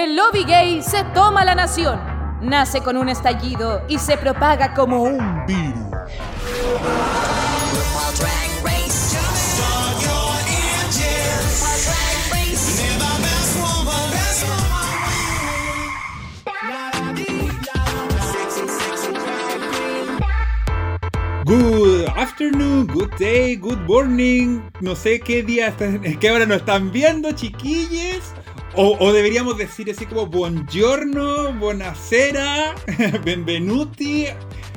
El lobby gay se toma la nación. Nace con un estallido y se propaga como un virus. Good afternoon, good day, good morning. No sé qué día, están, qué hora nos están viendo, chiquillos. O, deberíamos decir así como buongiorno, buonasera, benvenuti.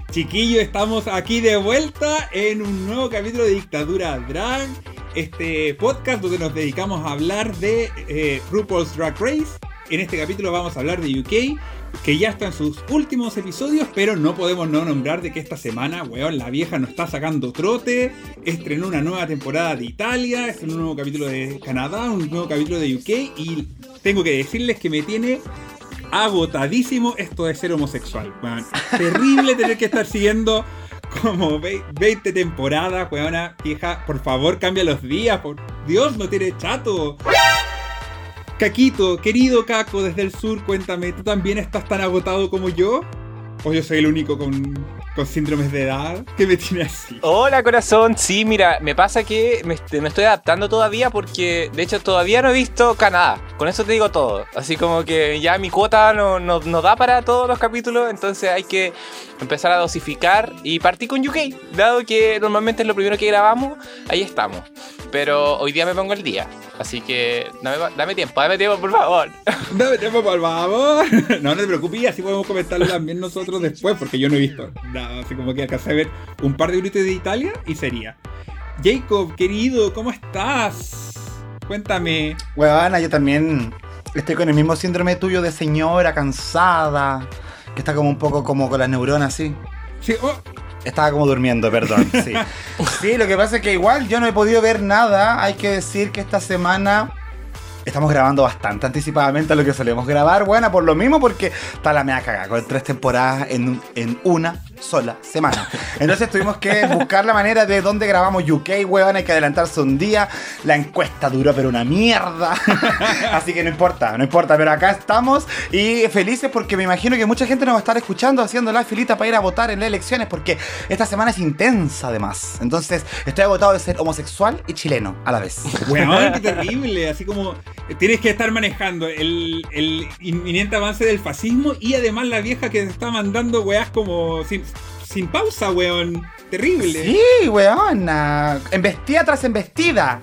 Chiquillos, estamos aquí de vuelta en un nuevo capítulo de Dictadura Drag. Este podcast donde nos dedicamos a hablar de eh, RuPaul's Drag Race. En este capítulo vamos a hablar de UK, que ya está en sus últimos episodios, pero no podemos no nombrar de que esta semana, weón, la vieja nos está sacando trote, estrenó una nueva temporada de Italia, estrenó un nuevo capítulo de Canadá, un nuevo capítulo de UK, y tengo que decirles que me tiene agotadísimo esto de ser homosexual, weón. Terrible tener que estar siguiendo como 20 temporadas, weona, vieja, por favor cambia los días, por Dios, no tiene chato. Caquito, querido Caco desde el sur, cuéntame, ¿tú también estás tan agotado como yo? ¿O yo soy el único con, con síndromes de edad que me tiene así? Hola corazón, sí, mira, me pasa que me, me, estoy adaptando todavía porque de hecho todavía no he visto Canadá, con eso te digo todo, así como que ya mi cuota no, no, no da para todos los capítulos, entonces hay que empezar a dosificar y partir con UK, dado que normalmente es lo primero que grabamos, ahí estamos, pero hoy día me pongo el día, Así que dame, dame, tiempo, dame tiempo, por favor. Dame tiempo, por favor. No, no te preocupes, así podemos comentarlo también nosotros después, porque yo no he visto nada. Así como que alcancé a ver un par de minutos de Italia y sería. Jacob, querido, ¿cómo estás? Cuéntame. Huevana, yo también estoy con el mismo síndrome tuyo de señora cansada, que está como un poco como con las neuronas así. Sí, oh, estaba como durmiendo, perdón. Sí. sí, lo que pasa es que igual yo no he podido ver nada. Hay que decir que esta semana estamos grabando bastante anticipadamente a lo que solemos grabar. Buena, por lo mismo, porque está la mea cagada con tres temporadas en, en una sola semana. Entonces tuvimos que buscar la manera de dónde grabamos UK, weón. Hay que adelantarse un día. La encuesta duró, pero una mierda. Así que no importa, no importa. Pero acá estamos y felices porque me imagino que mucha gente nos va a estar escuchando haciendo la filita para ir a votar en las elecciones porque esta semana es intensa además. Entonces estoy agotado de ser homosexual y chileno a la vez. Weón, qué terrible. Así como tienes que estar manejando el, inminente avance del fascismo y además la vieja que está mandando weás como sin pausa, weón. Terrible. Sí, weón. Embestida tras embestida.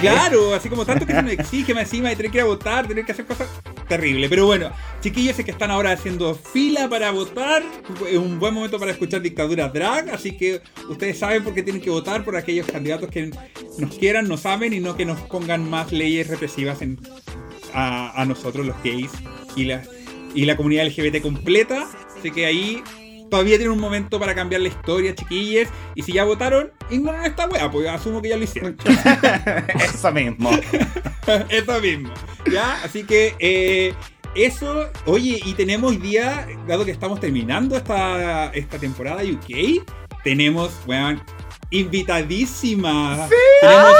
Claro, así como tanto que se me exige más encima de tener que ir a votar, tener que hacer cosas. Terrible. Pero bueno, chiquillos, sé que están ahora haciendo fila para votar. Es un buen momento para escuchar Dictadura Drag. Así que ustedes saben por qué tienen que votar por aquellos candidatos que nos quieran, nos saben y no que nos pongan más leyes represivas en, a, a nosotros, los gays y la, y la comunidad LGBT completa. Así que ahí todavía tienen un momento para cambiar la historia, chiquillos. Y si ya votaron, ignoran esta wea, pues asumo que ya lo hicieron. Eso mismo. Eso mismo. ¿Ya? Así que, eh, eso, oye, y tenemos hoy día, dado que estamos terminando esta, esta temporada UK, tenemos, weón, invitadísima. ¡Sí! Tenemos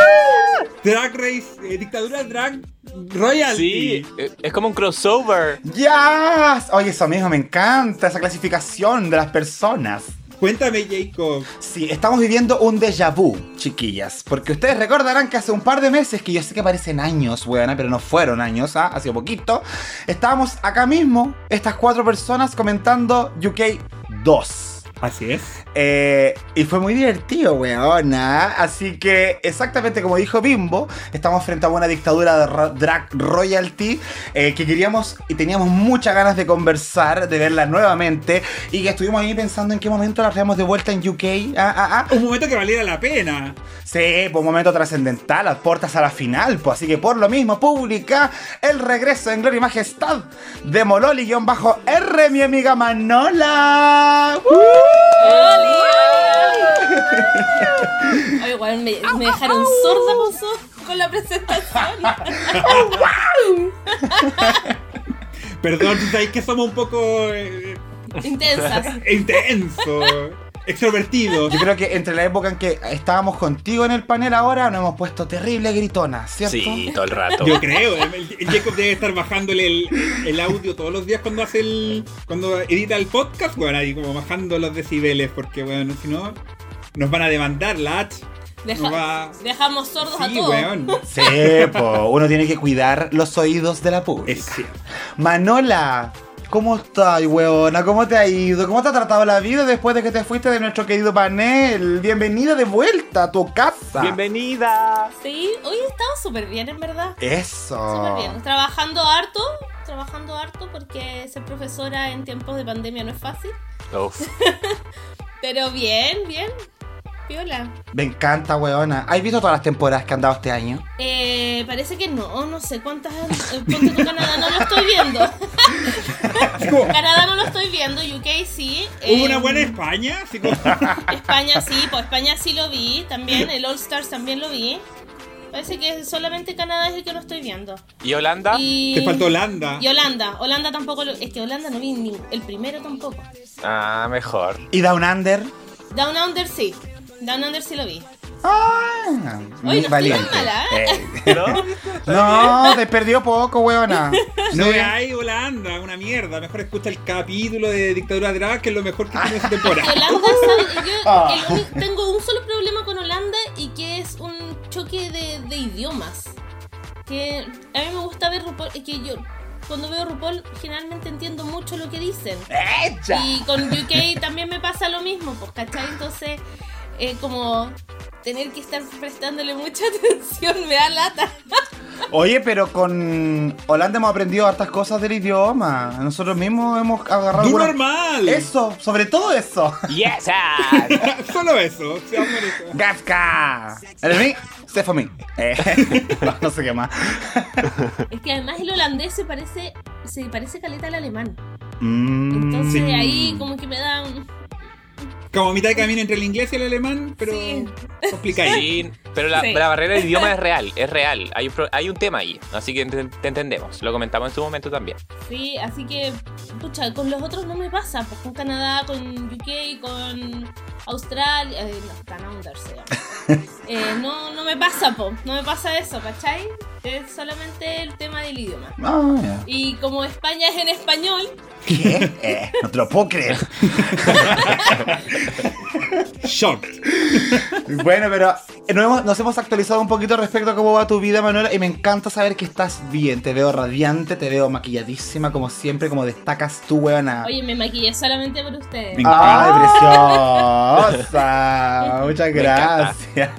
Drag Race, eh, Dictadura Drag Royalty. Sí, es como un crossover. ¡Ya! Yes. Oye, eso mismo, me encanta esa clasificación de las personas. Cuéntame, Jacob. Sí, estamos viviendo un déjà vu, chiquillas. Porque ustedes recordarán que hace un par de meses, que yo sé que parecen años, weona, pero no fueron años, ¿ah? ha sido poquito. Estábamos acá mismo, estas cuatro personas, comentando UK 2. Así es. Eh, y fue muy divertido, weona. Así que, exactamente como dijo Bimbo, estamos frente a una dictadura de drag royalty eh, que queríamos y teníamos muchas ganas de conversar, de verla nuevamente. Y que estuvimos ahí pensando en qué momento la traemos de vuelta en UK. Ah, ah, ah. Un momento que valiera la pena. Sí, un momento trascendental, las puertas a la final. Pues así que por lo mismo, publica el regreso en gloria y majestad de Mololi-R, mi amiga Manola. ¡Uh! Ay, igual me, me dejaron sorda con la presentación. Perdón, tú sabes que somos un poco. Eh, Intensas. intenso. Extrovertidos. Yo creo que entre la época en que estábamos contigo en el panel ahora, nos hemos puesto terrible gritonas, ¿cierto? Sí, todo el rato. Yo creo, el, el Jacob debe estar bajándole el, el audio todos los días cuando hace el. cuando edita el podcast, bueno, ahí como bajando los decibeles, porque bueno, si no, nos van a demandar la H. Deja- va- Dejamos sordos a Sí, todos. weón. Sí, po, uno tiene que cuidar los oídos de la pública. Es cierto. Manola, ¿cómo estás, weona? ¿Cómo te ha ido? ¿Cómo te ha tratado la vida después de que te fuiste de nuestro querido panel? Bienvenida de vuelta a tu casa. Bienvenida. Sí, hoy estaba súper bien, en verdad. Eso. Súper bien. Trabajando harto, trabajando harto porque ser profesora en tiempos de pandemia no es fácil. Uf. Pero bien, bien. Piola. Me encanta, weona. ¿Has visto todas las temporadas que han dado este año? Eh, parece que no, no sé cuántas. eh, Ponte tu Canadá, no lo estoy viendo. Canadá no lo estoy viendo, UK sí. Hubo eh, una buena España, como. España sí, pues España sí lo vi también. El All Stars también lo vi. Parece que solamente Canadá es el que no estoy viendo. ¿Y Holanda? Y, Te faltó Holanda. y Holanda. Holanda tampoco lo, Es que Holanda no vi ni el primero tampoco. Ah, mejor. ¿Y Down Under? Down Under sí. Down Under sí lo vi. Ah, Oye, no valiente. mala, Eh, ¿No? no, te perdió poco, weona. No Sí. hay Holanda, una mierda. Mejor escucha el capítulo de Dictadura Drag, que es lo mejor que tiene esa Que temporada. Holanda, ¿sabe? Yo Ah. el uni- tengo un solo problema con Holanda y que es un choque de, de idiomas. Que a mí me gusta ver RuPaul, es que yo cuando veo RuPaul generalmente entiendo mucho lo que dicen. ¡Echa! Y con UK también me pasa lo mismo, pues, ¿cachai? Entonces, eh, como tener que estar prestándole mucha atención me da lata. Oye, pero con Holanda hemos aprendido hartas cosas del idioma. Nosotros mismos hemos agarrado. ¡Du algunas- normal! Eso, sobre todo eso. Yes. ah. Solo eso. ¡Gafka! ¿Eres mí? Se fue mí. Eh, no, no sé qué más. Es que además el holandés se parece, se parece caleta al alemán. Mm, Entonces Sí. ahí como que me da un... Como mitad de camino entre el inglés y el alemán, pero Sí. complicado. Sí, pero la, Sí. la barrera del idioma es real, es real. Hay un, hay un tema ahí, así que te, te entendemos. Lo comentamos en su momento también. Sí, así que, pucha, con los otros no me pasa. Pues con Canadá, con UK, con Australia... eh, no, llama. Eh, no, no me pasa, po. No me pasa eso, ¿cachai? Es solamente el tema del idioma. Ah. Y como España es en español, ¿Qué? Eh, no te lo puedo creer. Shock. Bueno, pero nos hemos, nos hemos actualizado un poquito respecto a cómo va tu vida, Manuela, y me encanta saber que estás bien. Te veo radiante, te veo maquilladísima, como siempre, como destacas tú, weona. oye, me maquillé solamente por ustedes. Me ¡Ay, preciosa! Muchas Me gracias.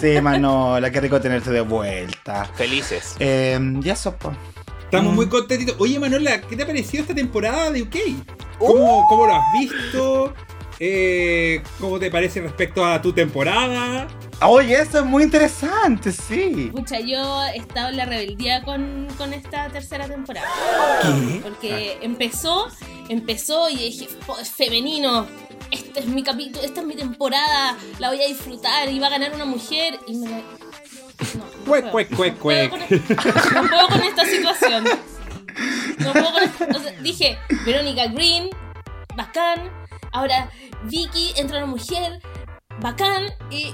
Sí, Manola, qué rico tenerte de vuelta. Felices. Eh, y eso, pues. Estamos Mm. muy contentitos. Oye, Manola, ¿qué te ha parecido esta temporada de UK? ¿Cómo, cómo lo has visto? Eh, ¿Cómo te parece respecto a tu temporada? Oye, eso es muy interesante, sí. Pucha, yo he estado en la rebeldía con, con esta tercera temporada. ¿Qué? Porque empezó, empezó y dije, "Po, es femenino. Este es mi capítulo, esta es mi temporada, la voy a disfrutar y va a ganar una mujer. Y me la- No, no Cuec, puedo. cuec, cuec, No puedo cuec. con- No puedo con esta situación. No puedo con esta- o sea, dije, Verónica Green, bacán. Ahora Vicky entra una mujer, bacán. Y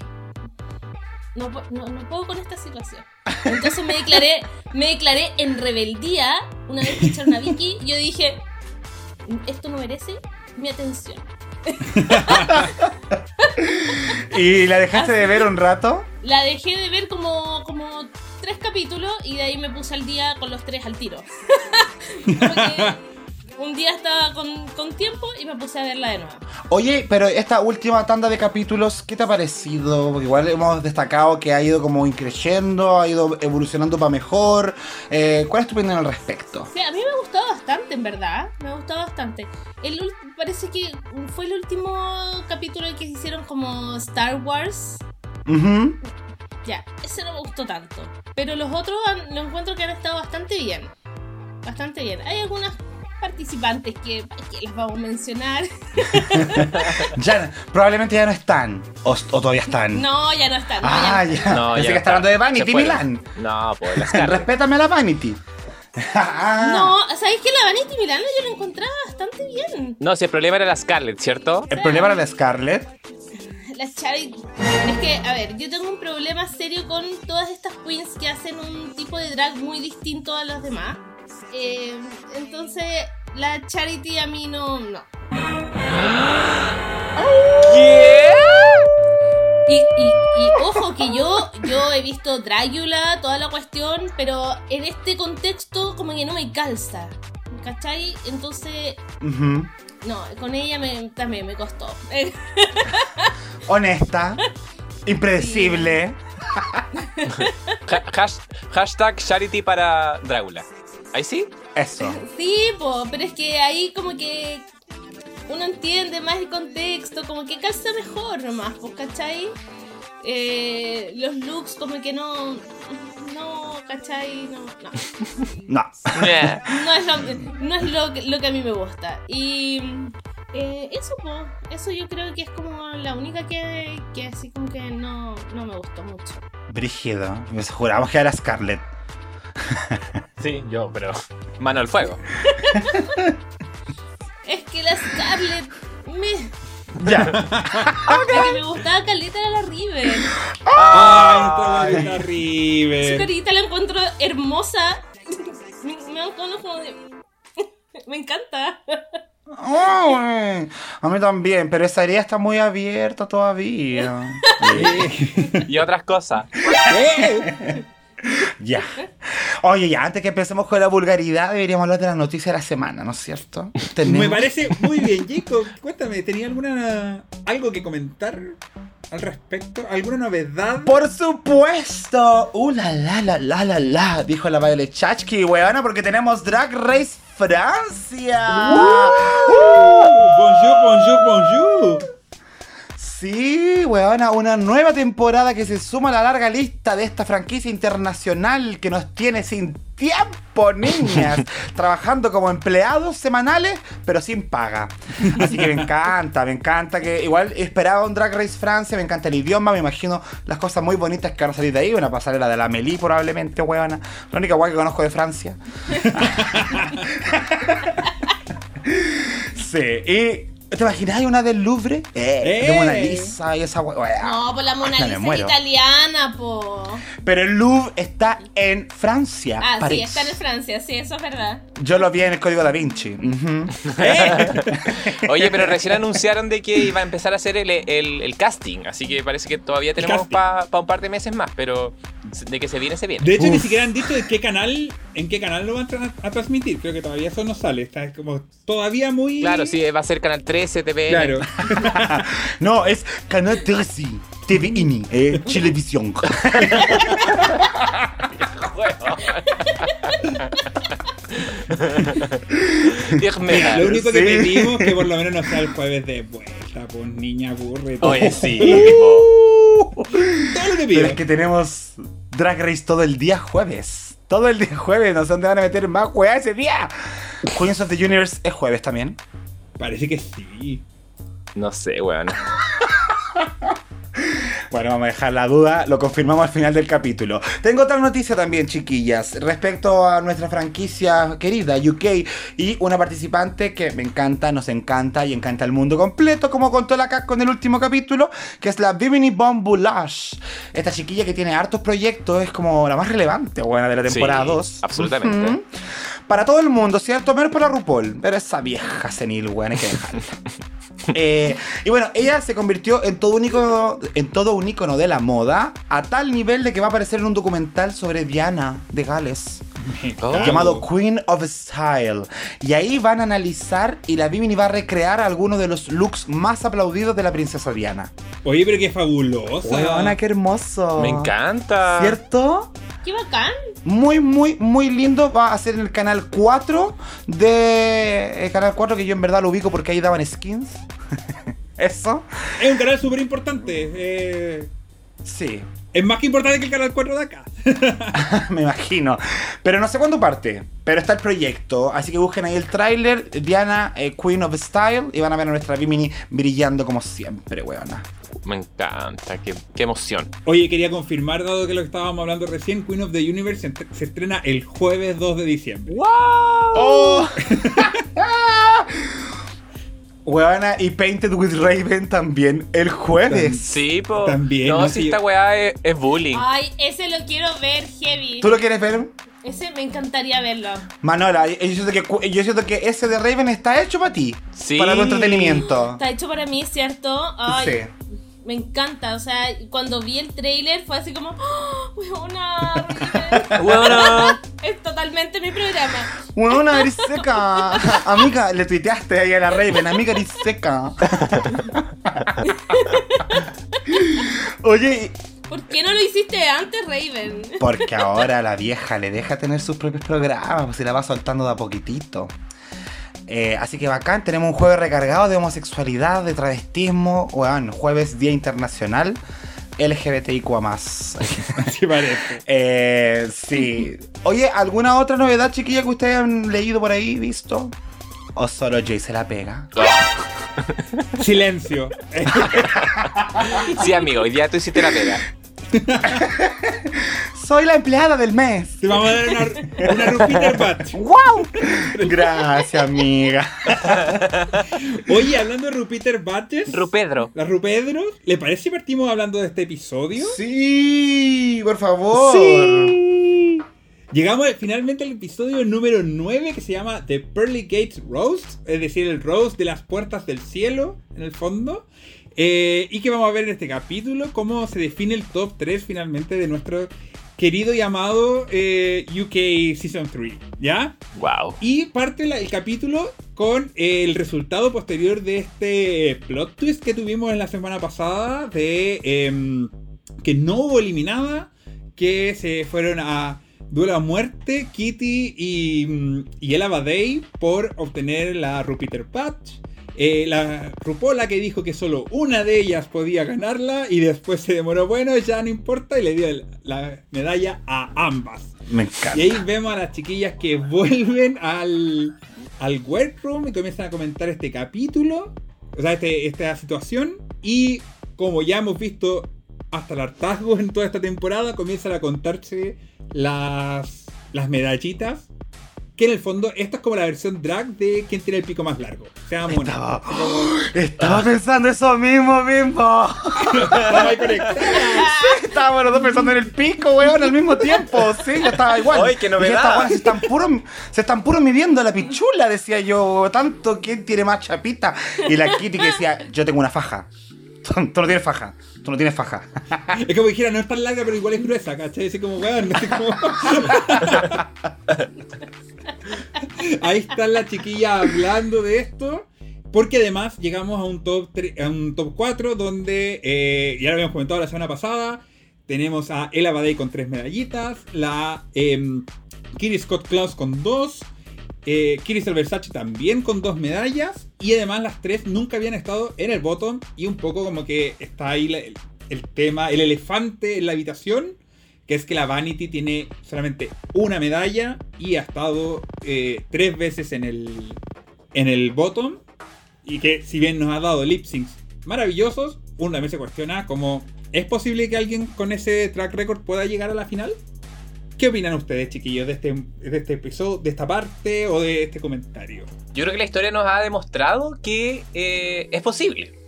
no, no, no puedo con esta situación. Entonces me declaré, me declaré en rebeldía una vez que echaron a Vicky. Yo dije, esto no merece mi atención. ¿Y la dejaste de ver un rato? La dejé de ver como, como tres capítulos y de ahí me puse al día con los tres al tiro. un día estaba con, con tiempo y me puse a verla de nuevo. Oye, pero esta última tanda de capítulos, ¿qué te ha parecido? Porque igual hemos destacado que ha ido como increyendo, ha ido evolucionando para mejor. Eh, ¿Cuál es tu opinión al respecto? Sí, a mí me gustó bastante, en verdad. Me gustó bastante. El, parece que fue el último capítulo que se hicieron como Star Wars. Ujú. Ya, ese no me gustó tanto. Pero los otros han- lo encuentro que han estado bastante bien. Bastante bien. Hay algunas participantes que, que las vamos a mencionar. Ya, probablemente ya no están. O, o todavía están. No, ya no están. no, Ah, ya no. ya. No, Pensé ya que está hablando de Vanity. Milan. No, pues. Respétame a la Vanity. Ah, No, ¿sabéis que la Vanity Milano yo la encontraba bastante bien? No, si el problema era la Scarlett, ¿cierto? El problema era la Scarlett. La Charity. Es que, a ver, yo tengo un problema serio con todas estas queens que hacen un tipo de drag muy distinto a los demás. Eh, entonces, la Charity a mí no. no. Y, y, y ojo que yo, yo he visto Dragula, toda la cuestión, pero en este contexto como que no me calza. ¿Cachai? Entonces, no, con ella me, también me costó. Honesta. Impredecible. Ha- hash- hashtag Charity para Drácula. ¿Ahí sí? Eso. Sí, po, pero es que ahí como que uno entiende más el contexto, como que calza mejor nomás, pues, ¿cachai? Eh, los looks como que no... No, ¿cachai? No, no. No. No es, lo, no es lo, que- lo que a mí me gusta. Y eh, eso, po, eso yo creo que es como la única que, que así como que no, no me gustó mucho. Brígido. Me juramos que era Scarlett. Sí, yo, pero. Mano al fuego. Es que la Scarlett me... Ya. La que me gustaba caleta era la River. Ay, esta bonita Su River. carita la encuentro hermosa. Me, me como de... Me encanta. A mí también, pero esa herida está muy abierta todavía. Y otras cosas. Ya. Oye, ya, antes que empecemos con la vulgaridad, deberíamos hablar de las noticias de la semana, ¿no es cierto? Me parece muy bien, Jacob. Cuéntame, ¿tenía alguna algo que comentar al respecto? ¿Alguna novedad? Por supuesto. Uh, la, la, la, la, la, la, dijo la Violet Chachki, weona, porque tenemos Drag Race Francia. Bonjour, bonjour, bonjour. Sí, weona, una nueva temporada que se suma a la larga lista de esta franquicia internacional que nos tiene sin tiempo, niñas, trabajando como empleados semanales, pero sin paga. Así que me encanta, me encanta que igual esperaba un Drag Race Francia, me encanta el idioma, me imagino las cosas muy bonitas que van a salir de ahí, una pasarela de la Amélie probablemente, weona, la única guay que conozco de Francia. sí, y... ¿Te imaginas una del Louvre? Eh, de ¡Eh! Mona Lisa y esa weá. No, por la Mona Me Lisa es italiana, po. Pero el Louvre está en Francia. Ah, París. sí, está en Francia, sí, eso es verdad. Yo lo vi en el código da Vinci. Oye, pero recién anunciaron de que iba a empezar a hacer el, casting, así que parece que todavía tenemos para un par de meses más, pero de que se viene, se viene. De hecho, ni siquiera han dicho de qué canal, en qué canal lo van a, a, transmitir. Creo que todavía eso no sale. Está como todavía muy. Claro, sí, va a ser Canal 13, TVN. Claro. no, es Canal 13, TVN, mm. eh, Televisión. Lo único que pedimos es que por lo menos no sea el jueves de vuelta, pues niña burre. Oye, sí. Todo lo que pido. Pero es que tenemos Drag Race todo el día jueves. Todo el día jueves, no sé dónde van a meter más weá ese día. Queens of the Universe es jueves también. Parece que sí. No sé, weón. Bueno, vamos a dejar la duda, lo confirmamos al final del capítulo. Tengo otra noticia también, chiquillas, respecto a nuestra franquicia querida, UK, y una participante que me encanta, nos encanta y encanta el mundo completo, como contó la CAC con el último capítulo, que es la Bimini Bon Boulage. Esta chiquilla que tiene hartos proyectos, es como la más relevante, buena de la temporada Sí, 2. absolutamente. Para todo el mundo, ¿cierto? Menos para RuPaul. Pero esa vieja senil, weón, hay que dejarla. Eh, y bueno, ella se convirtió en todo, un ícono, en todo un de la moda, a tal nivel de que va a aparecer en un documental sobre Diana de Gales, Oh. llamado Queen of Style. Y ahí van a analizar y la Bimini va a recrear algunos de los looks más aplaudidos de la princesa Diana. Oye, pero qué fabulosa. Weona, qué hermoso. Me encanta. ¿Cierto? Qué bacán. Muy, muy, muy lindo. Va a ser en el canal 4 de. El canal 4 que yo en verdad lo ubico porque ahí daban skins. Eso. Es un canal súper importante. eh, Sí. Es más que importante que el canal 4 de acá. Me imagino. Pero no sé cuándo parte. Pero está el proyecto. Así que busquen ahí el tráiler. Diana, eh, Queen of Style. Y van a ver a nuestra Bimini brillando como siempre, weona. me encanta, qué, qué emoción. Oye, quería confirmar, dado que lo que estábamos hablando recién, Queen of the Universe se, se estrena el jueves 2 de diciembre. ¡Oh! Weona, y Painted with Raven también el jueves. Sí, po. También, No, ¿no? si esta weá es, es bullying. Ay, ese lo quiero ver, heavy. ¿Tú lo quieres ver? Ese me encantaría verlo. Manola, yo siento, que, yo siento que ese de Raven está hecho para ti. Sí. Para tu entretenimiento. Está hecho para mí, ¿cierto? Ay, Sí. Me encanta. O sea, cuando vi el trailer fue así como, ¡Oh, es totalmente mi programa. Una nariz seca. Amiga, le tuiteaste ahí a la Raven, amiga nariz seca. Oye, ¿Por qué no lo hiciste antes, Raven? porque ahora la vieja le deja tener sus propios programas, pues se la va soltando de a poquitito. Eh, así que bacán, tenemos un jueves recargado de homosexualidad, de travestismo, bueno, jueves Día Internacional LGBTIQ+. Así parece. Eh, sí. Oye, ¿alguna otra novedad, chiquilla, que ustedes han leído por ahí, visto? ¿O solo Jay se la pega? Silencio. sí, amigo, hoy día tú hiciste la pega. Soy la empleada del mes. Te vamos a dar una, una Rupiter Batch. ¡Wow! Gracias, amiga. Oye, hablando de Rupiter Batches, Rupedro. la Rupedro, ¿le parece si partimos hablando de este episodio? Sí, por favor. Llegamos finalmente al episodio número 9 que se llama The Pearly Gates Roast, es decir, el roast de las puertas del cielo, en el fondo. Eh, y que vamos a ver en este capítulo cómo se define el top 3 finalmente de nuestro querido y amado eh, UK Season 3, ¿ya? Wow. Y parte la- el capítulo con el resultado posterior de este plot twist que tuvimos en la semana pasada de em, que no hubo eliminada, que se fueron a duelo a muerte Kitty y, mm, y Ella por obtener la Rupiter Patch. Eh, la Rupola que dijo que solo una de ellas podía ganarla y después se demoró, bueno, ya no importa y le dio el- la medalla a ambas. Me encanta. Y ahí vemos a las chiquillas que vuelven al, al workroom y comienzan a comentar este capítulo, o sea, este- esta situación. Y como ya hemos visto hasta el hartazgo en toda esta temporada, comienzan a contarse las, las medallitas. Que en el fondo, esta es como la versión drag de quien tiene el pico más largo. Seamos Estaba, estaba pensando eso mismo, mismo. Conectados. Estábamos los dos pensando en el pico, weón, al mismo tiempo. Sí, yo estaba igual. ¡Ay, qué novedad! "Estas weonas se están puro, se están puro midiendo la pichula, decía yo. Tanto, ¿quién tiene más chapita? Y la Kitty que decía, yo tengo una faja. Tú, tú no tienes faja. Tú no tienes faja. Es como dijera, no es tan larga, pero igual es gruesa, ¿cachai? Así como, weón, así como... Ahí están las chiquillas hablando de esto. Porque además llegamos a un top, a un top 4 donde, eh, ya lo habíamos comentado la semana pasada, tenemos a Ella Badey con 3 medallitas, la Kiri Scott Klaus con 2, eh, Kiri Versace también con 2 medallas, y además las 3 nunca habían estado en el bottom, y un poco como que está ahí la- el tema, el elefante en la habitación, que es que la Vanity tiene solamente una medalla y ha estado eh, tres veces en el, en el bottom. Y que si bien nos ha dado lip syncs maravillosos, uno también se cuestiona como ¿es posible que alguien con ese track record pueda llegar a la final? ¿Qué opinan ustedes, chiquillos, de este, de este episodio, de esta parte o de este comentario? Yo creo que la historia nos ha demostrado que eh, es posible.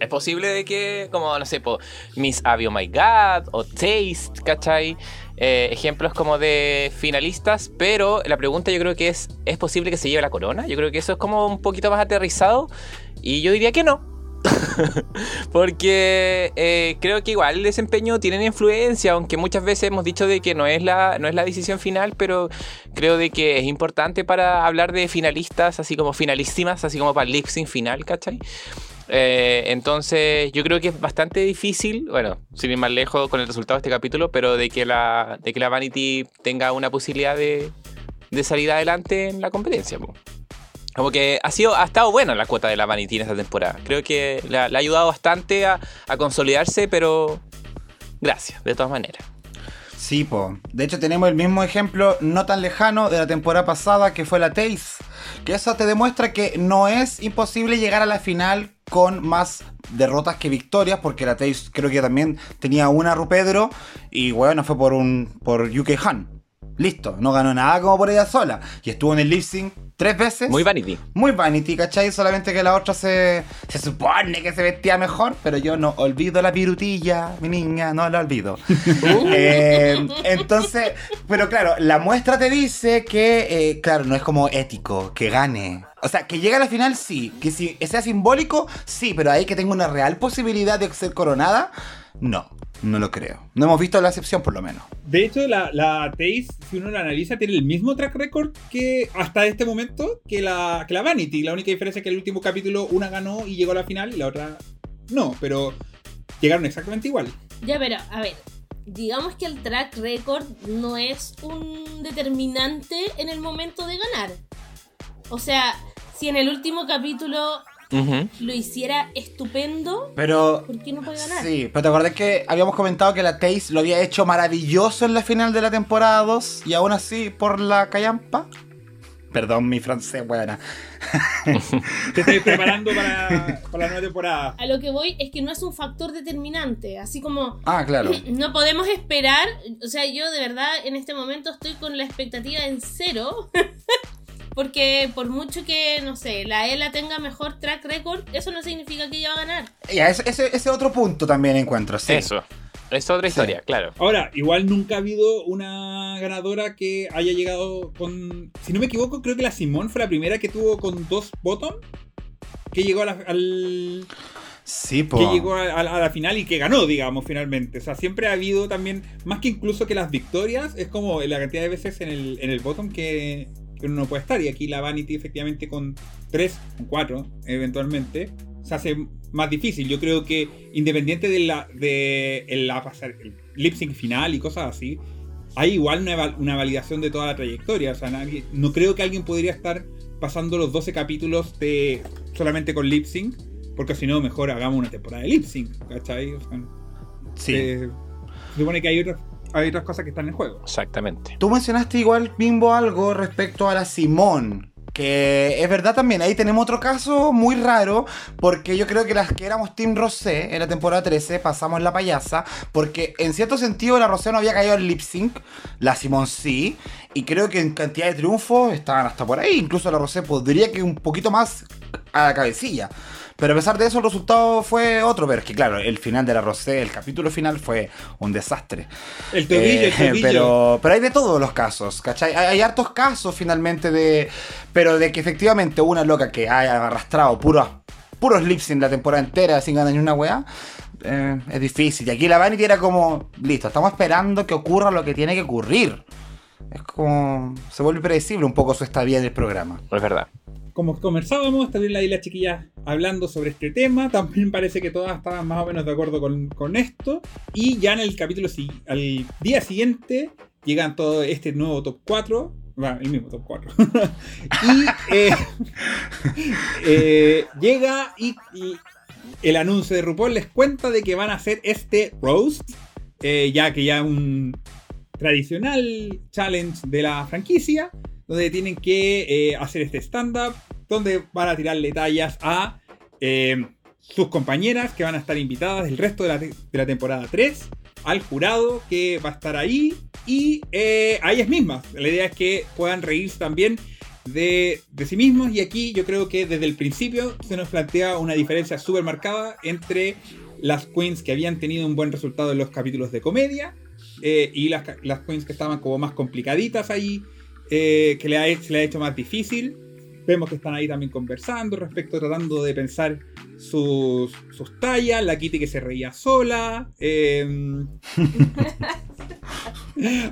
Es posible de que, como, no sé, po, Miss Abby Oh My God o Taste, ¿cachai? Eh, ejemplos como de finalistas, pero la pregunta yo creo que es, ¿es posible que se lleve la corona? Yo creo que eso es como un poquito más aterrizado y yo diría que no. Porque eh, creo que igual el desempeño tiene influencia, aunque muchas veces hemos dicho de que no es, la, no es la decisión final, pero creo de que es importante para hablar de finalistas, así como finalísimas, así como para el lip final, ¿cachai? Eh, entonces yo creo que es bastante difícil, bueno, sin ir más lejos con el resultado de este capítulo, pero de que la, de que la Vanity tenga una posibilidad de, de salir adelante en la competencia. Como que ha sido, ha estado buena la cuota de la Vanity en esta temporada. Creo que le ha, ayudado bastante a, consolidarse, pero gracias, de todas maneras. Sí, po. De hecho, tenemos el mismo ejemplo no tan lejano de la temporada pasada que fue la Taze. Que eso te demuestra que no es imposible llegar a la final con más derrotas que victorias, porque la Taze creo que también tenía una Rupedro y bueno, fue por un por UK Han. Listo, no ganó nada como por ella sola. Y estuvo en el lip sync tres veces. Muy vanity. Muy vanity, ¿cachai? Solamente que la otra se, se supone que se vestía mejor, pero yo no olvido la pirutilla, mi niña, no la olvido. Eh, entonces, pero claro, la muestra te dice que, eh, claro, no es como ético, que gane. O sea, que llegue a la final, sí. Que si sea simbólico, sí, pero ahí que tenga una real posibilidad de ser coronada, no. No lo creo. No hemos visto la excepción, por lo menos. De hecho, la, la Taze, si uno la analiza, tiene el mismo track record que hasta este momento que la, que la Vanity. La única diferencia es que el último capítulo una ganó y llegó a la final y la otra no, pero llegaron exactamente igual. Ya, pero, a ver, digamos que el track record no es un determinante en el momento de ganar. O sea, si en el último capítulo Ujú. lo hiciera estupendo, Pero ¿por qué no puede ganar? Sí, pero te acordás que habíamos comentado que la Taze lo había hecho maravilloso en la final de la temporada 2 y aún así por la callampa. Perdón, mi francés, buena. Te estoy preparando para, para la nueva temporada. A lo que voy es que no es un factor determinante, así como Ah, claro. no podemos esperar, o sea, yo de verdad en este momento estoy con la expectativa en cero, porque por mucho que, no sé, la ELA tenga mejor track record, eso no significa que ella va a ganar. Ya, ese, ese, ese otro punto también encuentro, sí. Eso. Es otra historia, claro. Ahora, igual nunca ha habido una ganadora que haya llegado con. Si no me equivoco, creo que la Simón fue la primera que tuvo con dos bottom. Que llegó a la, al. Sí, po. Que llegó a, a- a la final y que ganó, digamos, finalmente. O sea, siempre ha habido también. Más que incluso que las victorias, es como la cantidad de veces en el, en el bottom que, que uno no puede estar. Y aquí la Vanity, efectivamente, con 3, 4, eventualmente, se hace más difícil. Yo creo que independiente de la, de el, la pasar, el lip sync final y cosas así, hay igual una, una validación de toda la trayectoria. O sea, nadie- no creo que alguien podría estar pasando los 12 capítulos de solamente con lip sync. Porque si no, mejor hagamos una temporada de lip sync, ¿cachai? O sea, Sí. eh, se supone que hay otras, hay otras cosas que están en juego. Exactamente. Tú mencionaste igual, Bimbo, algo respecto a la Simón. Que es verdad también, ahí tenemos otro caso muy raro, porque yo creo que las que éramos Team Rosé en la temporada 13 pasamos la payasa, porque en cierto sentido la Rosé no había caído en lip sync, la Simón sí, y creo que en cantidad de triunfos estaban hasta por ahí, incluso la Rosé podría que un poquito más a la cabecilla. Pero a pesar de eso el resultado fue otro, pero es que claro, el final de la Rosé, el capítulo final fue un desastre. El tobillo, Eh, el tobillo. pero, pero hay de todos los casos, ¿cachai? Hay, hay hartos casos finalmente de. Pero de que efectivamente una loca que haya arrastrado puros, puros lips en la temporada entera sin ganar ni una weá. eh, es difícil. Y aquí la Vanity era como. Listo, estamos esperando que ocurra lo que tiene que ocurrir. Es como. Se vuelve predecible un poco su estadía en el programa. Es verdad. Como conversábamos, también y las chiquillas hablando sobre este tema. También parece que todas estaban más o menos de acuerdo con, esto. Y ya en el capítulo, al día siguiente, llegan todo este nuevo top 4. Va, el mismo top 4. y eh, eh, llega y, y el anuncio de RuPaul les cuenta de que van a hacer este roast. eh, ya que ya un tradicional challenge de la franquicia donde tienen que eh, hacer este stand-up, donde van a tirarle tallas a eh, sus compañeras que van a estar invitadas el resto de la, temporada 3, al jurado que va a estar ahí y eh, a ellas mismas. La idea es que puedan reírse también de, sí mismos y aquí yo creo que desde el principio se nos plantea una diferencia súper marcada entre las queens que habían tenido un buen resultado en los capítulos de comedia y las, las queens que estaban como más complicaditas ahí, eh, que le ha, he- se le ha hecho más difícil. Vemos que están ahí también conversando respecto, tratando de pensar sus, sus tallas, la Kitty que se reía sola. eh,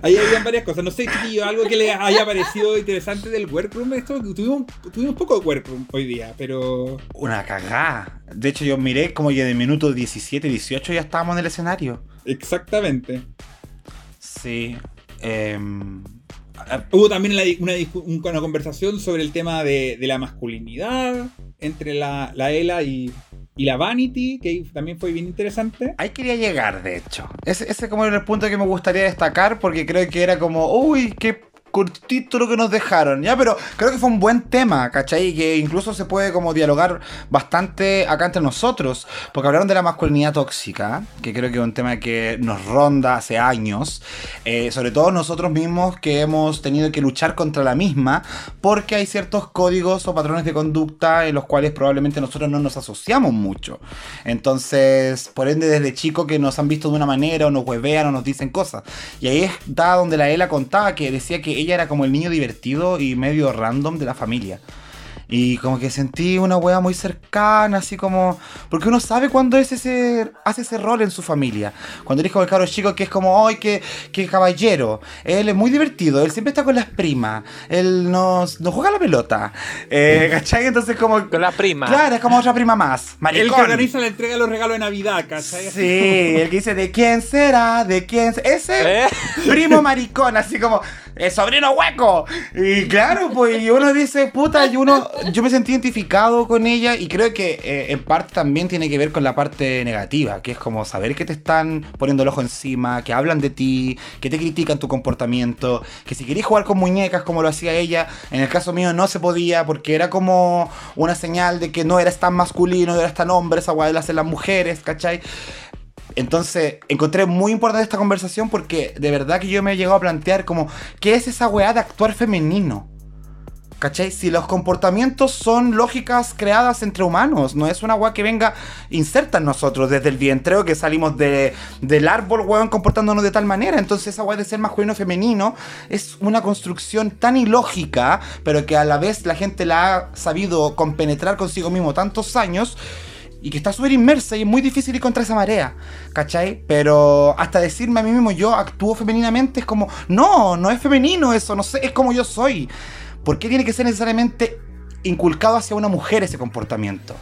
ahí habían varias cosas. No sé, chiquillo, algo que les haya parecido interesante del workroom. Esto, tuvimos, tuvimos un poco de workroom hoy día, pero Una cagada. De hecho, yo miré como que de minutos 17, 18 ya estábamos en el escenario. exactamente. Sí. em, Hubo también una, conversación sobre el tema de, la masculinidad entre la, la Ela y, la Vanity, que también fue bien interesante. Ahí quería llegar, de hecho. Ese, ese como el punto que me gustaría destacar, porque creo que era como, uy, qué, cortito lo que nos dejaron, ¿ya? Pero creo que fue un buen tema, ¿cachai? Que incluso se puede como dialogar bastante acá entre nosotros, porque hablaron de la masculinidad tóxica, que creo que es un tema que nos ronda hace años, eh, sobre todo nosotros mismos que hemos tenido que luchar contra la misma, porque hay ciertos códigos o patrones de conducta en los cuales probablemente nosotros no nos asociamos mucho. Entonces, por ende, desde chico que nos han visto de una manera o nos huevean o nos dicen cosas. Y ahí está donde la Ela contaba que decía que ella era como el niño divertido y medio random de la familia. Y como que sentí una wea muy cercana, así como. Porque uno sabe cuando es ese, hace ese rol en su familia. Cuando eres como el caro chico que es como, ¡ay, qué, qué caballero! Él es muy divertido, él siempre está con las primas. Él nos, nos juega la pelota. Eh, ¿Cachai? Entonces, como. Con la prima. Claro, es como otra prima más. El que Maricón. organiza la entrega de los regalos de Navidad, ¿cachai? Sí, el que dice, ¿de quién será? ¿De quién se-?" Ese ¿Eh? primo maricón, así como, el sobrino hueco. Y claro, pues, y uno dice, puta, y uno, yo me sentí identificado con ella y creo que eh, en parte también tiene que ver con la parte negativa, que es como saber que te están poniendo el ojo encima, que hablan de ti, que te critican tu comportamiento, que si querías jugar con muñecas como lo hacía ella, en el caso mío no se podía porque era como una señal de que no eras tan masculino, no eras tan hombre, esa guay hacen las mujeres, ¿cachai? Entonces, encontré muy importante esta conversación porque de verdad que yo me he llegado a plantear como, ¿qué es esa weá de actuar femenino? ¿Cachai? Si los comportamientos son lógicas creadas entre humanos, no es una weá que venga inserta en nosotros desde el vientre o que salimos de, del árbol, weón, comportándonos de tal manera. Entonces esa weá de ser masculino o femenino es una construcción tan ilógica, pero que a la vez la gente la ha sabido compenetrar consigo mismo tantos años y que está súper inmersa y es muy difícil ir contra esa marea, ¿cachai? Pero hasta decirme a mí mismo yo actúo femeninamente es como, no, no es femenino eso, no sé, es como yo soy. ¿Por qué tiene que ser necesariamente inculcado hacia una mujer ese comportamiento?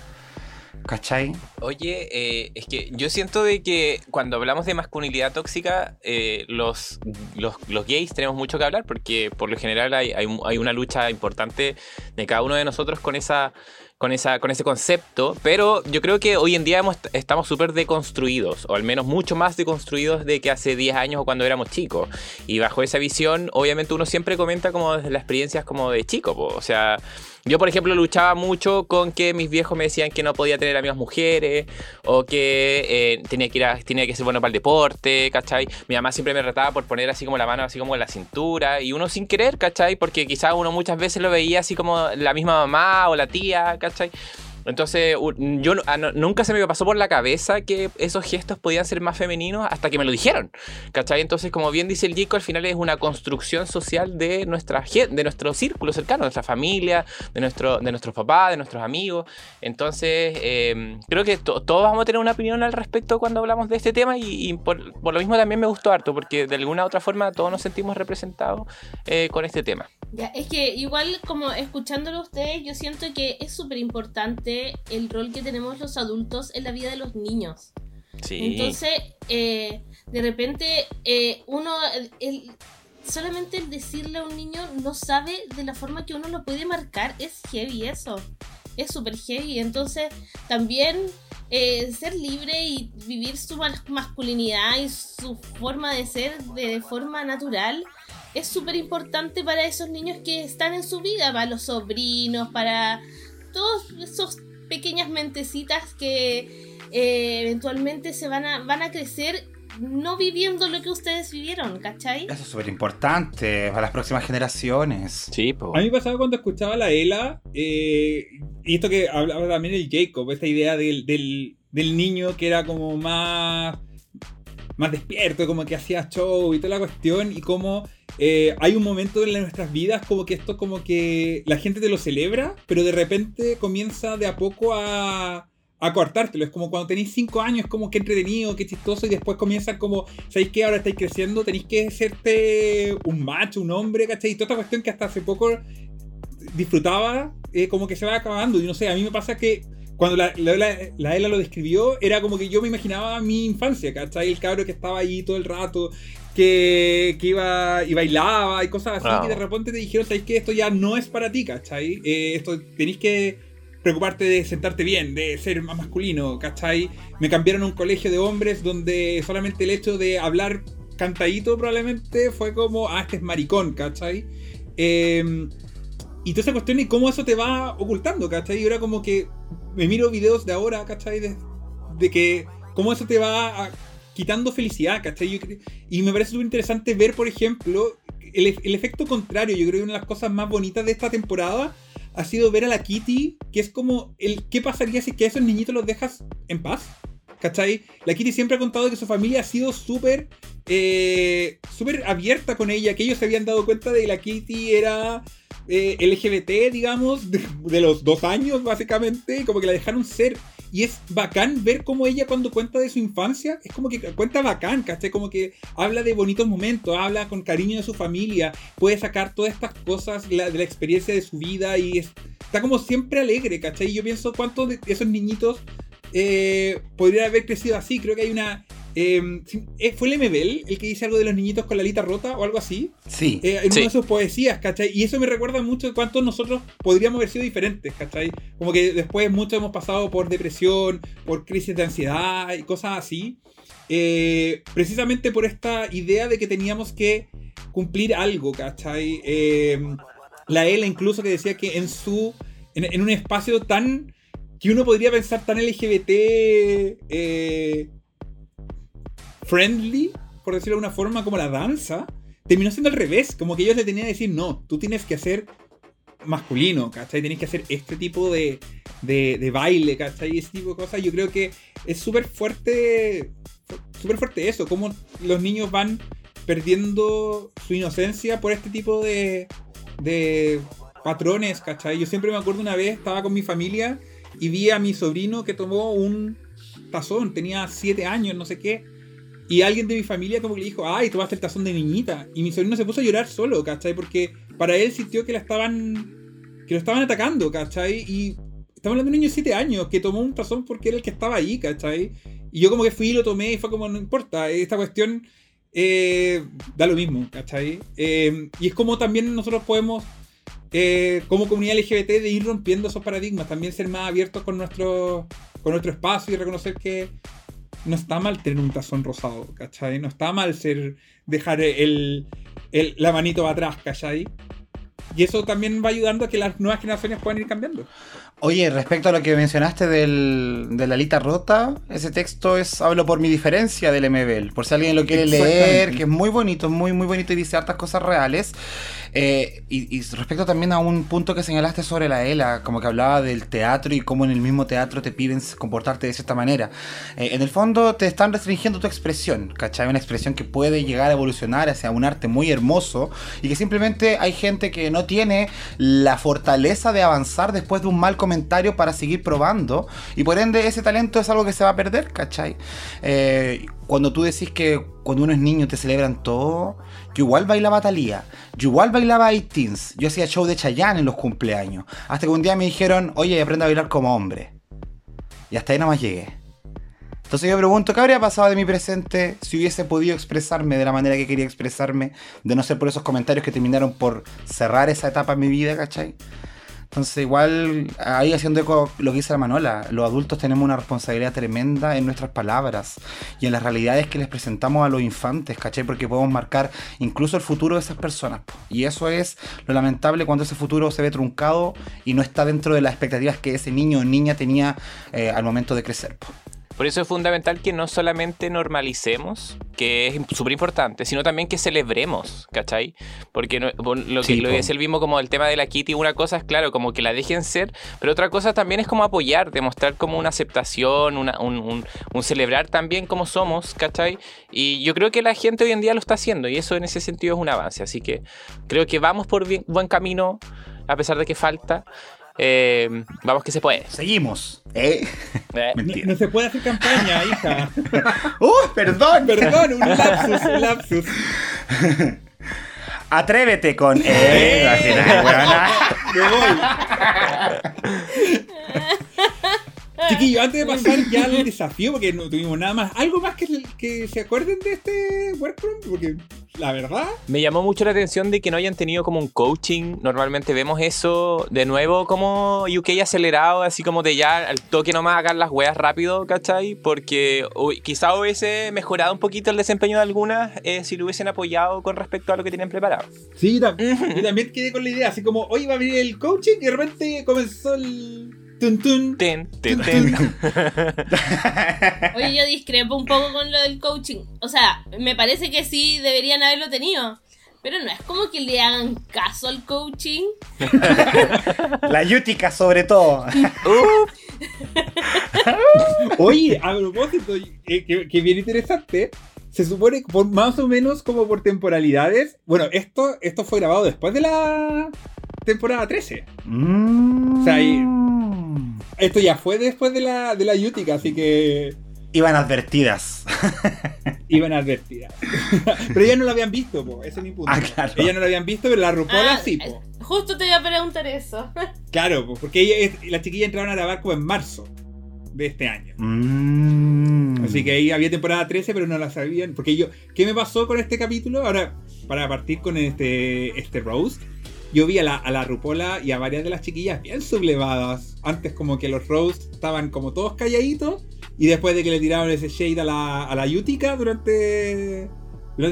¿Cachai? Oye, eh, es que yo siento de que cuando hablamos de masculinidad tóxica, eh, los, los, los gays tenemos mucho que hablar porque por lo general hay, hay, hay una lucha importante de cada uno de nosotros con esa con, esa, con ese concepto, pero yo creo que hoy en día hemos- estamos súper deconstruidos, o al menos mucho más deconstruidos de que hace 10 años o cuando éramos chicos. Y bajo esa visión, obviamente uno siempre comenta como desde las experiencias como de chico, po. o sea... Yo, por ejemplo, luchaba mucho con que mis viejos me decían que no podía tener amigas mujeres o que eh, tenía, que ir tenía que ser bueno para el deporte, ¿cachai? Mi mamá siempre me retaba por poner así como la mano así como en la cintura y uno sin querer, ¿cachai? Porque quizás uno muchas veces lo veía así como la misma mamá o la tía, ¿cachai? Entonces, yo ah, nunca se me pasó por la cabeza que esos gestos podían ser más femeninos hasta que me lo dijeron. ¿Cachai? Entonces, como bien dice el Jico, al final es una construcción social de nuestra de nuestro círculo cercano, de nuestra familia, de, nuestro, de nuestros papás, de nuestros amigos. Entonces, eh, creo que to- todos vamos a tener una opinión al respecto cuando hablamos de este tema y, por lo mismo también me gustó harto, porque de alguna u otra forma todos nos sentimos representados eh, con este tema. Ya, es que igual como escuchándolo a ustedes, yo siento que es súper importante el rol que tenemos los adultos en la vida de los niños. Sí. Entonces, eh, de repente, eh, uno, el- el- solamente el decirle a un niño no sabe de la forma que uno lo puede marcar, es heavy eso. Es súper heavy. Entonces, también eh, ser libre y vivir su mas- masculinidad y su forma de ser de forma natural es súper importante para esos niños que están en su vida, para los sobrinos, para todos esos pequeñas mentecitas que eh, eventualmente se van a, van a crecer no viviendo lo que ustedes vivieron, ¿cachai? Eso es súper importante para las próximas generaciones. Sí, po. A mí me pasaba cuando escuchaba a la Ela, eh, y esto que hablaba también el Jacob, esta idea del, del, del niño que era como más, más despierto, como que hacía show y toda la cuestión, y como eh, hay un momento en nuestras vidas como que esto como que la gente te lo celebra, pero de repente comienza de a poco a... A cortártelo, es como cuando tenéis 5 años, como que entretenido, que chistoso, y después comienzan como, ¿sabéis qué? Ahora estáis creciendo, tenéis que serte un macho, un hombre, ¿cachai? Y toda esta cuestión que hasta hace poco disfrutaba, eh, como que se va acabando. Y no sé, a mí me pasa que cuando la, la, la- la Ela lo describió, era como que yo me imaginaba mi infancia, ¿cachai? El cabro que estaba ahí todo el rato, que, que iba y bailaba y cosas así, Ah. que de repente te dijeron, ¿sabes qué? Esto ya no es para ti, ¿cachai? Eh, esto tenéis que preocuparte de sentarte bien, de ser más masculino, ¿cachai? Me cambiaron a un colegio de hombres donde solamente el hecho de hablar cantadito probablemente fue como, ah, este es maricón, ¿cachai? Eh, y toda esa cuestión y cómo eso te va ocultando, ¿cachai? Y ahora como que me miro videos de ahora, ¿cachai? De, de que cómo eso te va a- quitando felicidad, ¿cachai? Y me parece súper interesante ver, por ejemplo, el, el efecto contrario. Yo creo que una de las cosas más bonitas de esta temporada ha sido ver a la Kitty, que es como el qué pasaría si que a esos niñitos los dejas en paz. ¿Cachai? La Kitty siempre ha contado que su familia ha sido súper eh, súper abierta con ella, que ellos se habían dado cuenta de que la Kitty era eh, LGBT, digamos, de, los dos años básicamente, como que la dejaron ser. Y es bacán ver cómo ella cuando cuenta de su infancia, es como que cuenta bacán, ¿cachai? Como que habla de bonitos momentos, habla con cariño de su familia, puede sacar todas estas cosas de la experiencia de su vida y es- está como siempre alegre, ¿cachai? Y yo pienso cuántos de esos niñitos eh, podrían haber crecido así. Creo que hay una... eh, eh, ¿Fue el MBL el que dice algo de los niñitos con la alita rota o algo así? Sí. eh, en Sí. una de sus poesías, ¿cachai? Y eso me recuerda mucho de cuántos nosotros podríamos haber sido diferentes, ¿cachai? Como que después muchos hemos pasado por depresión, por crisis de ansiedad y cosas así. eh, precisamente por esta idea de que teníamos que cumplir algo, ¿cachai? Eh, la Ela incluso que decía que en su... En, en un espacio tan... Que uno podría pensar tan LGBT... eh, friendly, por decirlo de alguna forma, como la danza, terminó siendo al revés. Como que ellos le tenían que decir, no, tú tienes que hacer masculino, ¿cachai? Tenés que hacer este tipo de, de, de baile, ¿cachai? Ese tipo de cosas. Yo creo que es súper fuerte, súper fuerte eso, cómo los niños van perdiendo su inocencia por este tipo de, de patrones, ¿cachai? Yo siempre me acuerdo una vez, estaba con mi familia y vi a mi sobrino que tomó un tazón, tenía 7 años, no sé qué. Y alguien de mi familia como que le dijo, ay, tomaste el tazón de niñita. Y mi sobrino se puso a llorar solo, ¿cachai? Porque para él sintió que la estaban. que lo estaban atacando, ¿cachai? Y estamos hablando de un niño de 7 años que tomó un tazón porque era el que estaba ahí, ¿cachai? Y yo como que fui y lo tomé y fue como, no importa, esta cuestión eh, da lo mismo, ¿cachai? Eh, y es como también nosotros podemos, eh, como comunidad LGBT, de ir rompiendo esos paradigmas, también ser más abiertos con nuestro, con nuestro espacio y reconocer que no está mal tener un tazón rosado, ¿cachai? No está mal ser dejar el, el- la manito atrás, ¿cachai? Y eso también va ayudando a que las nuevas generaciones puedan ir cambiando. Oye, respecto a lo que mencionaste del, de la alita rota, ese texto es Hablo por mi diferencia del MBL. Por si alguien lo quiere leer, que es muy bonito, muy, muy bonito y dice hartas cosas reales. Eh, y, y respecto también a un punto que señalaste sobre la ELA, como que hablaba del teatro y cómo en el mismo teatro te piden comportarte de cierta manera. Eh, en el fondo te están restringiendo tu expresión, ¿cachai? Una expresión que puede llegar a evolucionar hacia un arte muy hermoso y que simplemente hay gente que no tiene la fortaleza de avanzar después de un mal comentario para seguir probando y por ende ese talento es algo que se va a perder, ¿cachai? Eh, cuando tú decís que cuando uno es niño te celebran todo, yo igual bailaba Talía, yo igual bailaba 18 yo hacía show de Chayanne en los cumpleaños, hasta que un día me dijeron, oye, aprende a bailar como hombre. Y hasta ahí nomás llegué. Entonces yo pregunto, ¿qué habría pasado de mi presente si hubiese podido expresarme de la manera que quería expresarme, de no ser por esos comentarios que terminaron por cerrar esa etapa en mi vida, ¿cachai? Entonces igual, ahí haciendo eco lo que dice la Manola, los adultos tenemos una responsabilidad tremenda en nuestras palabras y en las realidades que les presentamos a los infantes, ¿cachai? Porque podemos marcar incluso el futuro de esas personas. Y eso es lo lamentable cuando ese futuro se ve truncado y no está dentro de las expectativas que ese niño o niña tenía eh, al momento de crecer. po. Por eso es fundamental que no solamente normalicemos, que es súper importante, sino también que celebremos, ¿cachai? Porque no- lo que Sí, lo es el mismo como el tema de la Kitty, una cosa es claro, como que la dejen ser, pero otra cosa también es como apoyar, demostrar como una aceptación, una- un, un- un celebrar también como somos, ¿cachai? Y yo creo que la gente hoy en día lo está haciendo y eso en ese sentido es un avance, así que creo que vamos por bien- buen camino, a pesar de que falta. Eh, vamos que se puede. Seguimos. ¿Eh? Eh, No, Mentira. no se puede hacer campaña, hija. ¡Uh! ¡Perdón! Perdón, un lapsus, un lapsus. Atrévete con. ¡Eh! Me voy. Chiquillo, antes de pasar ya al desafío, porque no tuvimos nada más, ¿algo más que, que se acuerden de este workroom? Porque la verdad. Me llamó mucho la atención de que no hayan tenido como un coaching. Normalmente vemos eso de nuevo como UK acelerado, así como de ya al toque nomás hagan las weas rápido, ¿cachai? Porque uy, quizá hubiese mejorado un poquito el desempeño de algunas eh, si lo hubiesen apoyado con respecto a lo que tenían preparado. Sí, yo, tam- yo también quedé con la idea, así como, hoy va a venir el coaching y de repente comenzó el... Tun, tun. Ten, ten, ten. Oye, yo discrepo un poco con lo del coaching. O sea, me parece que sí deberían haberlo tenido. Pero no es como que le hagan caso al coaching. La Yutica, sobre todo. Uh, Oye, a propósito, eh, que, que bien interesante, se supone que por más o menos como por temporalidades, bueno, esto, esto fue grabado después de la temporada 13. Mm. O sea, ahí- Esto ya fue después de la, de la Utica, así que Iban advertidas. iban advertidas. pero ellas no lo habían visto, po, ese es mi punto. Ah, claro. Ellas no lo habían visto, pero la Rupola Ah, sí, po. Justo te iba a preguntar eso. Claro, po, porque ella, las chiquillas entraron a grabar como en marzo de este año. Mm. Así que ahí había temporada 13, pero no la sabían. Porque yo, ¿qué me pasó con este capítulo? Ahora, para partir con este, este roast, yo vi a la, a la Rupola y a varias de las chiquillas bien sublevadas. Antes como que los roasts estaban como todos calladitos. Y después de que le tiraron ese shade a la, a la Yutica durante,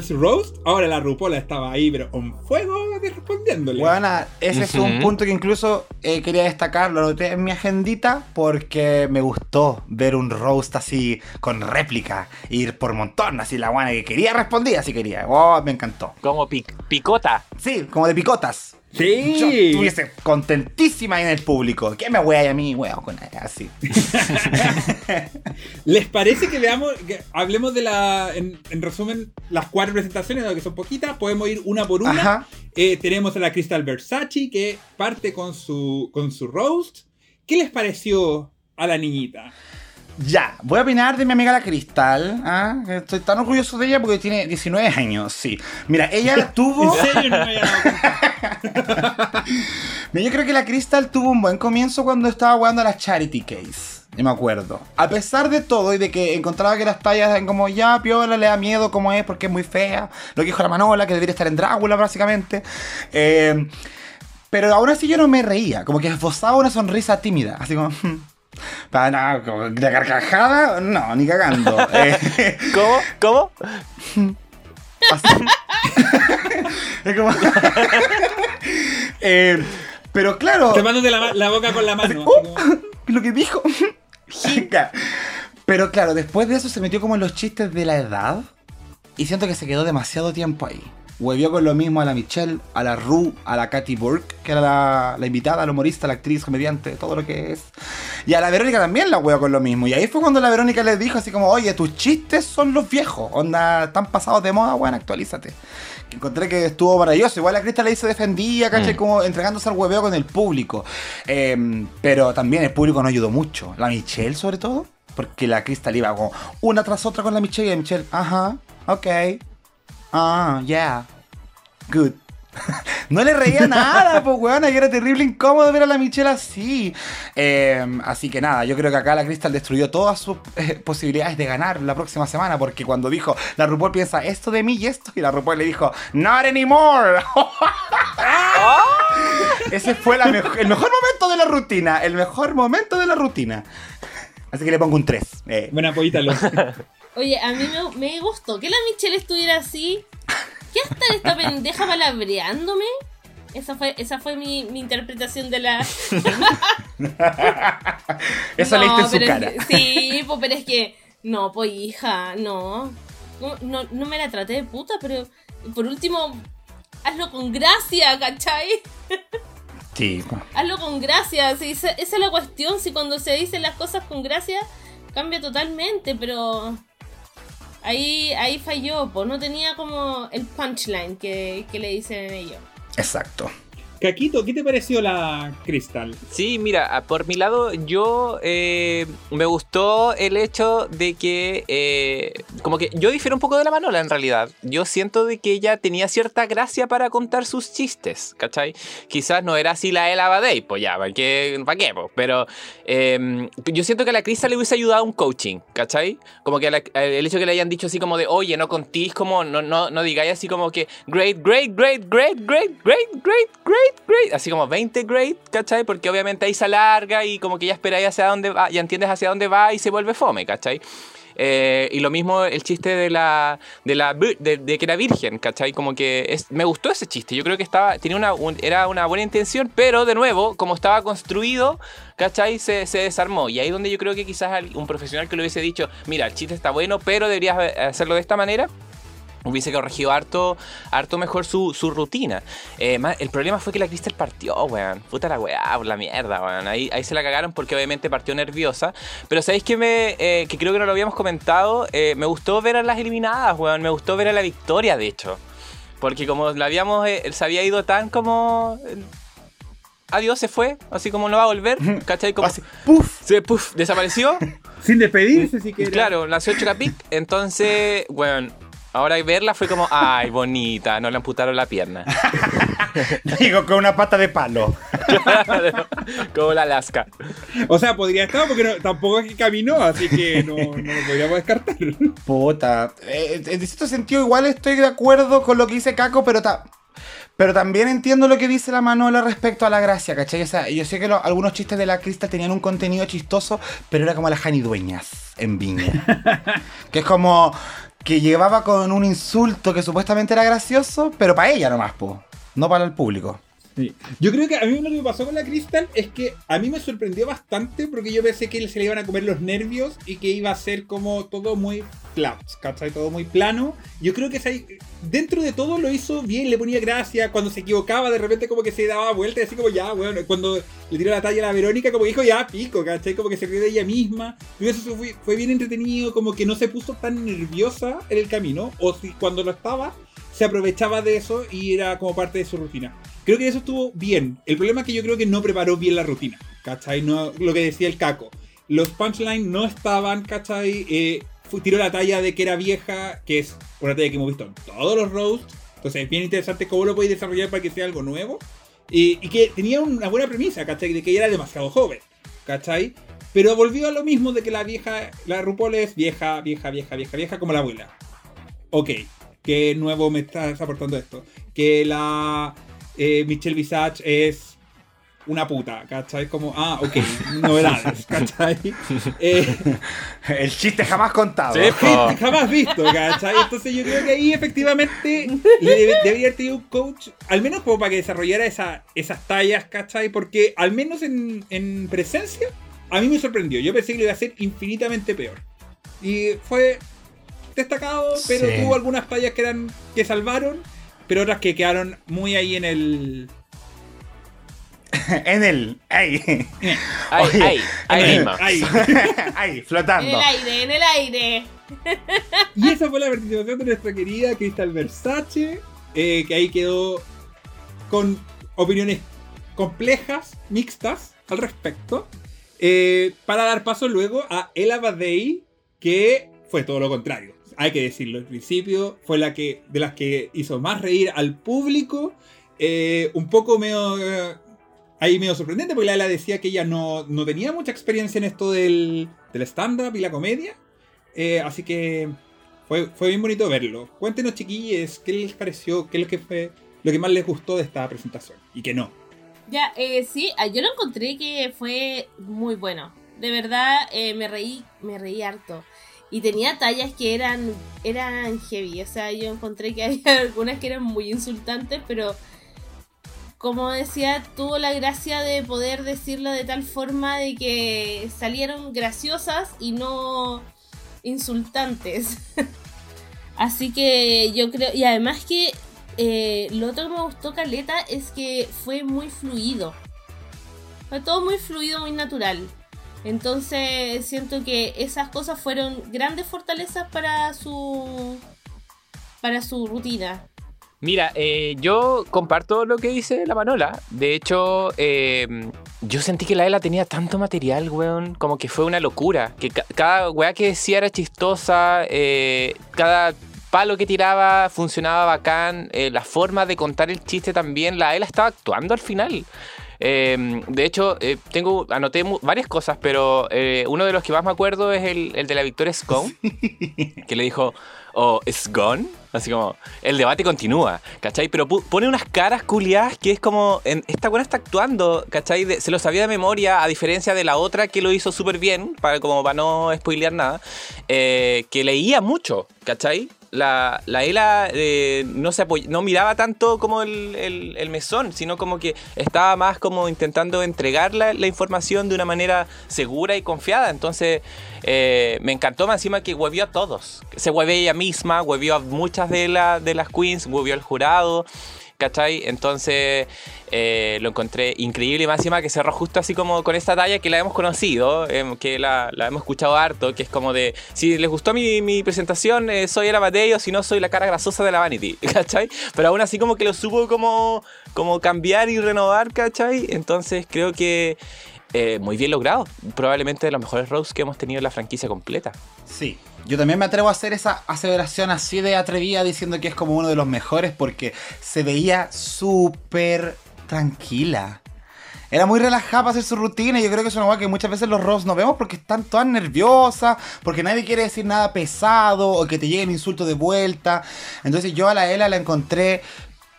su roast, ahora la Rupola estaba ahí, pero con fuego respondiéndole. Bueno, ese es un punto que incluso eh, quería destacar, lo anoté en mi agendita porque me gustó ver un roast así con réplica, ir por montón, así la guana que quería respondía, así quería. Oh, me encantó. como pic- picota. Sí, como de picotas. Yo Sí. estuviese contentísima en el público. ¿Qué me wea a mí, weón? Con así. ¿Les parece que veamos, que hablemos de la, en, en resumen, las cuatro presentaciones, que son poquitas, podemos ir una por una. Eh, tenemos a la Crystal Versace que parte con su, con su roast. ¿Qué les pareció a la niñita? Ya, voy a opinar de mi amiga la Cristal. ¿ah? Estoy tan orgulloso de ella porque tiene 19 años, sí. Mira, ella tuvo... ¿En serio no me había dado Yo creo que la Crystal tuvo un buen comienzo cuando estaba jugando a las Charity Case. Yo me acuerdo. A pesar de todo y de que encontraba que las tallas eran como ya, Piola le da miedo como es porque es muy fea. Lo que dijo la Manola, que debería estar en Drácula, básicamente. Eh, pero aún así yo no me reía. Como que esbozaba una sonrisa tímida. Así como. Para nada, como de carcajada, no, ni cagando. Eh, ¿Cómo? ¿Cómo? Así. es como. Eh, pero claro. Tapándote la, la boca con la mano. Oh, como- lo que dijo. Jica. Pero claro, después de eso se metió como en los chistes de la edad. Y siento que se quedó demasiado tiempo ahí. Huevió con lo mismo a la Michelle, a la Rue, a la Katy Burke, que era la, la invitada, la humorista, la actriz, comediante, todo lo que es. Y a la Verónica también la hueó con lo mismo. Y ahí fue cuando la Verónica le dijo así como, oye, tus chistes son los viejos. Onda, están pasados de moda, bueno, actualízate. Encontré que estuvo maravilloso. Igual la Crista le se defendía, ¿cachai? Mm. Como entregándose al hueveo con el público. Eh, pero también el público no ayudó mucho. La Michelle, sobre todo. Porque la Crystal iba como una tras otra con la Michelle y la Michelle, ajá, ok. Ah, yeah. Good. no le reía nada, pues weón, y era terrible incómodo ver a la Michelle así. Eh, así que nada, yo creo que acá la Crystal destruyó todas sus eh, posibilidades de ganar la próxima semana, porque cuando dijo, la RuPaul piensa esto de mí y esto, y la RuPaul le dijo, not anymore. Ese fue la el mejor momento de la rutina, el mejor momento de la rutina. Así que le pongo un 3. Eh, Buena pollita. Oye, a mí me, me gustó que la Michelle estuviera así. ¿Qué hasta esta pendeja palabreándome? Esa fue, esa fue mi, mi interpretación de la. Eso No, leíste en su es cara. que- sí, pues, pero es que. No, pues hija, no. No, no. no me la traté de puta, pero por último, hazlo con gracia, ¿cachai? Sí. Hazlo con gracia. sí, esa, esa es la cuestión. Si cuando se dicen las cosas con gracia, cambia totalmente, pero. Ahí, ahí falló, pues no tenía como el punchline que, que le dicen ellos. Exacto. Caquito, ¿qué te pareció la Crystal? Sí, mira, por mi lado, yo eh, me gustó el hecho de que, eh, como que yo difiero un poco de la Manola en realidad. Yo siento de que ella tenía cierta gracia para contar sus chistes, ¿cachai? Quizás no era así la Ella Badei, pues ya, ¿para qué? ¿Para qué? po? Pero eh, yo siento que la Crystal le hubiese ayudado un coaching, ¿cachai? Como que el hecho que le hayan dicho así como de, oye, no contís como, no, no, no digáis así como que, great, great, great, great, great, great, great, great, great, así como 20 great, ¿cachai? Porque obviamente ahí se alarga y como que ya esperáis hacia dónde va, ya entiendes hacia dónde va y se vuelve fome, ¿cachai? Eh, y lo mismo el chiste de la de la de, de que era virgen, ¿cachai? Como que es, me gustó ese chiste. Yo creo que estaba tenía una un- era una buena intención, pero de nuevo, como estaba construido, ¿cachai? Se, se desarmó. Y ahí donde yo creo que quizás un profesional que le hubiese dicho, mira, el chiste está bueno, pero deberías hacerlo de esta manera. Hubiese corregido harto, harto mejor su, su rutina. Eh, más- el problema fue que la Crystal partió, weón. Puta la weá, por la mierda, weón. Ahí, ahí se la cagaron porque obviamente partió nerviosa. Pero ¿sabéis que me eh, que creo que no lo habíamos comentado? Eh, me gustó ver a las eliminadas, weón. Me gustó ver a la victoria, de hecho. Porque como la habíamos, se había ido tan como... Adiós, se fue. Así como no va a volver. ¿Cachai? Como Así, ¡puf! se puf, desapareció. Sin despedirse, siquiera. Claro, nació Chocapic. Entonces, bueno, ahora verla fue como, ay, bonita, no le amputaron la pierna. Digo, con una pata de palo. como la Alaska. O sea, podría estar porque no- tampoco es que caminó, así que no, no lo podríamos descartar. Puta. Eh, en cierto sentido, igual estoy de acuerdo con lo que dice Caco, pero ta- Pero también entiendo lo que dice la Manola respecto a la gracia, ¿cachai? O sea, yo sé que lo- algunos chistes de la Crystal tenían un contenido chistoso, pero era como la Jani Dueñas en Viña. que es como que llevaba con un insulto que supuestamente era gracioso, pero para ella nomás, po. No para el público. Sí. Yo creo que a mí lo que me pasó con la Crystal es que a mí me sorprendió bastante porque yo pensé que se le iban a comer los nervios y que iba a ser como todo muy flat, ¿cachai? Todo muy plano. Yo creo que dentro de todo lo hizo bien, le ponía gracia. Cuando se equivocaba, de repente como que se daba vuelta así como ya, bueno. Cuando le tiró la talla a la Verónica, como dijo ya, pico, ¿cachai? Como que se rió de ella misma. Y eso fue, bien entretenido, como que no se puso tan nerviosa en el camino. O si cuando lo estaba, se aprovechaba de eso y era como parte de su rutina. Creo que eso estuvo bien. El problema es que yo creo que no preparó bien la rutina. ¿Cachai? No, lo que decía el caco. Los punchlines no estaban, ¿cachai? Eh, tiró la talla de que era vieja, que es una talla que hemos visto en todos los roasts. Entonces es bien interesante cómo lo podéis desarrollar para que sea algo nuevo. Y, que tenía una buena premisa, ¿cachai? De que ella era demasiado joven, ¿cachai? Pero volvió a lo mismo de que la vieja, la RuPaul es vieja, vieja, vieja, vieja, vieja, como la abuela. Ok, ¿qué nuevo me estás aportando esto? Que la eh, Michelle Visage es una puta, ¿cachai? Como, ah, ok, novedades, ¿cachai? Eh, El chiste jamás contado. Sí, po. jamás visto, ¿cachai? Entonces yo creo que ahí efectivamente le debe- debería haber tenido un coach, al menos como para que desarrollara esa- esas tallas, ¿cachai? Porque al menos en, en presencia, a mí me sorprendió. Yo pensé que lo iba a hacer infinitamente peor. Y fue destacado, pero Sí. tuvo algunas tallas que eran que salvaron, pero otras que quedaron muy ahí en el... en el. ¡Ay! Oye, en el- mismo. ahí. ¡Ay! En Flotando. el aire, en el aire. Y esa fue la participación de nuestra querida Crystal Versace, eh, que ahí quedó con opiniones complejas, mixtas al respecto, eh, para dar paso luego a Ella Badei, que fue todo lo contrario. Hay que decirlo, al principio fue la que de las que hizo más reír al público, eh, un poco medio eh, ahí medio sorprendente porque Ella decía que ella no, no tenía mucha experiencia en esto del, del stand-up y la comedia. Eh, así que fue, fue bien bonito verlo. Cuéntenos, chiquillos, qué les pareció, qué es lo que fue lo que más les gustó de esta presentación y que no. Ya, eh, sí, ah, yo lo encontré que fue muy bueno. De verdad, eh, me reí, me reí harto. Y tenía tallas que eran, eran heavy. O sea, yo encontré que había algunas que eran muy insultantes, pero como decía, tuvo la gracia de poder decirlo de tal forma de que salieron graciosas y no insultantes. Así que yo creo, y además que eh, lo otro que me gustó Caleta es que fue muy fluido. Fue todo muy fluido, muy natural. Entonces siento que esas cosas fueron grandes fortalezas para su para su rutina. Mira, eh, yo comparto lo que dice la Manola. De hecho, eh, yo sentí que la Ela tenía tanto material, weón, como que fue una locura. Que ca- cada weá que decía era chistosa, eh, cada palo que tiraba funcionaba bacán, eh, la forma de contar el chiste también, la Ela estaba actuando al final. Eh, de hecho, eh, tengo, anoté varias cosas, pero eh, uno de los que más me acuerdo es el, el de la Victoria Scone, que le dijo, oh, it's gone. Así como, el debate continúa, ¿cachai? Pero pone unas caras culiadas que es como, en- esta buena está actuando, ¿cachai? De- se lo sabía de memoria, a diferencia de la otra que lo hizo súper bien, para, como para no spoilear nada, eh, que leía mucho, ¿cachai? La, la Ela eh, no, se no miraba tanto como el, el- el mesón, sino como que estaba más como intentando entregar la, la información de una manera segura y confiada. Entonces, eh, me encantó más encima que huevió a todos. Se huevió ella misma, huevió a muchas de, la- de las queens, huevió al jurado. ¿Cachai? Entonces eh, lo encontré increíble y más encima que cerró justo así como con esta talla que la hemos conocido, em, que la, hemos escuchado harto, que es como de, si les gustó mi, presentación, eh, soy el Mateo, si no soy la cara grasosa de la Vanity, ¿cachai? Pero aún así como que lo supo como, como cambiar y renovar, ¿cachai? Entonces creo que eh, muy bien logrado, probablemente de los mejores roasts que hemos tenido en la franquicia completa. Sí. Yo también me atrevo a hacer esa aseveración así de atrevida diciendo que es como uno de los mejores porque se veía súper tranquila. Era muy relajada para hacer su rutina y yo creo que es una cosa que muchas veces los Ross no vemos porque están todas nerviosas, porque nadie quiere decir nada pesado o que te lleguen insultos de vuelta. Entonces yo a la Ela la encontré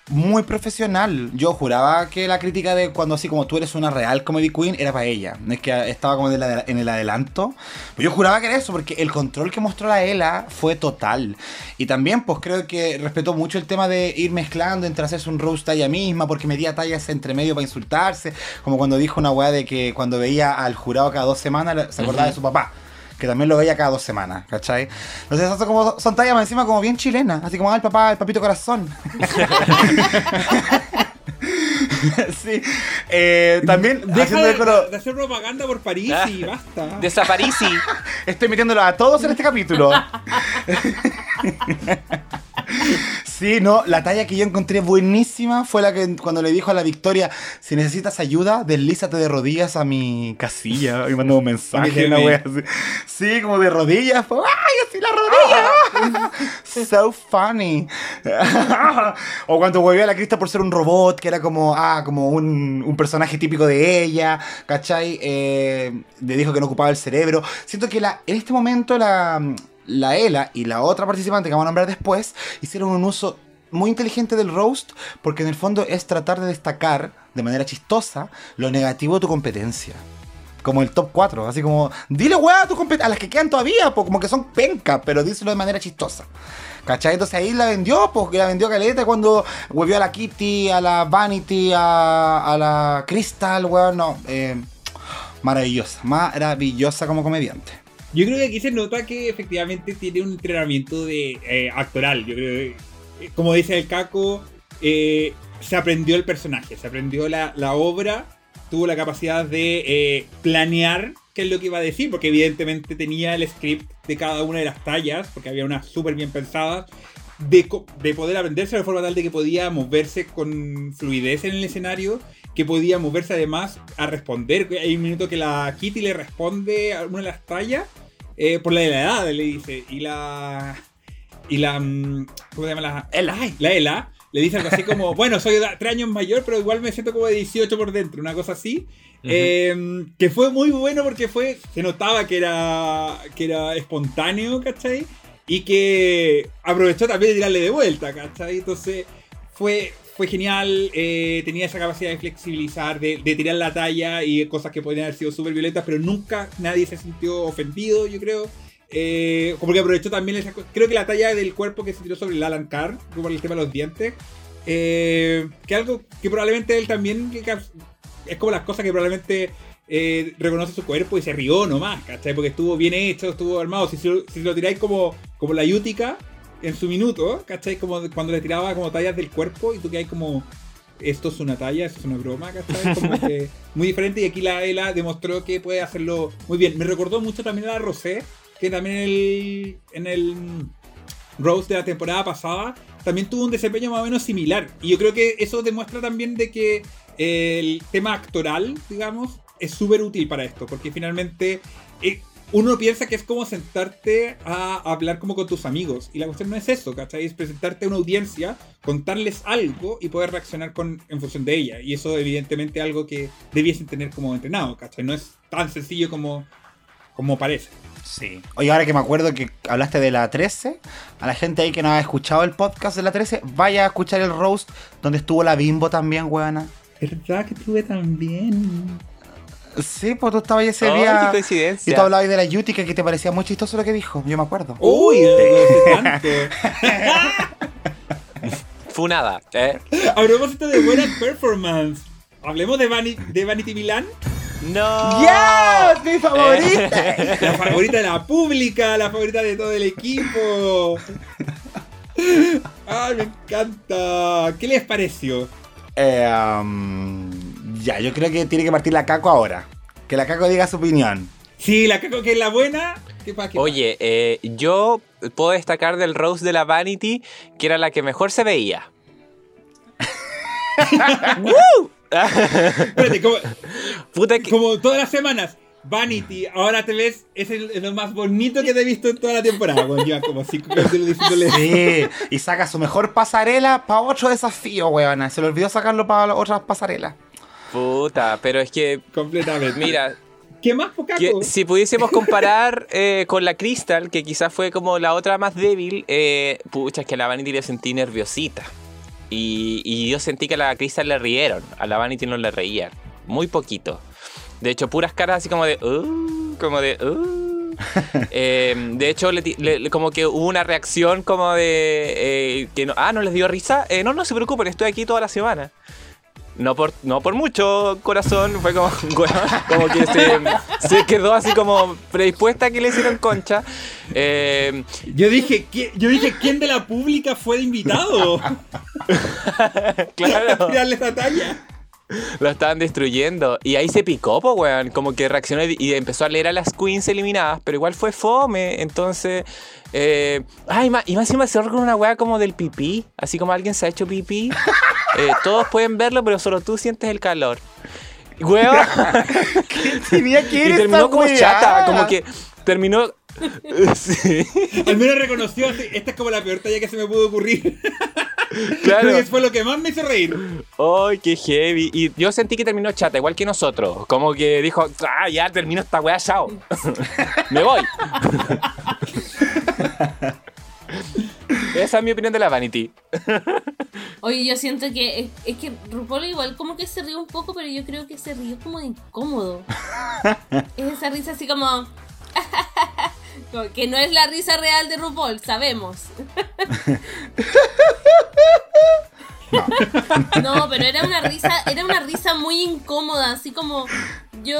muy profesional. Yo juraba que la crítica de cuando así como tú eres una real comedy queen era para ella. No es que estaba como en el, adelanto. Pero yo juraba que era eso, porque el control que mostró la Ela fue total. Y también, pues creo que respetó mucho el tema de ir mezclando entre hacerse un roast a ella misma, porque metía tallas entre medio para insultarse. Como cuando dijo una weá de que cuando veía al jurado cada dos semanas se acordaba de su papá que también lo veía cada dos semanas, ¿cachai? Entonces esas son, como, son tallas más encima como bien chilenas, así como ah, el papá, el papito corazón. sí. Eh, también Deja haciendo de, lo- de hacer propaganda por París Ah. y basta. Desapareci. Estoy metiéndolo a todos en este capítulo. Sí, no, la talla que yo encontré buenísima fue la que cuando le dijo a la Victoria, si necesitas ayuda, deslízate de rodillas a mi casilla. Y mandó un mensaje, una wea así. Sí, como de rodillas. Fue, ¡ay, así la rodilla! so funny. o cuando volvió a la crista por ser un robot, que era como, ah, como un, un personaje típico de ella, ¿cachai? Eh, le dijo que no ocupaba el cerebro. Siento que la, en este momento la, la Ela y la otra participante que vamos a nombrar después hicieron un uso muy inteligente del roast porque en el fondo es tratar de destacar de manera chistosa lo negativo de tu competencia. Como el top 4, así como, dile weá a, tu compet- a las que quedan todavía, como que son penca, pero díselo de manera chistosa. ¿Cachai? Entonces ahí la vendió, pues la vendió Caleta cuando volvió a la Kitty, a la Vanity, a, a la Crystal, weón, no. eh, maravillosa, maravillosa como comediante. Yo creo que aquí se nota que efectivamente tiene un entrenamiento de eh, actoral. Yo creo que, eh, como dice el Caco, eh, se aprendió el personaje, se aprendió la, la obra, tuvo la capacidad de eh, planear qué es lo que iba a decir, porque evidentemente tenía el script de cada una de las tallas, porque había unas súper bien pensadas, de, de poder aprenderse de forma tal de que podía moverse con fluidez en el escenario, que podía moverse además a responder. Hay un minuto que la Kitty le responde a una de las tallas eh, por la de la edad, le dice, y la... Y la... mm, ¿Cómo se llama la...? Ela. La Ela. Le dice algo así como, bueno, soy tres años mayor, pero igual me siento como de 18 por dentro, una cosa así. Eh, que fue muy bueno porque fue se notaba que era, que era espontáneo, ¿cachai? Y que aprovechó también de tirarle de vuelta, ¿cachai? Entonces fue, fue genial, eh, tenía esa capacidad de flexibilizar, de, tirar la talla y cosas que podrían haber sido súper violentas, pero nunca nadie se sintió ofendido, yo creo. Eh, porque aprovechó también esa Creo que la talla del cuerpo que se tiró sobre el Alan Carr, como el tema de los dientes, eh, que algo que probablemente él también que es como las cosas que probablemente eh, reconoce su cuerpo y se rió nomás, ¿cachai? Porque estuvo bien hecho, estuvo armado. Si, si lo tiráis como, como la Yutica en su minuto, ¿cachai? Como cuando le tiraba como tallas del cuerpo y tú que hay como. Esto es una talla, esto es una broma, ¿cachai? Como que muy diferente y aquí la Ela demostró que puede hacerlo muy bien. Me recordó mucho también a la Rosé, que también en el, en el Rose de la temporada pasada también tuvo un desempeño más o menos similar. Y yo creo que eso demuestra también de que el tema actoral, digamos, es súper útil para esto, porque finalmente eh, uno piensa que es como sentarte a hablar como con tus amigos, y la cuestión no es eso, ¿cachai? Es presentarte a una audiencia, contarles algo y poder reaccionar con, en función de ella. Y eso evidentemente es algo que debiesen tener como entrenado, ¿cachai? No es tan sencillo como, como parece. Sí. Oye, ahora que me acuerdo que hablaste de la 13, a la gente ahí que no ha escuchado el podcast de la 13, vaya a escuchar el roast donde estuvo la Bimbo también, weona. ¿Verdad que tuve también? Sí, pues tú estabas ahí ese Ay, qué día. coincidencia. Y tú hablabas de la Yutica que te parecía muy chistoso lo que dijo. Yo me acuerdo. Uy, no sé tanto. Funada, ¿eh? A propósito de buena performance, hablemos de, Vani- de Vanity Milan, No. ¡Ya! ¡Mi favorita! la favorita de la pública, la favorita de todo el equipo. Ay, me encanta. ¿Qué les pareció? Eh, um, ya, yo creo que tiene que partir la Caco ahora. Que la Caco diga su opinión. Sí, la caco que es la buena. ¿Qué pa- qué pa- Oye, eh, yo puedo destacar del Rose de la Vanity que era la que mejor se veía. ¡Woo! Espérate, como, Puta que. como todas las semanas. Vanity, ahora te ves, es el, es lo más bonito que te he visto en toda la temporada. Bueno, lleva como cinco capítulos diciéndole. Sí, y saca su mejor pasarela para otro desafío, weona. Se le olvidó sacarlo para otras pasarelas. Puta, pero es que. Completamente. Mira, ¿Qué más, que si pudiésemos comparar eh, con la Crystal, que quizás fue como la otra más débil, eh, pucha, es que a la Vanity le sentí nerviosita. Y, y yo sentí que a la Crystal le rieron, a la Vanity no le reían. Muy poquito. De hecho, puras caras así como de. "Uh", como de. "Uh". Eh, de hecho, le ti- le- le- como que hubo una reacción como de. eh, que no, ah, ¿no les dio risa? Eh, no, no se preocupen, estoy aquí toda la semana. No por, no por mucho, corazón. Fue como, que se, se quedó así como predispuesta a que le hicieran concha. Eh, Yo dije, ¿qui- yo dije, ¿quién de la pública fue de invitado? claro, Tirarle esa talla. lo estaban destruyendo. Y ahí se picó, po, weón. Como que reaccionó y, y empezó a leer a las queens eliminadas. Pero igual fue fome. Entonces. Eh, ay, ma- y más encima cerró con una weá como del pipí. Así como alguien se ha hecho pipí. Eh, todos pueden verlo, pero solo tú sientes el calor. Weón. Tenía que ir y terminó como weá. chata, como que terminó. sí, Al menos reconoció, así, esta es como la peor talla que se me pudo ocurrir. claro. Creo que fue lo que más me hizo reír. Ay, qué heavy. Y yo sentí que terminó chata, igual que nosotros. Como que dijo, ah, ya termino esta weá, chao. me voy. Esa es mi opinión de la Vanity. Oye, yo siento que es, es que RuPaul igual como que se rió un poco, pero yo creo que se rió como de incómodo. es esa risa así como... que no es la risa real de RuPaul, sabemos. no, pero era una risa, era una risa muy incómoda, así como yo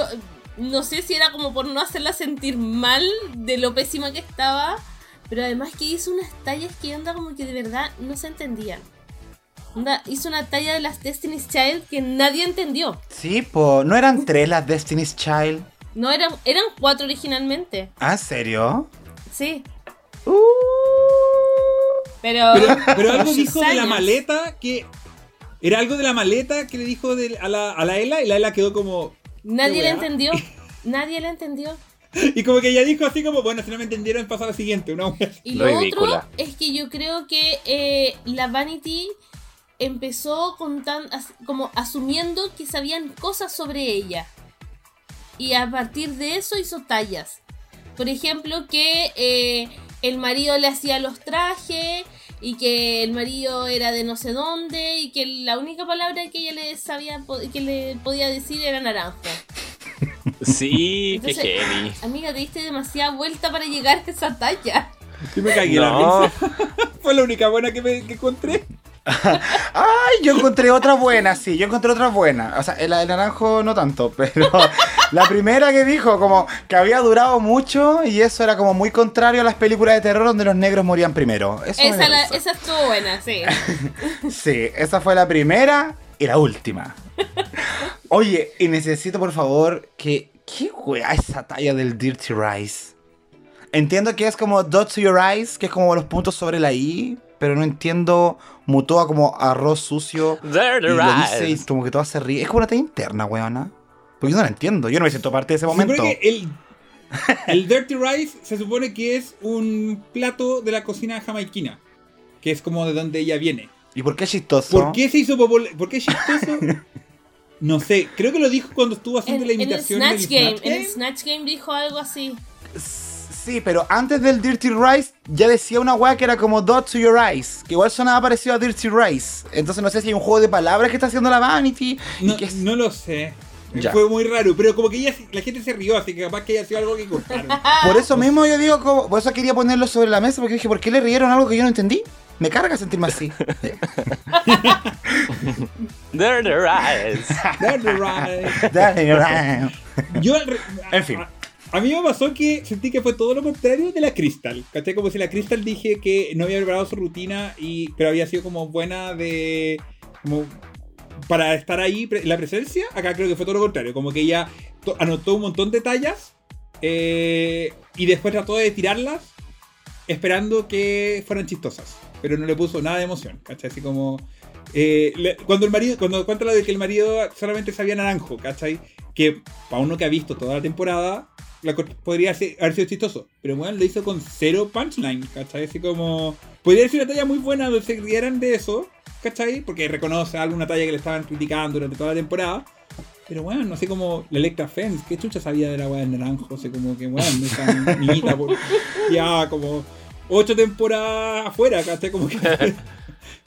no sé si era como por no hacerla sentir mal de lo pésima que estaba, pero además que hizo unas tallas que onda como que de verdad no se entendían. Onda, hizo una talla de las Destiny's Child que nadie entendió. Sí, po. ¿No eran tres las Destiny's Child? No eran, eran cuatro originalmente. ¿Ah, serio? Sí. Uh. Pero, Pero, pero algo dijo de la maleta que. Era algo de la maleta que le dijo de- a, la, a la Ela y la Ela quedó como. Nadie ¿Qué la entendió. Nadie la entendió. Y como que ella dijo así como, bueno, si no me entendieron, pasa lo siguiente. Una. Y lo Ridícula. otro es que yo creo que eh, la Vanity empezó con tan, as- como asumiendo que sabían cosas sobre ella. Y a partir de eso hizo tallas. Por ejemplo, que eh, el marido le hacía los trajes y que el marido era de no sé dónde y que la única palabra que ella le sabía que le podía decir era naranjo. Sí, qué Entonces, heavy. Amiga, te diste demasiada vuelta para llegar a esa talla. Sí me cagué la No, risa. Fue la única buena que, me, que encontré. Ay, yo encontré otra buena, sí, yo encontré otra buena. O sea, la del naranjo no tanto, pero la primera que dijo, como que había durado mucho y eso era como muy contrario a las películas de terror donde los negros morían primero. Eso la- esa estuvo buena, sí. Sí, esa fue la primera y la última. Oye, y necesito por favor que. ¿Qué wea esa talla del Dirty Rice? Entiendo que es como dot to your eyes, que es como los puntos sobre la I, pero no entiendo. Mutó a como arroz sucio. There Y the lo dice y como que todo se ríe. Es como una talla interna, weona. Porque yo no la entiendo. Yo no me siento parte de ese Se momento. que el, el Dirty Rice se supone que es un plato de la cocina jamaiquina. Que es como de donde ella viene. ¿Y por qué es chistoso? ¿Por qué se hizo popular? ¿Por qué es chistoso? No sé, creo que lo dijo cuando estuvo haciendo En, la en el imitación Snatch del Game, Snatch en el Game. Snatch Game dijo algo así. Sí, pero antes del Dirty Rice ya decía una weá que era como Dot to Your Eyes, que igual sonaba parecido a Dirty Rice. Entonces no sé si hay un juego de palabras que está haciendo la Vanity. y No, que es- no lo sé. Ya. Fue muy raro, pero como que ella, la gente se rió, así que capaz que haya sido algo que cortaron. Por eso mismo yo digo, como- por eso quería ponerlo sobre la mesa, porque dije, ¿por qué le rieron algo que yo no entendí? Me carga sentirme así. There the rise. Dirty Rice. Dale, Yo, al re- En fin. A, mí me pasó que sentí que fue todo lo contrario de la Crystal. ¿Cachai? Como si la Crystal dije que no había preparado su rutina, y, pero había sido como buena de. Como para estar ahí, la presencia. Acá creo que fue todo lo contrario. Como que ella anotó un montón de tallas eh, y después trató de tirarlas esperando que fueran chistosas. Pero no le puso nada de emoción. ¿Cachai? Así como. Eh, le- cuando el marido, cuando cuenta lo de que el marido solamente sabía naranjo, ¿cachai? Que para uno que ha visto toda la temporada, la podría ser- haber sido chistoso. Pero bueno, lo hizo con cero punchline, ¿cachai? Así como. Podría ser una talla muy buena donde se rieran de eso, ¿cachai? Porque reconoce alguna talla que le estaban criticando durante toda la temporada. Pero bueno, no sé cómo la Electra Fence, ¿qué chucha sabía de la weá del naranjo? O sea, como que, bueno, esa niñita por, ya como ocho temporadas afuera, ¿cachai? Como que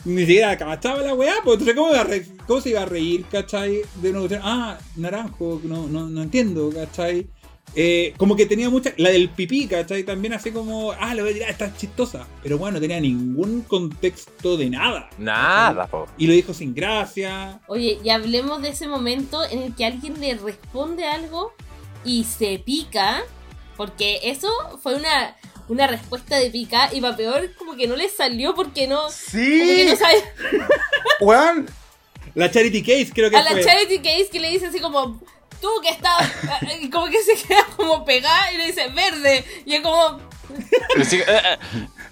ni siquiera cachaba la weá, pues entonces, ¿cómo, iba a re- cómo se iba a reír, ¿cachai? De una cuestión, ah, naranjo, no, no, no entiendo, ¿cachai? Eh, como que tenía mucha. La del pipí, ¿cachai? También así como, ah, le voy a tirar, está chistosa. Pero bueno, no tenía ningún contexto de nada. Nada, po. Y lo dijo sin gracia. Oye, y hablemos de ese momento en el que alguien le responde algo y se pica, porque eso fue una, una respuesta de pica y va peor como que no le salió porque no, Sí, no sabe. La Charity Case, creo que A la. Charity Case que le dice así como, tú que estás, y como que se queda como pegada y le dice verde, y es como, eh, eh,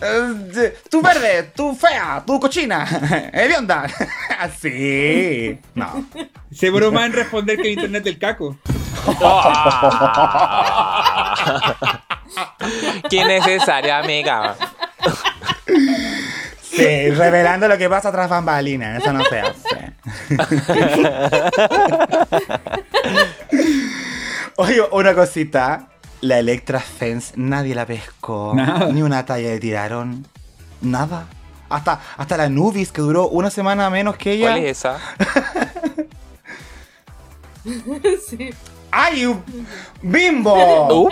Eh, tú verde, tú fea, tú cochina, hedionda. Así. No. Se broma en responder que el internet del caco. Qué necesaria, amiga. Sí, revelando lo que pasa tras bambalinas. Eso no se hace. Oye, una cosita. La Electra Fence nadie la pescó. Nada. Ni una talla le tiraron. Nada. Hasta, hasta la Nubis, que duró una semana menos que ella. ¿Cuál es esa? sí. ¡Ay! ¡Bimbo! Uh,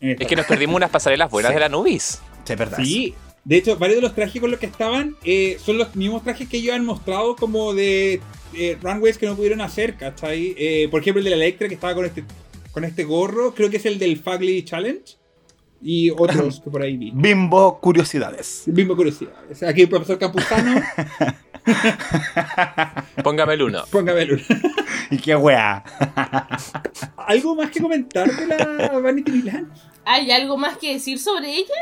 es que nos perdimos unas pasarelas buenas Sí. de la Nubis. Sí, es verdad. Sí. De hecho, varios de los trajes con los que estaban eh, son los mismos trajes que ellos han mostrado como de eh, runways que no pudieron hacer, ¿cachai? Eh, por ejemplo, el de la Electra que estaba con este, con este gorro, creo que es el del Fugly Challenge. Y otros que por ahí vi. Bimbo Curiosidades. Misma curiosidad. O sea, aquí el profesor Campuzano, Póngame el uno. póngame el uno. Y qué weá. ¿Algo más que comentar de la Vanity Milan? ¿Hay algo más que decir sobre ella?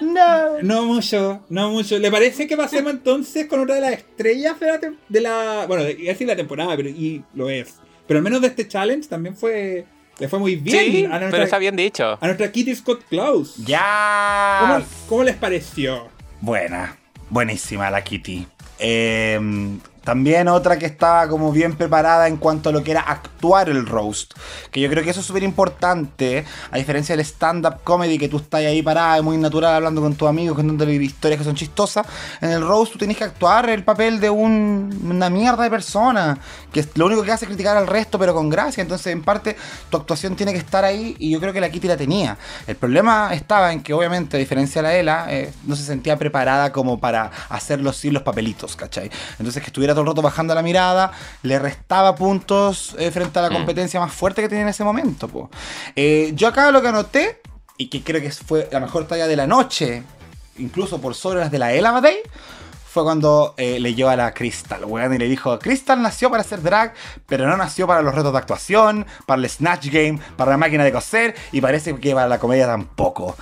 No. No mucho, no mucho. ¿Le parece que pasemos entonces con otra de las estrellas de la, de la bueno, iba a decir la temporada, pero y lo es. Pero al menos de este challenge también fue le fue muy bien Sí, a nuestra, pero está bien dicho. a nuestra Kitty Scott Klaus. Ya. ¿Cómo, cómo les pareció? Buena, buenísima la Kitty. Eh, también otra que estaba como bien preparada en cuanto a lo que era actuar el roast. Que yo creo que eso es súper importante. A diferencia del stand-up comedy que tú estás ahí parada, muy natural, hablando con tus amigos, contándole historias que son chistosas. En el roast tú tienes que actuar el papel de un- una mierda de persona. Que lo único que hace es criticar al resto, pero con gracia. Entonces, en parte, tu actuación tiene que estar ahí. Y yo creo que la Kitty la tenía. El problema estaba en que, obviamente, a diferencia de la Ela, eh, no se sentía preparada como para hacerlo sin los papelitos, ¿cachai? Entonces, que estuviera todo el rato bajando la mirada, le restaba puntos eh, frente a la Mm. competencia más fuerte que tenía en ese momento, po. Eh, yo acá lo que anoté, y que creo que fue la mejor talla de la noche, incluso por sobre las de la Ela Day, fue cuando eh, leyó a la Crystal, weón, y le dijo, Crystal nació para hacer drag, pero no nació para los retos de actuación, para el Snatch Game, para la máquina de coser, y parece que para la comedia tampoco.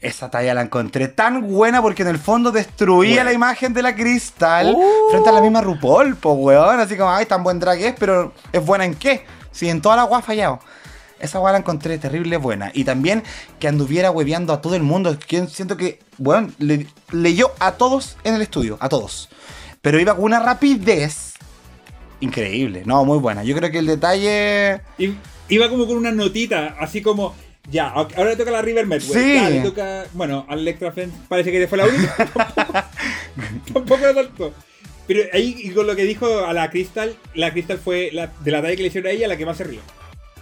Esa talla la encontré tan buena porque en el fondo destruía Bueno. la imagen de la Crystal Uh. frente a la misma RuPaul, po, weón. Así como, ay, tan buen drag es, pero ¿es buena en qué? Si en toda la agua ha fallado. Esa weá la encontré terrible buena. Y también que anduviera hueveando a todo el mundo. Que siento que, weón, le- leyó a todos en el estudio, a todos. Pero iba con una rapidez increíble. No, muy buena. Yo creo que el detalle... Iba como con una notita, así como, ya, ahora le toca a la River Medway. Sí. Ya, le toca, bueno, al Electra parece que fue la única. tampoco, tampoco era tanto. Pero ahí, y con lo que dijo a la Crystal, la Crystal fue la, de la talla que le hicieron a ella la que más se rió.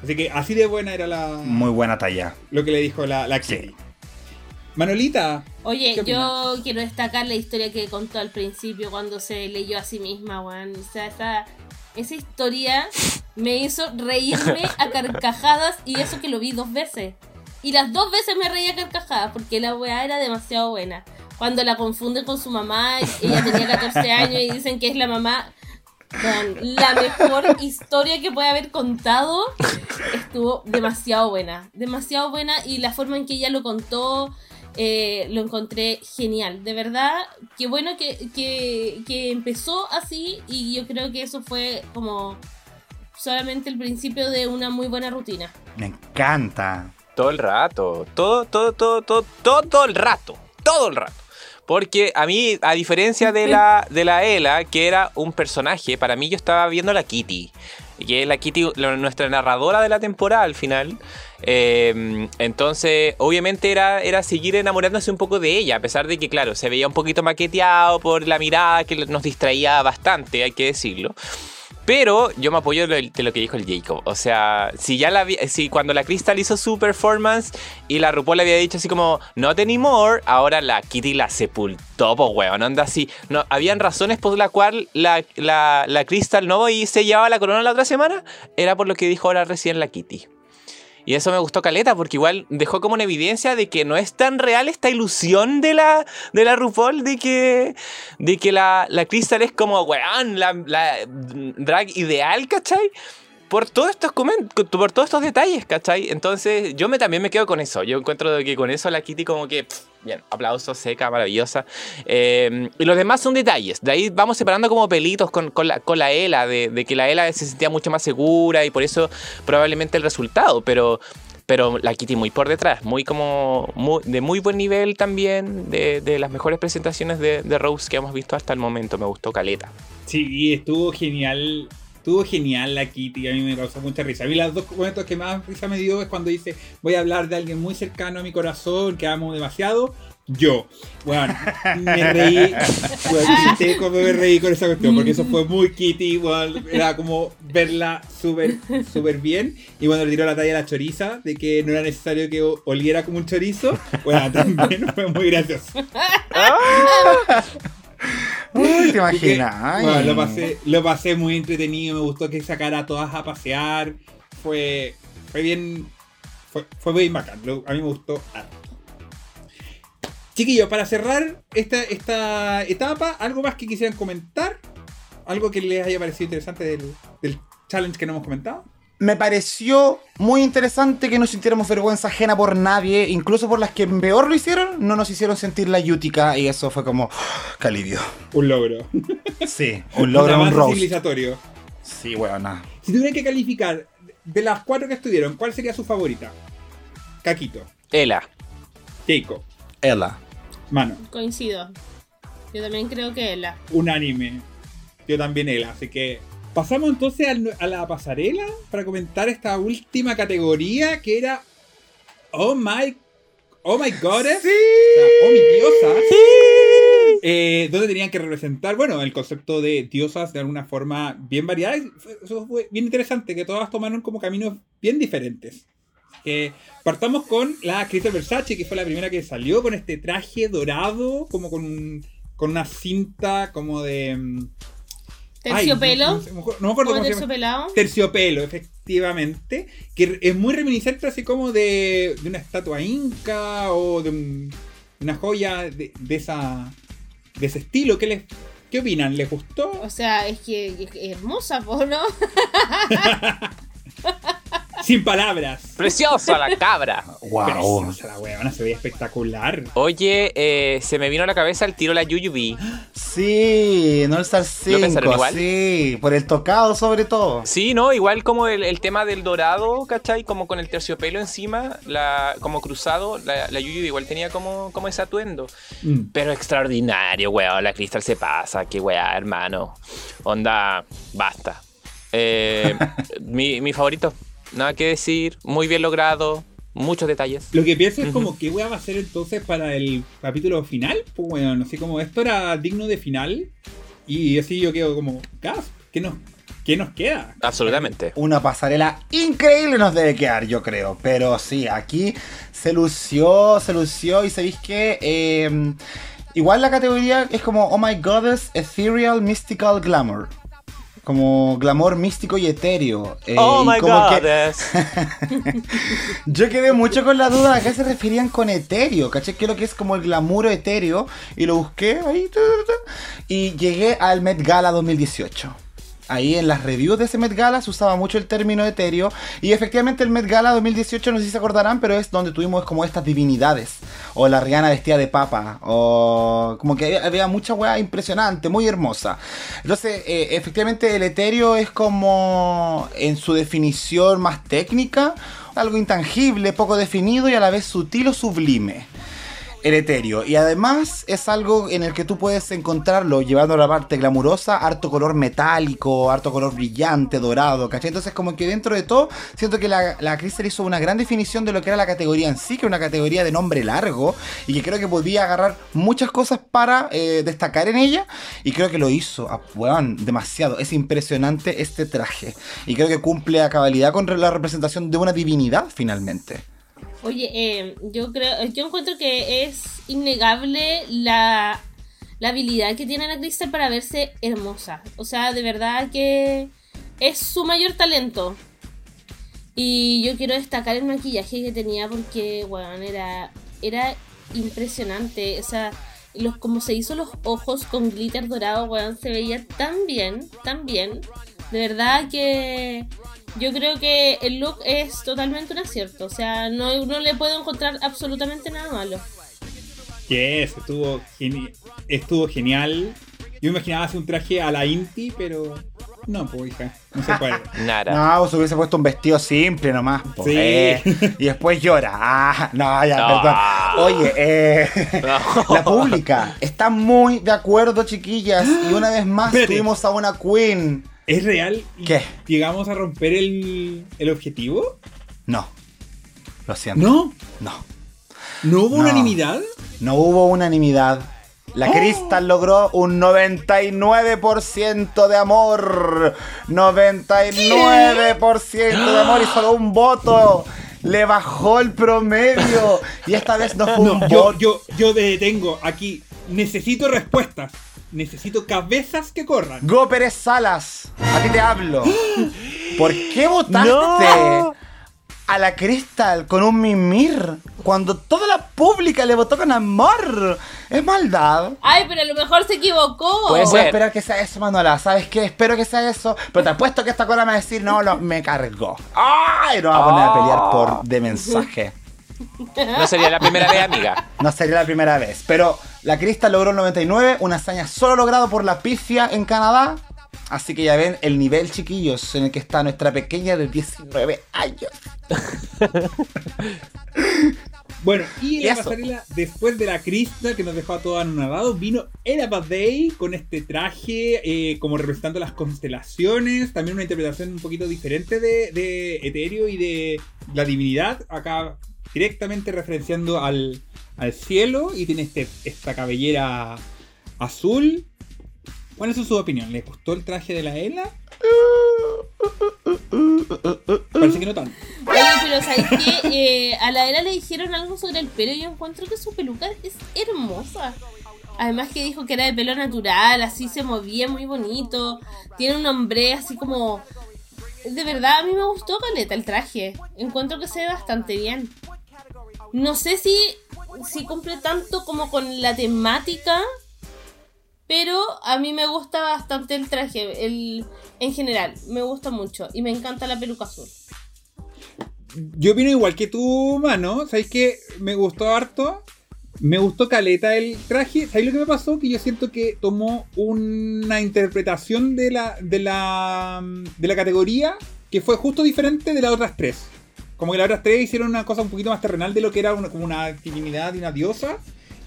Así que así de buena era la Muy buena talla. lo que le dijo la, la Kitty. Sí. Manolita, Oye, ¿Qué yo quiero destacar la historia que contó al principio cuando se leyó a sí misma, weón. O sea, esa, esa historia me hizo reírme a carcajadas y eso que lo vi dos veces. Y las dos veces me reí a carcajadas porque la weá era demasiado buena. Cuando la confunden con su mamá, ella tenía 14 años y dicen que es la mamá. La mejor historia que puede haber contado estuvo demasiado buena. Demasiado buena y la forma en que ella lo contó eh, lo encontré genial. De verdad, qué bueno que, que, que empezó así y yo creo que eso fue como solamente el principio de una muy buena rutina. Me encanta. Todo el rato. Todo, todo, todo, todo, todo el rato. Todo el rato. Porque a mí, a diferencia de la, de la Ela, que era un personaje, para mí yo estaba viendo la Kitty. Que es la Kitty, la- nuestra narradora de la temporada al final. Eh, entonces, obviamente era, era seguir enamorándose un poco de ella, a pesar de que, claro, se veía un poquito maqueteado por la mirada que nos distraía bastante, hay que decirlo. Pero yo me apoyo de lo, que dijo el Jacob. O sea, si ya si cuando la Crystal hizo su performance y la RuPaul le había dicho así como not anymore, ahora la Kitty la sepultó, pues weón, anda así. No, habían razones por la cual la, la, la Crystal no y se llevaba la corona la otra semana. Era por lo que dijo ahora recién la Kitty. Y eso me gustó caleta, porque igual dejó como una evidencia de que no es tan real esta ilusión de la, de la RuPaul de que, de que la, la Crystal es como, weón, la, la drag ideal, ¿cachai? Por todos estos por todos estos detalles, ¿cachai? Entonces, yo me, también me quedo con eso. Yo encuentro que con eso la Kitty como que, pff, bien, aplauso, seca, maravillosa. Eh, y los demás son detalles. De ahí vamos separando como pelitos con, con la, con la Ela, de, de que la Ela se sentía mucho más segura y por eso probablemente el resultado. Pero, pero la Kitty muy por detrás, muy como muy- de muy buen nivel también, de, de las mejores presentaciones de, de Rose que hemos visto hasta el momento. Me gustó Caleta. Sí, estuvo genial. Estuvo genial la Kitty, a mí me causó mucha risa. A mí los dos momentos que más risa me dio es cuando dice, voy a hablar de alguien muy cercano a mi corazón, que amo demasiado. Yo. Bueno, me reí. Bueno, grité como me reí con esa cuestión, porque eso fue muy Kitty. bueno, era como verla súper, súper bien. Y cuando le tiró la talla a la choriza, de que no era necesario que oliera como un chorizo, bueno, también fue muy gracioso. Uy, te imaginas. Bueno, lo, pasé, lo pasé muy entretenido, me gustó que sacara a todas a pasear. Fue, fue bien. Fue, fue bien bacán. lo- a mí me gustó harto. Chiquillos, para cerrar esta, esta etapa, ¿algo más que quisieran comentar? ¿Algo que les haya parecido interesante del, del challenge que no hemos comentado? Me pareció muy interesante que no sintiéramos vergüenza ajena por nadie, incluso por las que peor lo hicieron, no nos hicieron sentir la yútica y eso fue como, ¡qué alivio! Un logro. Sí, un logro, un roast. civilizatorio. Sí, bueno, nada. Si tuvieran que calificar de las cuatro que estuvieron, ¿cuál sería su favorita? Caquito, Ela. Keiko, Ella. Mano. Coincido. Yo también creo que ella. unánime. Yo también él, así que pasamos entonces a la pasarela para comentar esta última categoría que era Oh my Oh my goddess. Sí. O sea, oh mi diosa. Eh, donde tenían que representar, bueno, el concepto de diosas de alguna forma bien variada. Eso fue bien interesante, que todas tomaron como caminos bien diferentes. Que partamos con la Crystal Versace, que fue la primera que salió con este traje dorado, como con, un- con una cinta como de... ay, Terciopelo. no, me acuerdo- ¿Cómo se llama. Terciopelo, efectivamente. Que es muy reminiscente así como de, de una estatua inca o de un- una joya de, de esa de ese estilo. ¿Qué, les, ¿Qué opinan? ¿Les gustó? O sea, es que es hermosa, ¿no? Sin palabras. ¡Preciosa la cabra! Wow. Preciosa la weona, se veía espectacular. Oye, eh, se me vino a la cabeza el tiro la Yuyubi. Sí, no el Star 5. pensaron igual? Sí, por el tocado sobre todo. Sí, ¿no? Igual como el, el tema del dorado, ¿cachai? Como con el terciopelo encima, la, como cruzado, la, la Yuyubi igual tenía como, como ese atuendo. Mm. Pero extraordinario, weón. La Crystal se pasa. Qué weá, hermano. Onda, basta. Eh, mi, mi favorito. Nada que decir. Muy bien logrado. Muchos detalles. Lo que pienso es como, ¿qué weá va a ser entonces para el capítulo final? Pues bueno, no sé, como esto era digno de final. Y así yo quedo como, gas, ¿qué nos, qué nos queda? Absolutamente. Una pasarela increíble nos debe quedar, yo creo. Pero sí, aquí se lució, se lució. Y sabéis que eh, igual la categoría es como Oh My Goddess, Ethereal, Mystical Glamour. Como glamour místico y etéreo. Eh, oh y my como que- god. es- Yo quedé mucho con la duda a qué se referían con etéreo, ¿caché? ¿Qué es lo que es como el glamour etéreo? Y lo busqué ahí. y llegué al Met Gala 2018. Ahí en las reviews de ese Met Gala se usaba mucho el término etéreo. Y efectivamente el Met Gala 2018, no sé si se acordarán, pero es donde tuvimos como estas divinidades. O la Rihanna vestida de papa. O como que había, mucha weá impresionante, muy hermosa. Entonces, eh, efectivamente el etéreo es como en su definición más técnica, algo intangible, poco definido y a la vez sutil o sublime. El. Y además es algo en el que tú puedes encontrarlo llevando a la parte glamurosa, harto color metálico, harto color brillante, dorado, ¿cachai? Entonces como que dentro de todo, siento que la, la Crystal hizo una gran definición de lo que era la categoría en sí, que era una categoría de nombre largo, y que creo que podía agarrar muchas cosas para eh, destacar en ella, y creo que lo hizo, ah, weón, demasiado. Es impresionante este traje. Y creo que cumple a cabalidad con la representación de una divinidad finalmente. Oye, eh, yo creo, yo encuentro que es innegable la, la habilidad que tiene la Crystal para verse hermosa. O sea, de verdad que es su mayor talento. Y yo quiero destacar el maquillaje que tenía porque, bueno, era, era impresionante. O sea, los, como se hizo los ojos con glitter dorado, weón, se veía tan bien, tan bien. De verdad que yo creo que el look es totalmente un acierto. O sea, no, no le puedo encontrar absolutamente nada malo. Estuvo, geni- estuvo genial. Yo me imaginaba hacer un traje a la Inti, pero no, pues hija, no se puede. Nada. No, pues hubiese puesto un vestido simple nomás. po, Sí. eh. Y después llora. Ah, no, ya, No. perdón. Oye, eh, No. la pública está muy de acuerdo, chiquillas. Y una vez más tuvimos a una queen. ¿Es real? ¿Qué? ¿Llegamos a romper el, el objetivo? No. Lo siento. No, No. no hubo No. unanimidad. No hubo unanimidad. La Oh. Crystal logró un 99% de amor. 99% de amor y solo un voto. Le bajó el promedio. Y esta vez no fue un yo, voto. yo, yo detengo aquí. Necesito respuestas. Necesito cabezas que corran. Go Pérez Salas, a ti te hablo. ¿Por qué votaste No. a la Crystal con un mimir cuando toda la pública le votó con amor? Es maldad. Ay, pero a lo mejor se equivocó. Puede Voy ser. a esperar que sea eso, Manuela. ¿Sabes qué? Espero que sea eso. Pero te apuesto que esta cola me va a decir, no, no, me cargó. ¡Ay! Nos va a poner a pelear por de mensaje. No sería la primera vez, amiga. No sería la primera vez. Pero la Crystal logró el 99, una hazaña solo logrado por la pifia en Canadá. Así que ya ven el nivel, chiquillos, en el que está nuestra pequeña de 19 años. Bueno, y en la pasarela, después de la crista que nos dejó a todos anonadados, vino Ella Day con este traje, eh, como representando las constelaciones. También una interpretación un poquito diferente de, de Etéreo y de la divinidad. Acá directamente referenciando al, al cielo. Y tiene este, esta cabellera azul. ¿Cuál es su opinión? ¿Les gustó el traje de la Ela? Parece que no tanto. Oye, pero ¿sabes qué? Eh, a la era le dijeron algo sobre el pelo y yo encuentro que su peluca es hermosa. Además que dijo que era de pelo natural, así se movía muy bonito. Tiene un hombre así como... De verdad, a mí me gustó Caleta el traje. Encuentro que se ve bastante bien. No sé si, si cumple tanto como con la temática Pero a mí me gusta bastante el traje, el, en general, me gusta mucho y me encanta la peluca azul. Yo opino igual que tú, mano. ¿Sabes qué? Me gustó harto. Me gustó caleta el traje. ¿Sabes lo que me pasó? Que yo siento que tomó una interpretación de la, de la, de la categoría que fue justo diferente de las otras tres. Como que las otras tres hicieron una cosa un poquito más terrenal de lo que era una, como una divinidad y una diosa.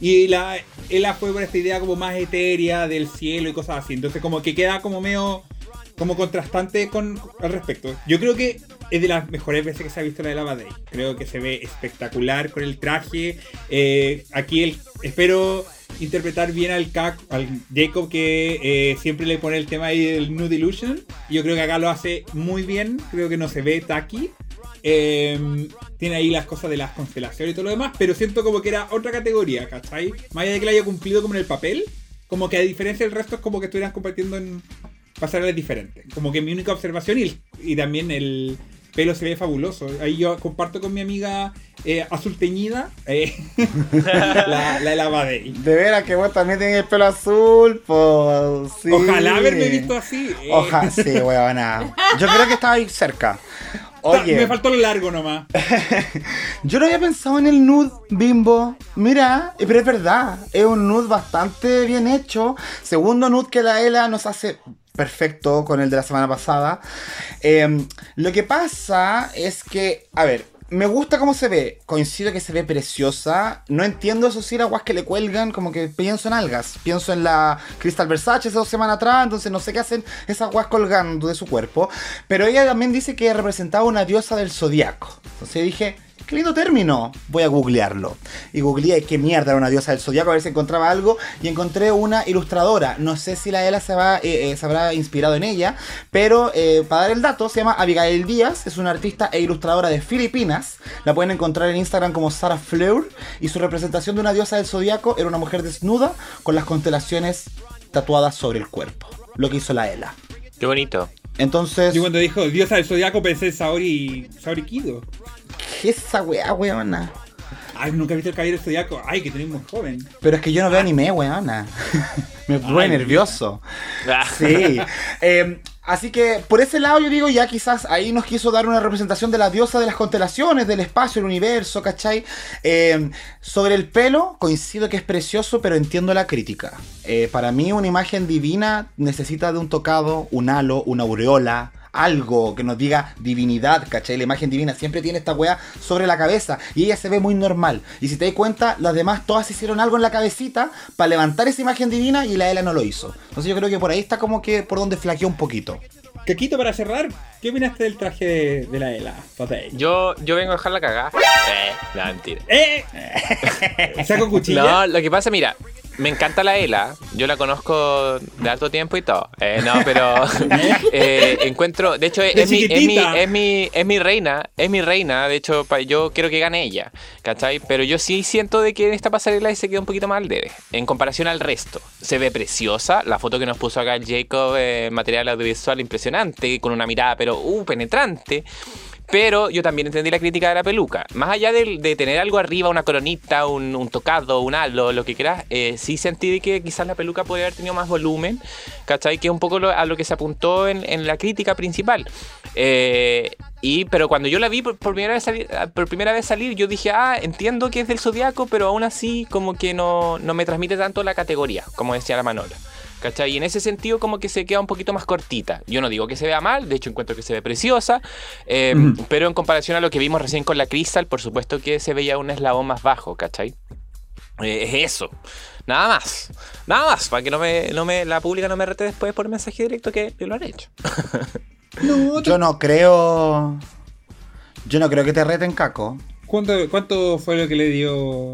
Y la, ella fue por esta idea como más etérea del cielo y cosas así. Entonces como que queda como medio como contrastante con al respecto. Yo creo que es de las mejores veces que se ha visto la de Lava Day. Creo que se ve espectacular con el traje. Eh, aquí el, espero interpretar bien al, Cac- al Jacob que eh, siempre le pone el tema ahí del Nude Illusion. Yo creo que acá lo hace muy bien. Creo que no se ve tacky. Eh, tiene ahí las cosas de las constelaciones y todo lo demás, pero siento como que era otra categoría, ¿cachai? Más allá de que la haya cumplido como en el papel, como que a diferencia del resto es como que estuvieran compitiendo en pasarelas diferentes. Como que mi única observación y, el- y también el pelo se ve fabuloso. Ahí yo comparto con mi amiga eh, azul teñida eh, la, la de la Badey. De veras que vos también tenés el pelo azul, pues sí. Ojalá haberme visto así. eh. Ojalá, sí, weona. Yo creo que estaba ahí cerca. Oye, Me faltó lo largo nomás. yo no había pensado en el nude bimbo. Mira, eh, pero es verdad, es un nude bastante bien hecho. Segundo nude que la Ela nos hace perfecto con el de la semana pasada. Eh, lo que pasa es que, a ver, me gusta cómo se ve. Coincido que se ve preciosa. No entiendo eso sí, que le cuelgan. Como que pienso en algas. Pienso en la Crystal Versace hace dos semanas atrás. Entonces no sé qué hacen esas guas colgando de su cuerpo. Pero ella también dice que representaba una diosa del zodiaco. Entonces dije. Qué lindo término. Voy a googlearlo. Y googleé qué mierda era una diosa del zodiaco a ver si encontraba algo. Y encontré una ilustradora. No sé si la Ela se, va, eh, eh, se habrá inspirado en ella. Pero eh, para dar el dato, se llama Abigail Díaz. Es una artista e ilustradora de Filipinas. La pueden encontrar en Instagram como Sarah Fleur. Y su representación de una diosa del zodiaco era una mujer desnuda con las constelaciones tatuadas sobre el cuerpo. Lo que hizo la Ela. Qué bonito. Entonces, Yo cuando dijo diosa del zodiaco pensé en Saori, Saori Kido. ¿Qué es esa weá, weona? Ay, nunca he visto el caballero del zodiaco. Ay, que tenés muy joven. Pero es que yo no veo anime, weona. Me pone nervioso. Ah. Sí. Eh, así que por ese lado yo digo ya quizás ahí nos quiso dar una representación de la diosa de las constelaciones, del espacio, el universo, ¿cachai? Eh, sobre el pelo, coincido que es precioso, pero entiendo la crítica. Eh, para mí una imagen divina necesita de un tocado, un halo, una aureola. Algo que nos diga divinidad, ¿cachai? La imagen divina siempre tiene esta weá sobre la cabeza y ella se ve muy normal. Y si te das cuenta, las demás todas hicieron algo en la cabecita para levantar esa imagen divina y la Ela no lo hizo. Entonces yo creo que por ahí está como que por donde flaqueó un poquito. Caquito, para cerrar, ¿qué opinaste del traje de, de la Ela? Yo, yo vengo a dejarla cagada. Eh, no, mentira. ¡Eh! ¿Saco cuchilla? No, lo que pasa, mira, me encanta la Ela. Yo la conozco de harto tiempo y todo. Eh, no, pero eh, encuentro. De hecho, es, De es mi, es, mi, es, mi, es mi reina. Es mi reina. De hecho, yo quiero que gane ella. ¿Cachai? Pero yo sí siento de que en esta pasarela se queda un poquito más al debe. En comparación al resto. Se ve preciosa. La foto que nos puso acá Jacob, eh, material audiovisual impresionante. Con una mirada, pero uh, penetrante. Pero yo también entendí la crítica de la peluca. Más allá de, de tener algo arriba, una coronita, un, un tocado, un halo, lo que quieras, eh, sí sentí que quizás la peluca podría haber tenido más volumen, ¿cachai? Que es un poco lo- a lo que se apuntó en, en la crítica principal. Eh, y, pero cuando yo la vi por, por primera vez salir, ah, por primera vez salir, yo dije, ah, entiendo que es del zodiaco, pero aún así como que no, no me transmite tanto la categoría, como decía la Manola. ¿Cachai? Y en ese sentido como que se queda un poquito más cortita. Yo no digo que se vea mal, de hecho encuentro que se ve preciosa, eh, pero en comparación a lo que vimos recién con la Crystal, por supuesto que se veía un eslabón más bajo, ¿cachai? Eh, es eso. Nada más. Nada más. Para que no me, no me, la pública no me rete después por mensaje directo que lo han hecho. No, Yo no creo. Yo no creo que te reten, Caco. ¿Cuánto, ¿Cuánto fue lo que le dio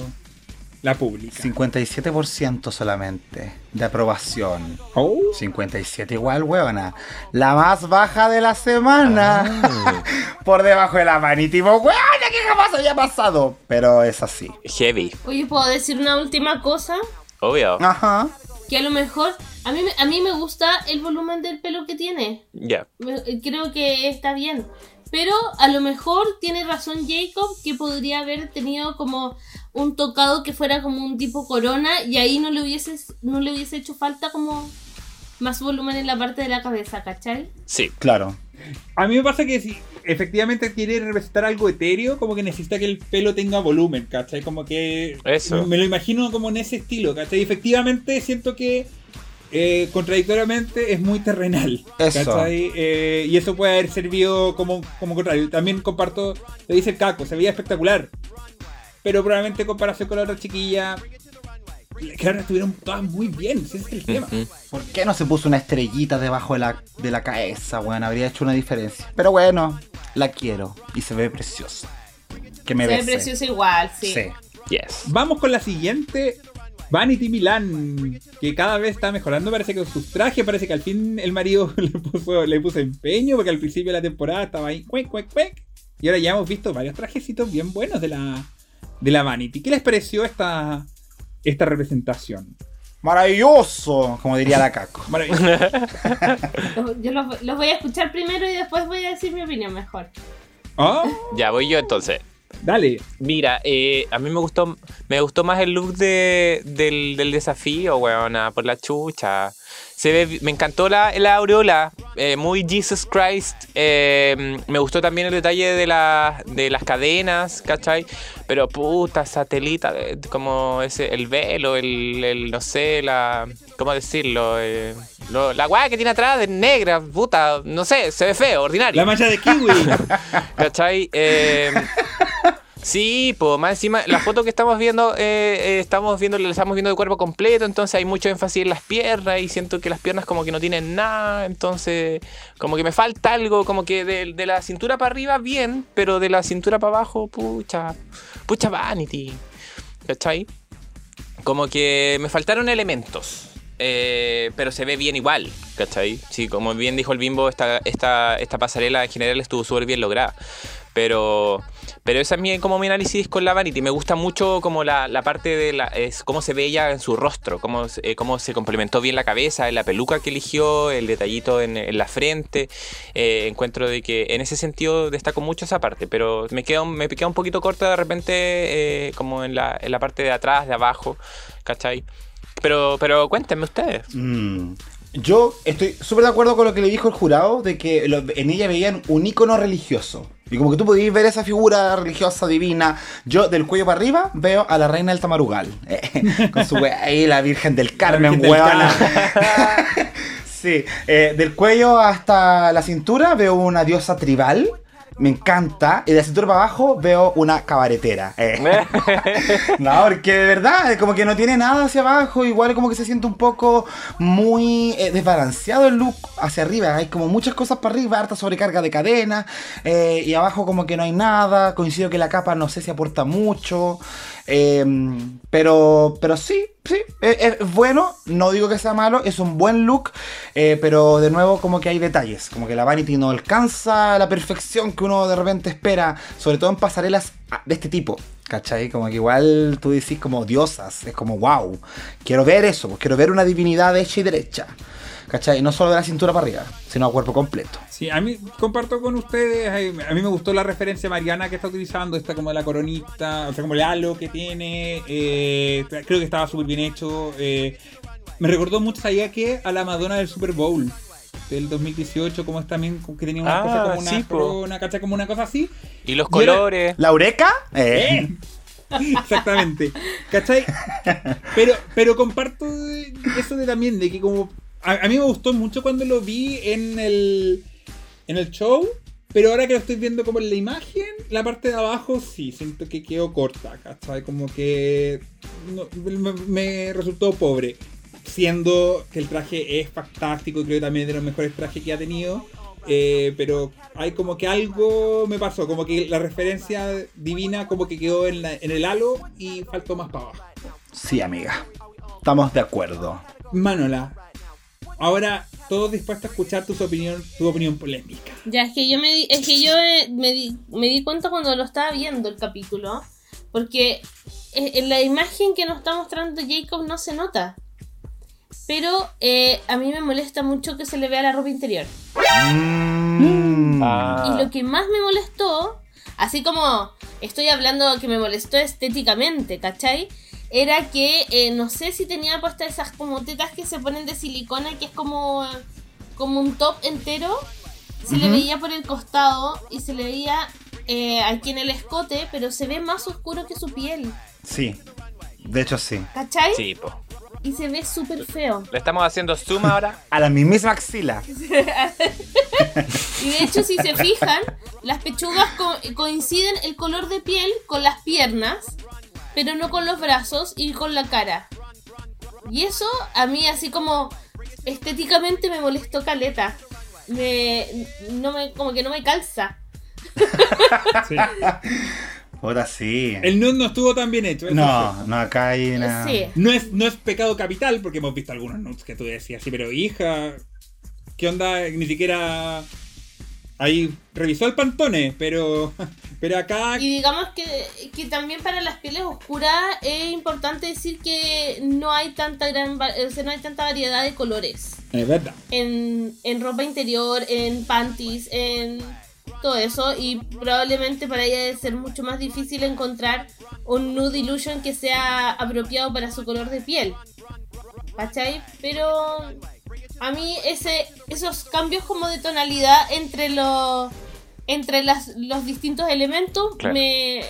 la pública? 57% solamente de aprobación. Oh. 57 igual, huevona. La más baja de la semana. Por debajo de la Vanity Fair. Huevona, ¿qué jamás había pasado? Pero es así. Heavy. Oye, ¿puedo decir una última cosa? Obvio. Ajá. Que a lo mejor, a mí, me- a mí me gusta el volumen del pelo que tiene. Ya. Me- eh, creo que está bien. Pero a lo mejor tiene razón Jacob que podría haber tenido como un tocado que fuera como un tipo corona y ahí no le hubiese, no le hubiese hecho falta como más volumen en la parte de la cabeza, ¿cachai? Sí. Claro. A mí me pasa que si efectivamente quiere representar algo etéreo, como que necesita que el pelo tenga volumen, ¿cachai? Como que Eso. me lo imagino como en ese estilo, ¿cachai? Efectivamente siento que eh, contradictoriamente es muy terrenal, Eso. ¿cachai? Eh, y eso puede haber servido como, como contrario. También comparto, le dice el caco, se veía espectacular, pero probablemente en comparación con la otra chiquilla, que ahora estuvieron todas muy bien, ese es el tema. ¿Por qué no se puso una estrellita debajo de la, de la cabeza, weón? Habría hecho una diferencia. Pero bueno, la quiero y se ve preciosa. Que me Se ve bese. precioso igual, sí. Sí. Yes. Vamos con la siguiente. Vanity Milan, que cada vez está mejorando, parece que con sus trajes, parece que al fin el marido le puso, le puso empeño, porque al principio de la temporada estaba ahí, cuec, cuec, cuec, y ahora ya hemos visto varios trajecitos bien buenos de la, de la Vanity. ¿Qué les pareció esta, esta representación? Maravilloso, como diría la Caco. Maravilloso. Yo los, los voy a escuchar primero y después voy a decir mi opinión mejor. Ah, Ya voy yo entonces. dale. Mira, eh, a mí me gustó me gustó más el look de, del, del desafío, weona, por la chucha. Se ve, me encantó la, la aureola, eh, muy Jesus Christ. eh, me gustó también el detalle de, la, de las cadenas, ¿cachai? Pero puta, satelita, como ese, el velo, el, el, no sé, la... ¿Cómo decirlo? Eh, lo- la weá que tiene atrás de negra, puta, no sé, se ve feo, ordinario. La mancha de kiwi. ¿Cachai? Sí, pues más encima, la foto que estamos viendo, eh, eh, estamos viendo, la estamos viendo de cuerpo completo, entonces hay mucho énfasis en las piernas y siento que las piernas como que no tienen nada, entonces como que me falta algo, como que de, de la cintura para arriba bien, pero de la cintura para abajo, pucha, pucha vanity, ¿cachai? Como que me faltaron elementos. eh, pero se ve bien igual, ¿cachai? Sí, como bien dijo el Bimbo, esta, esta, esta pasarela en general estuvo súper bien lograda. Pero, pero esa es mi, como mi análisis con la Vanity. Me gusta mucho como la, la parte de la, es cómo se ve ella en su rostro, cómo, eh, cómo se complementó bien la cabeza, la peluca que eligió, el detallito en, la frente. Eh, encuentro de que en ese sentido destaco mucho esa parte, pero me queda, me queda un poquito corta de repente eh, como en la, en la parte de atrás, de abajo, ¿cachai? Pero, pero cuéntenme ustedes. Mm. Yo estoy súper de acuerdo con lo que le dijo el jurado, de que en ella veían un ícono religioso. Y como que tú podías ver esa figura religiosa divina. Yo del cuello para arriba veo a la reina del Tamarugal. eh, con su ahí, la Virgen del Carmen, weona. Sí, eh, del cuello hasta la cintura veo una diosa tribal. Me encanta. Y de cintura para abajo veo una cabaretera. eh. No, porque de verdad, como que no tiene nada hacia abajo, igual como que se siente un poco muy eh, desbalanceado el look hacia arriba, hay como muchas cosas para arriba, harta sobrecarga de cadena, eh, y abajo como que no hay nada, coincido que la capa no sé si aporta mucho, eh, pero, pero sí, sí, es, es bueno, no digo que sea malo, es un buen look, eh, pero de nuevo como que hay detalles, como que la Vanity no alcanza la perfección que uno de repente espera, sobre todo en pasarelas ah, de este tipo. ¿Cachai? Como que igual tú decís como diosas, es como wow, quiero ver eso, pues quiero ver una divinidad hecha y derecha. ¿Cachai? No solo de la cintura para arriba, sino a cuerpo completo. Sí, a mí comparto con ustedes. A mí me gustó la referencia mariana que está utilizando, esta como de la coronita, o sea, como el halo que tiene. eh, creo que estaba súper bien hecho. eh, me recordó mucho, sabía que a la Madonna del Super Bowl del 2018, como es también, que tenía una Ah, cosa como una sí, corona, ¿cachai? Como una cosa así. y los Y era- colores. ¿La Eureka? Eh. ¡Eh! Exactamente. ¿Cachai? Pero, pero comparto eso de también, de que como. A, a mí me gustó mucho cuando lo vi en el. en el show. Pero ahora que lo estoy viendo como en la imagen, la parte de abajo sí, siento que quedó corta, ¿cachai? Como que no- me, me resultó pobre. Siendo que el traje es fantástico y creo que también es de los mejores trajes que ha tenido. Eh, pero hay como que algo me pasó, como que la referencia divina como que quedó en, la- en el halo y faltó más para abajo. Sí, amiga. Estamos de acuerdo. Manola, ahora todos dispuestos a escuchar tu opinión, tu opinión polémica. Ya, es que yo me di, es que yo eh, me, di, me di cuenta cuando lo estaba viendo el capítulo, porque eh, en la imagen que nos está mostrando Jacob no se nota. Pero eh, a mí me molesta mucho que se le vea la ropa interior. Mm. Ah. Y lo que más me molestó así como estoy hablando que me molestó estéticamente, ¿cachai? Era que eh, no sé si tenía puestas esas como tetas que se ponen de silicona, que es como, como un top entero. Se le veía por el costado y se le veía eh, aquí en el escote, pero se ve más oscuro que su piel, Sí. De hecho, sí. ¿cachai? Sí, po. Y se ve súper feo. Le estamos haciendo zoom ahora. A la mismísima axila. Y de hecho, si se fijan, las pechugas co- coinciden el color de piel con las piernas, pero no con los brazos y con la cara. Y eso a mí así como estéticamente me molestó caleta. Me, no me, como que no me calza. Sí. Ahora sí. El nude no estuvo tan bien hecho. No, no, acá hay una. Sí. No es, no es pecado capital, porque hemos visto algunos nudes que tú decías, sí, pero hija, ¿qué onda? Ni siquiera ahí revisó el pantone, pero, pero acá Y digamos que, que también para las pieles oscuras es importante decir que no hay tanta gran o sea, no hay tanta variedad de colores. es verdad. en, en ropa interior, en panties, en todo eso. Y probablemente para ella debe ser mucho más difícil encontrar un nude illusion que sea apropiado para su color de piel. ¿Cachai? Pero a mí ese, esos cambios como de tonalidad entre los entre las, los distintos elementos Claro. me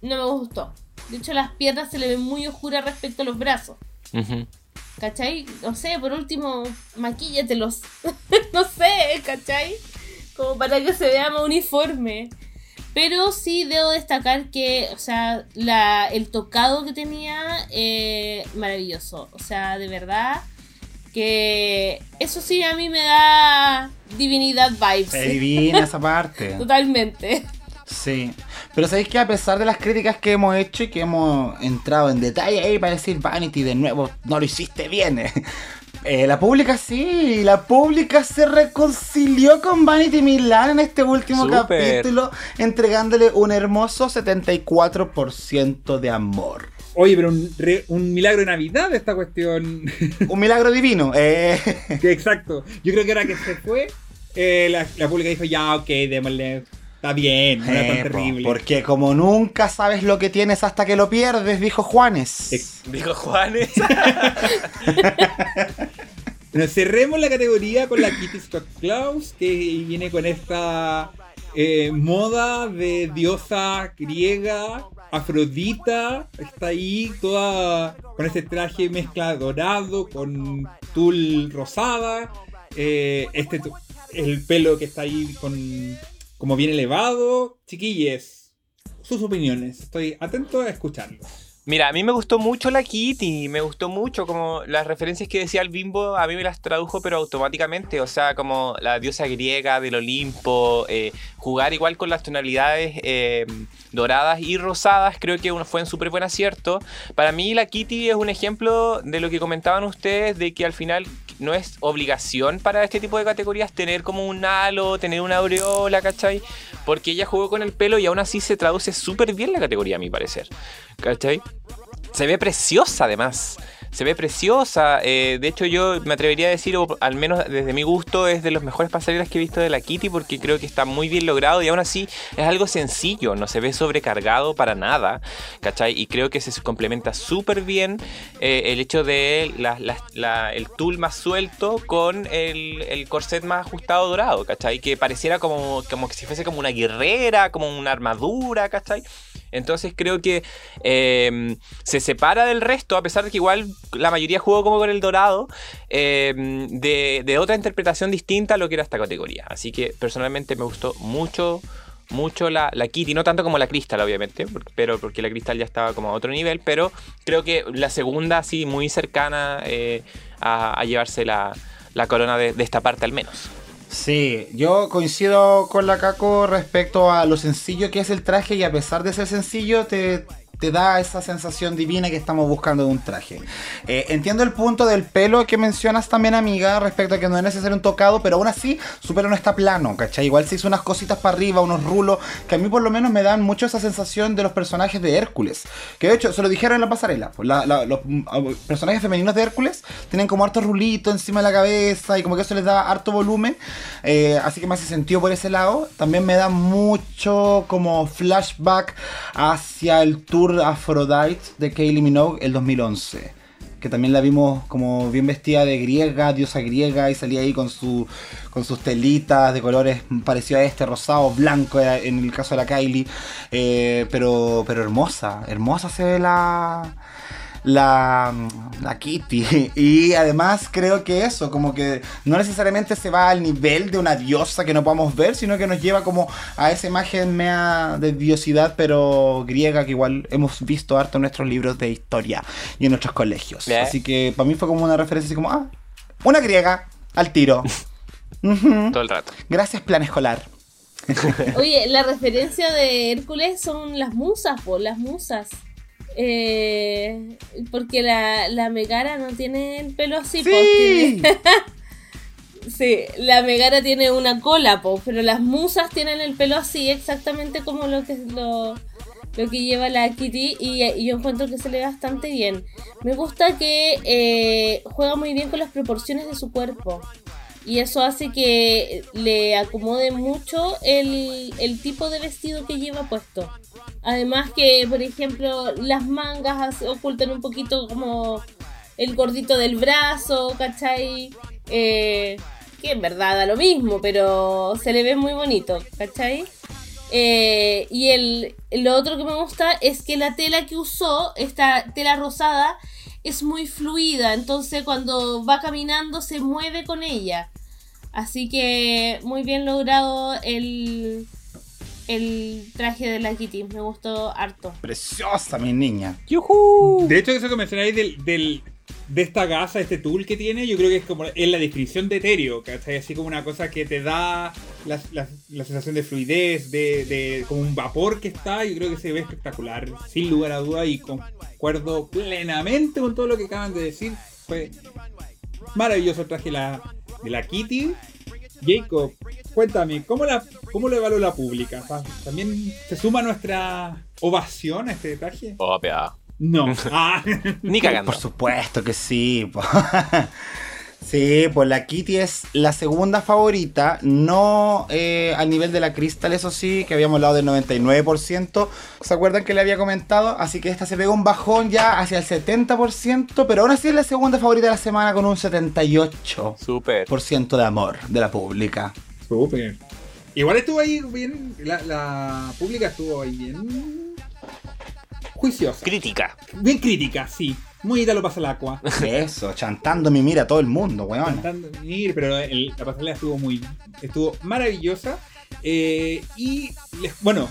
no me gustó. De hecho las piernas se le ven muy oscuras respecto a los brazos. Ujú. ¿Cachai? No sé, por último, maquíllatelos. no sé, ¿cachai? Como para que se vea más uniforme. Pero sí debo destacar que, o sea, la, el tocado que tenía, eh, maravilloso. O sea, de verdad, que eso sí a mí me da divinidad vibes. Se adivina esa parte. Totalmente. Sí. Pero sabéis que a pesar de las críticas que hemos hecho y que hemos entrado en detalle ahí para decir Vanity de nuevo, no lo hiciste bien. eh, la pública sí, la pública se reconcilió con Vanity Milan en este último capítulo, entregándole un hermoso 74% de amor. Oye, pero un, re- un milagro de Navidad esta cuestión. Un milagro divino. Eh, Que exacto. Yo creo que ahora que se fue, eh, la, la pública dijo, ya, ok, démosle. Está bien, no era eh, tan terrible. porque como nunca sabes lo que tienes hasta que lo pierdes, dijo Juanes. Ex- Dijo Juanes. Bueno, cerremos la categoría con la Kitty Scott Claus, que viene con esta eh, moda de diosa griega, Afrodita, está ahí toda con este traje mezcla dorado con tul rosada, eh, este el pelo que está ahí con como bien elevado. Chiquilles, sus opiniones, estoy atento a escucharlos. Mira, a mí me gustó mucho la Kitty, me gustó mucho como las referencias que decía el bimbo, a mí me las tradujo pero automáticamente, o sea, como la diosa griega del Olimpo, eh, jugar igual con las tonalidades eh, doradas y rosadas, creo que uno fue un súper buen acierto. Para mí la Kitty es un ejemplo de lo que comentaban ustedes, de que al final no es obligación para este tipo de categorías tener como un halo, tener una aureola, ¿cachai? Porque ella jugó con el pelo y aún así se traduce súper bien la categoría, a mi parecer. ¿Cachai? Se ve preciosa además. Se ve preciosa. eh, de hecho, yo me atrevería a decir, o al menos desde mi gusto, es de los mejores pasarelas que he visto de la Kitty porque creo que está muy bien logrado y aún así es algo sencillo, no se ve sobrecargado para nada. ¿Cachai? Y creo que se complementa súper bien eh, el hecho de el tul más suelto con el, el corset más ajustado dorado, ¿cachai? Que pareciera como, como que si fuese como una guerrera, como una armadura, ¿cachai? Entonces creo que eh, se separa del resto, a pesar de que igual la mayoría jugó como con el dorado, eh, de, otra interpretación distinta a lo que era esta categoría. Así que personalmente me gustó mucho, mucho la, la Kitty, no tanto como la Crystal, obviamente, pero porque la Crystal ya estaba como a otro nivel, pero creo que la segunda, sí, muy cercana eh, a, llevarse la, la corona de esta parte al menos. Sí, yo coincido con la Caco respecto a lo sencillo que es el traje y a pesar de ser sencillo te, te da esa sensación divina que estamos buscando de un traje. Eh, entiendo el punto del pelo que mencionas también, amiga, respecto a que no es necesario un tocado, pero aún así su pelo no está plano, ¿cachai? Igual se hizo unas cositas para arriba, unos rulos, que a mí por lo menos me dan mucho esa sensación de los personajes de Hércules. Que de hecho, se lo dijeron en la pasarela. pues, la- los mm, personajes femeninos de Hércules tienen como harto rulito encima de la cabeza y como que eso les da harto volumen. Eh, así que me hace sentido por ese lado. También me da mucho como flashback hacia el tour Aphrodite de Kylie Minogue el 2011. Que también la vimos como bien vestida de griega, diosa griega, y salía ahí con, su, con sus telitas de colores parecido a este, rosado, blanco en el caso de la Kylie. Eh, pero, pero hermosa, hermosa se ve la, la, la Kitty. Y además creo que eso, como que no necesariamente se va al nivel de una diosa que no podamos ver, sino que nos lleva como a esa imagen mea de diosidad, pero griega, que igual hemos visto harto en nuestros libros de historia y en nuestros colegios. Así que para mí fue como una referencia así como, ah, una griega al tiro. Todo el rato. Gracias, plan escolar. Oye, la referencia de Hércules son las musas, po, las musas. Eh, porque la, la Megara no tiene el pelo así, Sí. sí, la Megara tiene una cola, po, pero las musas tienen el pelo así, exactamente como lo que lo, lo que lleva la Kitty, y, y yo encuentro que se le ve bastante bien. Me gusta que eh, juega muy bien con las proporciones de su cuerpo. Y eso hace que le acomode mucho el, el tipo de vestido que lleva puesto. Además que, por ejemplo, las mangas ocultan un poquito como el gordito del brazo, ¿cachai? Eh, que en verdad da lo mismo, pero se le ve muy bonito, ¿cachai? Eh, y el, lo otro que me gusta es que la tela que usó, esta tela rosada, es muy fluida, entonces cuando va caminando se mueve con ella. Así que muy bien logrado el, el traje de la Kitty, me gustó harto. Preciosa, mi niña. De hecho, eso que mencionáis del, del- de esta gasa, este tool que tiene, yo creo que es como es la descripción de Ethereum, ¿cachai? Así como una cosa que te da la, la- la sensación de fluidez, de, de como un vapor que está, yo creo que se ve espectacular, sin lugar a duda, y concuerdo plenamente con todo lo que acaban de decir. Fue maravilloso el traje la, de la Kitty. Jacob, cuéntame, ¿cómo, la, cómo lo evaluó la pública? ¿También se suma nuestra ovación a este traje? Obvio. No. Ah. Ni cagando. Por supuesto que sí. po. Sí, pues la Kitty es la segunda favorita, no eh, al nivel de la Crystal, eso sí, que habíamos hablado del 99%. ¿Se acuerdan que le había comentado? Así que esta se pegó un bajón ya hacia el 70%, pero aún así es la segunda favorita de la semana con un 78% Súper. de amor de la pública. Súper. Igual estuvo ahí bien. La, la pública estuvo ahí bien. Juiciosa. Crítica. Bien crítica, sí. Muy lo pasa el agua. Eso, chantando mi mira a todo el mundo, weón. Cantando, mir, pero el- la pasarela estuvo muy. Estuvo maravillosa. Eh, y les- bueno,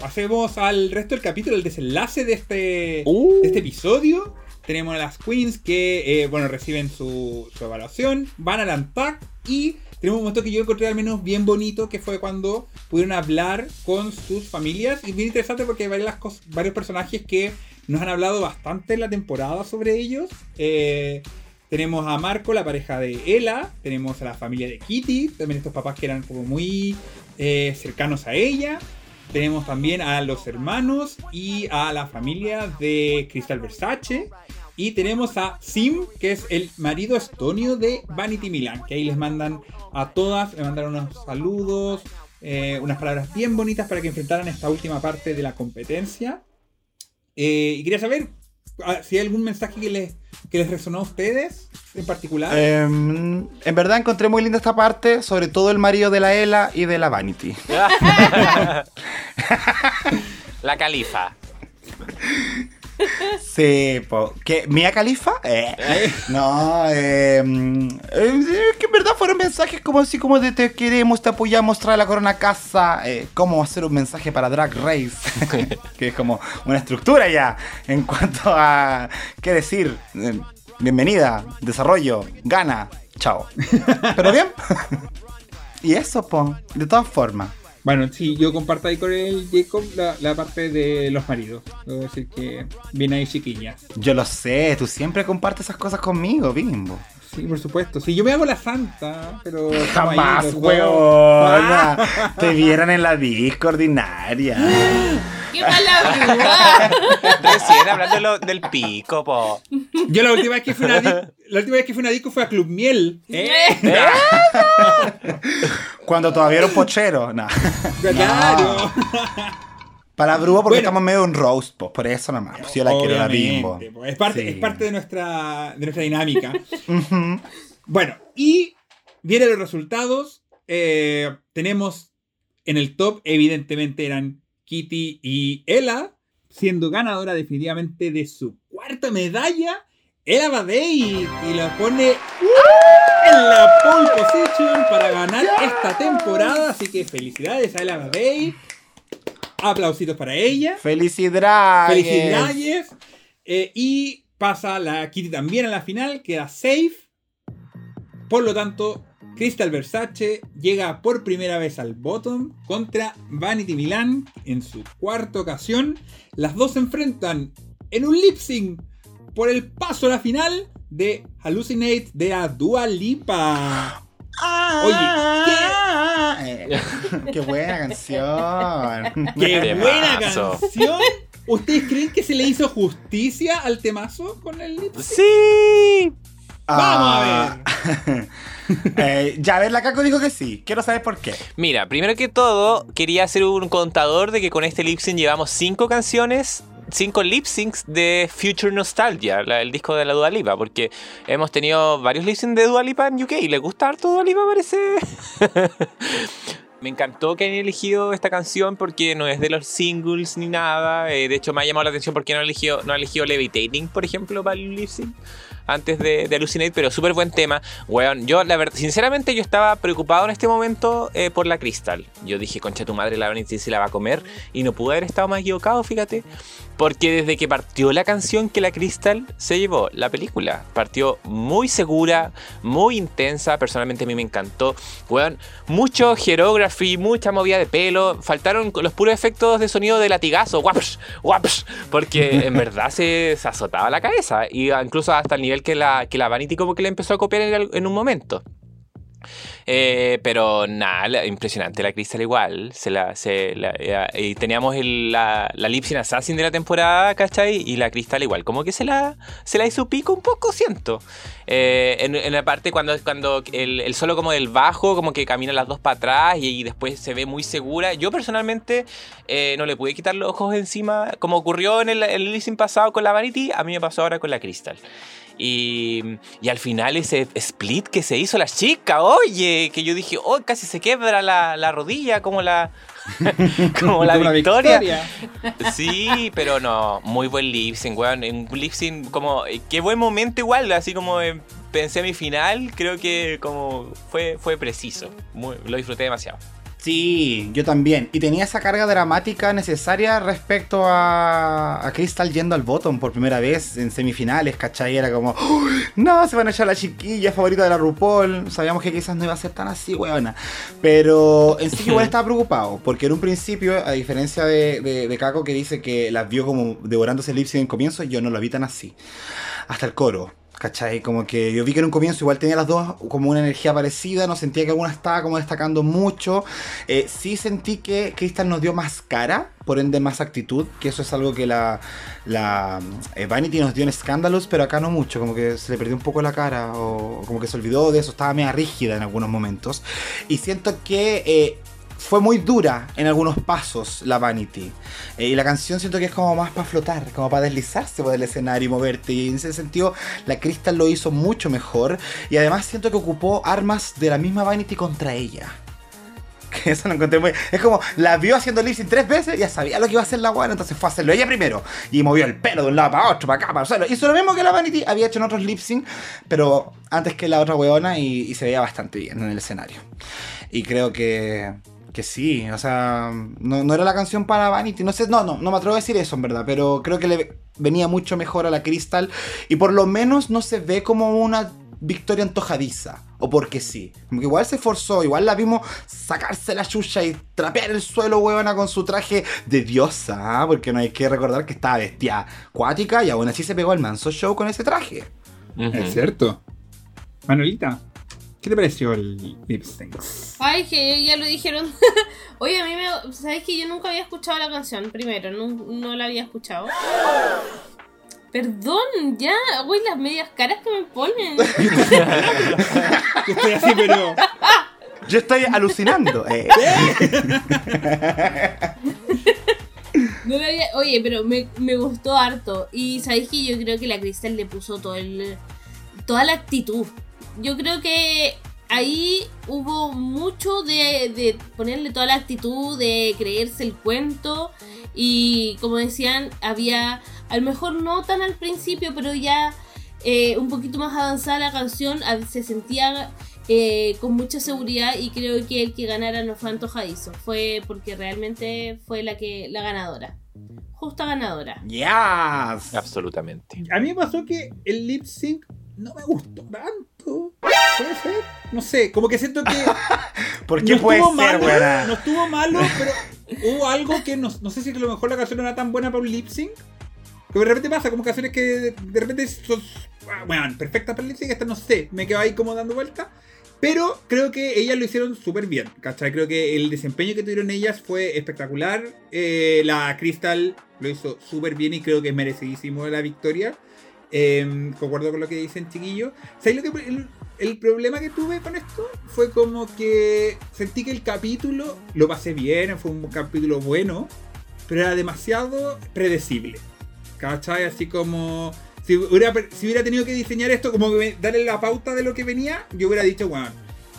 pasemos al resto del capítulo, el desenlace de este, Uh. de este episodio. Tenemos a las queens que, eh, bueno, reciben su, su evaluación, van al Antac y tenemos un momento que yo encontré al menos bien bonito, que fue cuando pudieron hablar con sus familias. Y bien interesante porque hay varias cos- varios personajes que nos han hablado bastante en la temporada sobre ellos. Eh, tenemos a Marco, la pareja de Ella. Tenemos a la familia de Kitty. También estos papás que eran como muy eh, cercanos a ella. Tenemos también a los hermanos y a la familia de Crystal Versace. Y tenemos a Sim, que es el marido estonio de Vanity Milan. Que ahí les mandan a todas, le mandaron unos saludos, eh, unas palabras bien bonitas para que enfrentaran esta última parte de la competencia. Eh, y quería saber ah, si hay algún mensaje que les, que les resonó a ustedes en particular. Em, en verdad encontré muy linda esta parte, sobre todo el marido de la Ela y de la Vanity. La califa. Sí, po. ¿Qué? ¿Mía Califa? Eh. No, eh, mm, eh, es que en verdad fueron mensajes como así como de te queremos, te apoyamos, trae la corona a casa. Eh, ¿Cómo hacer un mensaje para Drag Race? que es como una estructura ya en cuanto a qué decir. Eh, bienvenida, desarrollo, gana, chao. Pero bien. y eso, po, de todas formas. Bueno, sí, yo comparto ahí con el Jacob la, la parte de los maridos. Debo decir que viene ahí chiquillas. Yo lo sé, tú siempre compartes esas cosas conmigo, bimbo. Sí, por supuesto. Sí, yo me hago la santa, pero. ahí Jamás, dos. weona. Te vieran en la disco ordinaria. ¡Qué mala! Recién hablando de lo- del pico, po. Yo la última vez que fui a una disco, la última vez que fui a una disco fue a Club Miel. ¿eh? Cuando todavía era un pochero. Nah. Claro. Para brúa porque Bueno. estamos medio en roast, pues, por eso nomás. Pues yo la quiero la bimbo. pues, Es parte, Sí. es parte de, nuestra, de nuestra dinámica. Bueno, y vienen los resultados. Eh, tenemos en el top, evidentemente eran Kitty y Ella, siendo ganadora definitivamente de su cuarta medalla. Ella Badei y la pone en la pole position para ganar esta temporada. Así que felicidades a Ella Badei. Aplausitos para ella. Felicidades. Felicidades. Eh, y pasa la Kitty también a la final, queda safe. Por lo tanto, Crystal Versace llega por primera vez al bottom contra Vanity Milan en su cuarta ocasión. Las dos se enfrentan en un lip sync por el paso a la final de Hallucinate de a Dua Lipa. Ah, eh, qué buena canción. ¡Qué buena canción! ¿Ustedes creen que se le hizo justicia al temazo con el lip sync? ¡Sí! Vamos Ah. a ver. Eh, ya, ver, la Caco dijo que sí. Quiero saber por qué. Mira, primero que todo, quería hacer un contador de que con este lip sync llevamos cinco canciones, cinco lip syncs de Future Nostalgia, el disco de la Dua Lipa, porque hemos tenido varios lip syncs de Dua Lipa en UK. ¿Le gusta harto Dua Lipa, parece? Me encantó que hayan elegido esta canción porque no es de los singles ni nada. Eh, de hecho, me ha llamado la atención porque no ha elegido, no elegido Levitating, por ejemplo, para el lip sync antes de, de pero súper buen tema. Weón, yo, la verdad, sinceramente, yo estaba preocupado en este momento eh, por la Crystal. Yo dije, concha tu madre, la Vanity se la va a comer. Y no pude haber estado más equivocado, fíjate. Porque desde que partió la canción que la Crystal se llevó, la película, partió muy segura, muy intensa. Personalmente a mí me encantó. Weón, mucho hierography, mucha movida de pelo. Faltaron los puros efectos de sonido de latigazo. Guapsh, guapsh, porque en verdad se, se azotaba la cabeza. Y incluso hasta el nivel que la, que la Vanity como que le empezó a copiar en un momento. Eh, pero nada, impresionante la Crystal igual. Eh, teníamos la, la Lip Sync Assassin de la temporada, ¿cachai? Y la Crystal igual. Como que se la, se la hizo pico un poco, siento. Eh, en, la parte cuando, cuando el, solo como del bajo, como que camina las dos para atrás y, después se ve muy segura. Yo personalmente no le pude quitar los ojos encima, como ocurrió en el, el pasado con la Vanity, a mí me pasó ahora con la Crystal. Y, y al final ese split que se hizo la chica, oye, que yo dije, oh, casi se quebra la, la rodilla como la, como la Como victoria. Sí, pero no, muy buen lip sync, weón. Un lip sync como, eh, qué buen momento igual, así como eh, pensé mi final, creo que como fue, fue preciso. Muy- lo disfruté demasiado. Sí, yo también. Y tenía esa carga dramática necesaria respecto a, a Crystal yendo al bottom por primera vez en semifinales, ¿cachai? Era como, "Oh, no, se van a echar la chiquilla favorita de la RuPaul. Sabíamos que quizás no iba a ser tan así, weona. Pero en sí igual estaba preocupado, porque en un principio, a diferencia de, de, de Kako que dice que las vio como devorándose el lip sync en comienzo, yo no lo vi tan así. Hasta el coro. ¿Cachai? Como que yo vi que en un comienzo igual tenía las dos como una energía parecida, no sentía que alguna estaba como destacando mucho. Eh, sí sentí que Crystal nos dio más cara, por ende más actitud, que eso es algo que la, la eh, Vanity nos dio en Scandalous, pero acá no mucho, como que se le perdió un poco la cara, o como que se olvidó de eso, estaba media rígida en algunos momentos. Y siento que... eh, fue muy dura en algunos pasos la Vanity. Eh, y la canción siento que es como más para flotar, como para deslizarse por el escenario y moverte. Y en ese sentido, la Crystal lo hizo mucho mejor. Y además siento que ocupó armas de la misma Vanity contra ella. Que eso lo encontré muy. Es como la vio haciendo lip tres veces, ya sabía lo que iba a hacer la buena, entonces fue a hacerlo ella primero. Y movió el pelo de un lado para otro, para acá, para el suelo. Hizo lo mismo que la Vanity había hecho en otros lip sync, pero antes que la otra weona y, y se veía bastante bien en el escenario. Y creo que. Que sí, o sea, no, no era la canción para Vanity, no sé, no, no, no me atrevo a decir eso en verdad, pero creo que le venía mucho mejor a la Crystal y por lo menos no se ve como una victoria antojadiza. O porque sí. Como que igual se esforzó, igual la vimos sacarse la chucha y trapear el suelo, huevona, con su traje de diosa. ¿ah? Porque no hay que recordar que estaba vestida cuática y aún así se pegó el manso show con ese traje. Ujú. Es cierto. Manuelita, ¿qué te pareció el lip sync? Ay, que ya lo dijeron. Oye, a mí me. ¿Sabes que yo nunca había escuchado la canción? Primero, no, no la había escuchado. Perdón, ya, güey, las medias caras que me ponen. Yo estoy así, pero. Yo estoy alucinando. eh. No había- Oye, pero me, me gustó harto. Y sabéis que yo creo que la Crystal le puso todo el, toda la actitud. Yo creo que ahí hubo mucho de, de ponerle toda la actitud, de creerse el cuento. Y como decían, había, a lo mejor no tan al principio, pero ya eh, un poquito más avanzada la canción, se sentía eh, con mucha seguridad y creo que el que ganara no fue antojadizo, fue porque realmente fue la que la ganadora, justa ganadora. Yes. Absolutamente. A mí me pasó que el lip sync no me gustó tanto. ¿Puede ser? No sé, como que siento que. ¿Por qué no puede estuvo ser, malo, buena? No estuvo malo, pero hubo algo que no, no sé si a lo mejor la canción no era tan buena para un lip sync. Que de repente pasa, como canciones que de, de repente son, ah, bueno, perfectas para el lip sync, esta no sé, me quedo ahí como dando vuelta. Pero creo que ellas lo hicieron súper bien, ¿cachai? Creo que el desempeño que tuvieron ellas fue espectacular. Eh, la Crystal lo hizo súper bien y creo que es merecidísimo la victoria. Eh, concuerdo con lo que dicen, chiquillos. ¿Sabéis lo que el, problema que tuve con esto? Fue como que sentí que el capítulo lo pasé bien, fue un capítulo bueno, pero era demasiado predecible. ¿Cachai? Así como. Si hubiera, tenido que diseñar esto, como que darle la pauta de lo que venía, yo hubiera dicho, bueno,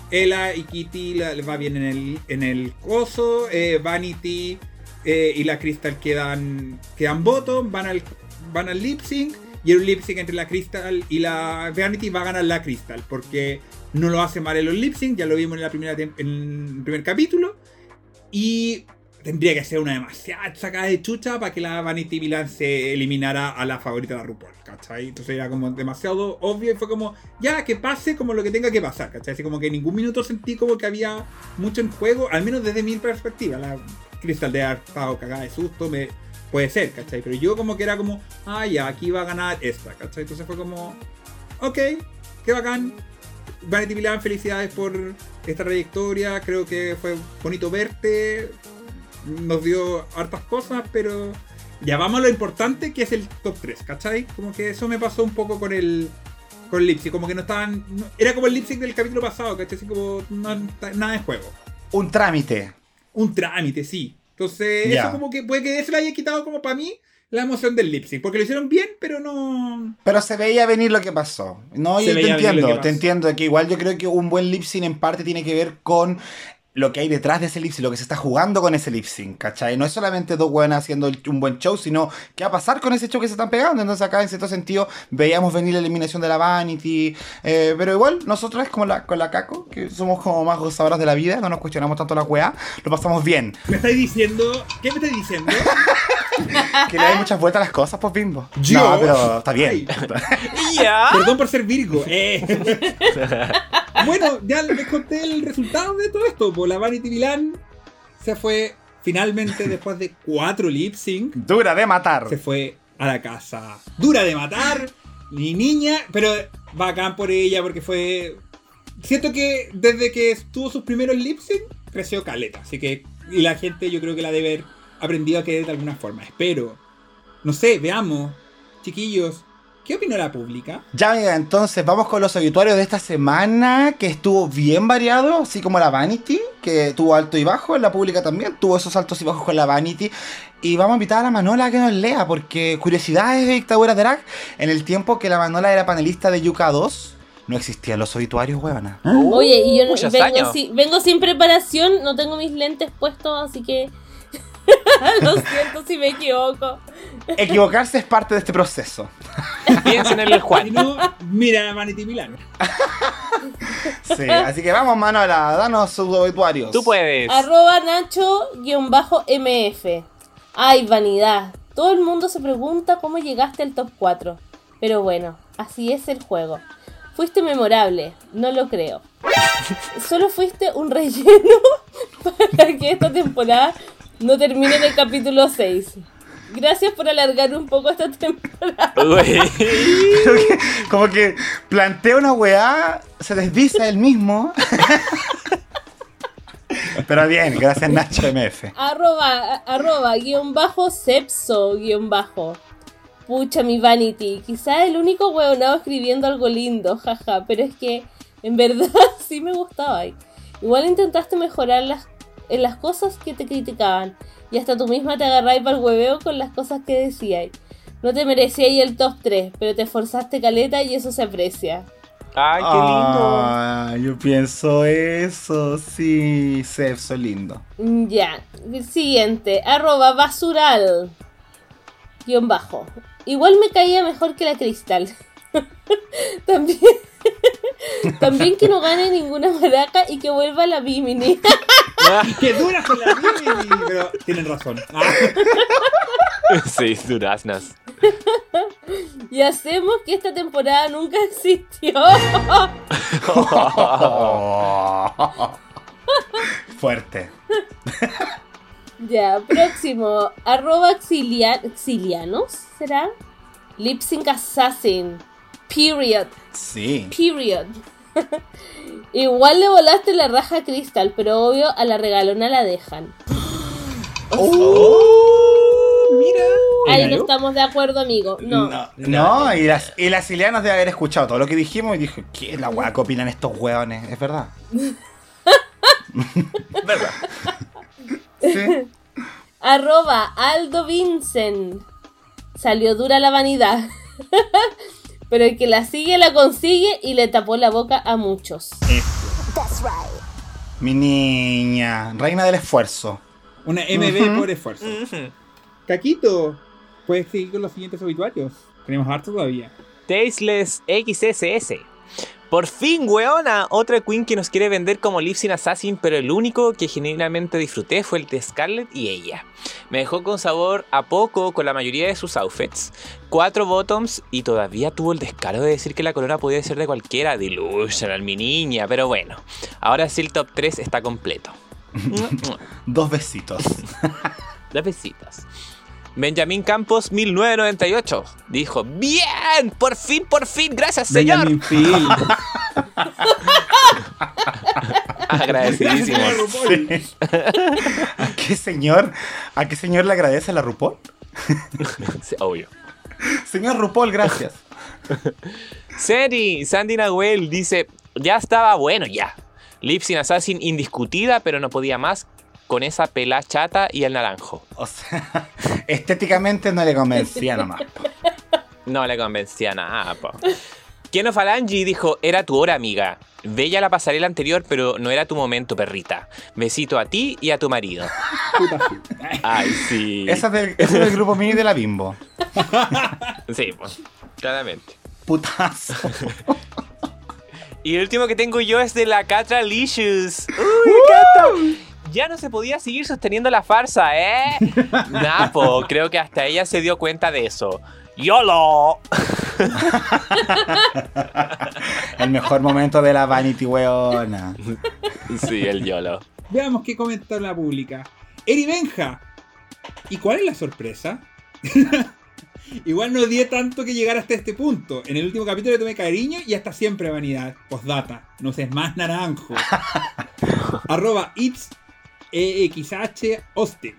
Ella y Kitty la- va bien en el, en el coso, eh, Vanity eh, y la Crystal quedan, quedan bottom, van al, van al lip sync, y en un lip sync entre la Crystal y la Vanity va a ganar la Crystal, porque no lo hace mal en los lip sync, ya lo vimos en, la primera el primer capítulo, y tendría que ser una demasiada sacada de chucha para que la Vanity Milan se eliminara a la favorita de RuPaul, ¿cachai? Entonces era como demasiado obvio y fue como, ya, que pase como lo que tenga que pasar, ¿cachai? Así como que en ningún minuto sentí como que había mucho en juego, al menos desde mi perspectiva. La Crystal de estado cagada de susto, me, puede ser, ¿cachai? Pero yo como que era como, ah, ya, aquí va a ganar esta, ¿cachai? Entonces fue como, ok, qué bacán. Vanity Milan, felicidades por esta trayectoria, creo que fue bonito verte, nos dio hartas cosas, pero ya vamos a lo importante que es el top 3, ¿cachai? Como que eso me pasó un poco con el con el lipsync, como que no estaban no- era como el lipsync del capítulo pasado, ¿cachai? Así como no, nada de juego. Un trámite. Un trámite, sí. Entonces, eso como que puede que eso le haya quitado como para mí la emoción del lipsync, porque lo hicieron bien, pero no. Pero se veía venir lo que pasó. No, Se yo te entiendo, que te entiendo que igual yo creo que un buen lip sync en parte tiene que ver con lo que hay detrás de ese lip sync, lo que se está jugando con ese lip sync, ¿cachai? No es solamente dos buenas haciendo un buen show, sino qué va a pasar con ese show que se están pegando. Entonces acá en cierto sentido veíamos venir la eliminación de la Vanity, eh, pero igual nosotros es como la, con la Caco, que somos como más gozadoras de la vida, no nos cuestionamos tanto la weá, lo pasamos bien. me estáis diciendo, ¿qué me estáis diciendo? Que le hay muchas vueltas a las cosas, pues bimbo. Yo. No, pero está bien. Perdón por ser Virgo. eh. bueno, ya les conté el resultado de todo esto. La Vanity Milan se fue finalmente después de cuatro lip sync. Dura de matar. Se fue a la casa. Dura de matar. Ni niña, pero bacán por ella porque fue. Siento que desde que estuvo sus primeros lip sync creció caleta. Así que. Y la gente yo creo que la debe haber aprendido a querer de alguna forma. Espero. No sé, veamos. Chiquillos. ¿Qué opinó la pública? Ya, amiga, entonces vamos con los obituarios de esta semana, que estuvo bien variado, así como la Vanity, que tuvo alto y bajo, en la pública también tuvo esos altos y bajos con la Vanity. Y vamos a invitar a la Manola a que nos lea, porque curiosidades de dictadura drag, en el tiempo que la Manola era panelista de Yuka 2, no existían los obituarios, huevona. Oye, y yo vengo, si- vengo sin preparación, no tengo mis lentes puestos, así que lo siento si me equivoco. Equivocarse es parte de este proceso. Piensen en el Si Juan. no, mira a Vanity Milan. Sí, así que vamos, Manola, danos sus obituarios. Tú puedes. Arroba Nacho-MF. Ay, vanidad. Todo el mundo se pregunta cómo llegaste al top 4. Pero bueno, así es el juego. fuiste memorable, no lo creo. Solo fuiste un relleno para que esta temporada no termine en el capítulo 6. Gracias por alargar un poco esta temporada. Güey. Creo que- como que plantea una weá, se desdice él mismo. Pero bien, gracias Nacho MF. Arroba, arroba, guion bajo, sepso, guion bajo. Pucha, mi vanity. Quizás el único huevonado escribiendo algo lindo, jaja. Pero es que, en verdad, sí me gustaba. Igual intentaste mejorar las, en las cosas que te criticaban. Y hasta tú misma te agarráis para el hueveo con las cosas que decíais. No te merecíais el top 3, pero te esforzaste caleta y eso se aprecia. Ay, qué lindo. Ah, yo pienso eso, sí, Sepso lindo. Ya, siguiente, arroba basural. Guión bajo. Igual me caía mejor que la cristal. También. También que no gane ninguna maraca y que vuelva la Bimini. ¡Qué dura con la Mimi! Pero tienen razón. Ah, Sí, duraznas. y hacemos que esta temporada nunca existió. Fuerte. ya, próximo. Arroba exilia- exilianos, ¿será? Lip Sync Assassin. Period. Sí. Period. Igual le volaste la raja a Crystal, pero obvio a la regalona la dejan. mira. Ahí ¿Era no estamos de acuerdo, amigo. No. No, no, y las, y las Ilianas deben haber escuchado todo lo que dijimos y dije, ¿qué es la weá que opinan estos weones? Es verdad. ¿Verdad? Sí. Arroba Aldo Vincent. Salió dura la vanidad. Pero el que la sigue la consigue y le tapó la boca a muchos. Mi niña, reina del esfuerzo. Una MB Ujú. por esfuerzo. Caquito, puedes seguir con los siguientes obituarios. Tenemos harto todavía. Tasteless XSS. Por fin, weona, otra queen que nos quiere vender como Lip Sync Assassin, pero el único que genuinamente disfruté fue el de Scarlett y ella. Me dejó con sabor a poco con la mayoría de sus outfits. Cuatro bottoms y todavía tuvo el descaro de decir que la corona podía ser de cualquiera. Delusional, mi niña, pero bueno. Ahora sí el top 3 está completo. Dos besitos. Dos besitos. Benjamín Campos 1998 dijo, bien, por fin, por fin, gracias señor. Benjamin Phil. Agradecidísimos. RuPaul. ¿A qué señor? ¿A qué señor le agradece la RuPaul? Sí, obvio. Señor RuPaul, gracias. Seri, Sandy Nahuel dice, ya estaba bueno ya. Lipsin Assassin indiscutida, pero no podía más con esa pela chata y el naranjo. O sea, estéticamente no le convencía nomás. No le convencía nada, po. Keno Falangi dijo, era tu hora, amiga. Bella la pasarela anterior, pero no era tu momento, perrita. Besito a ti y a tu marido. Ay, sí. Esa es del, esa es del grupo mini de la Bimbo. Sí, pues, claramente. Putazo. Y el último que tengo yo es de la Catra Licious. ¡Uy! Ya no se podía seguir sosteniendo la farsa, ¿eh? Napo, creo que hasta ella se dio cuenta de eso. ¡YOLO! El mejor momento de la Vanity weona. Sí, el YOLO. Veamos qué comenta la pública. Eri Benja. ¿Y cuál es la sorpresa? Igual no di tanto que llegar hasta este punto. En el último capítulo le tomé cariño y hasta siempre vanidad. Postdata. No sé, es más naranjo. Arroba it's EXH Austin.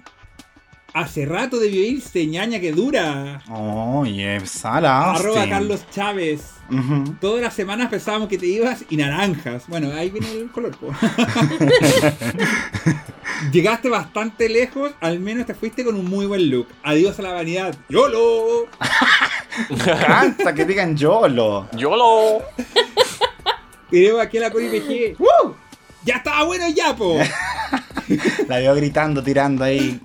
Hace rato debió irse, ñaña que dura. Oye, Sala. Arroba. Carlos Chávez. Todas las semanas pensábamos que te ibas y naranjas. Bueno, ahí viene el color. Llegaste bastante lejos, al menos te fuiste con un muy buen look. Adiós a la vanidad. ¡Yolo! Canta, que digan YOLO. ¡YOLO! Creo aquí a la Cori PG. ¡Woo! ¡Ya estaba bueno ya, po! La veo gritando, tirando ahí.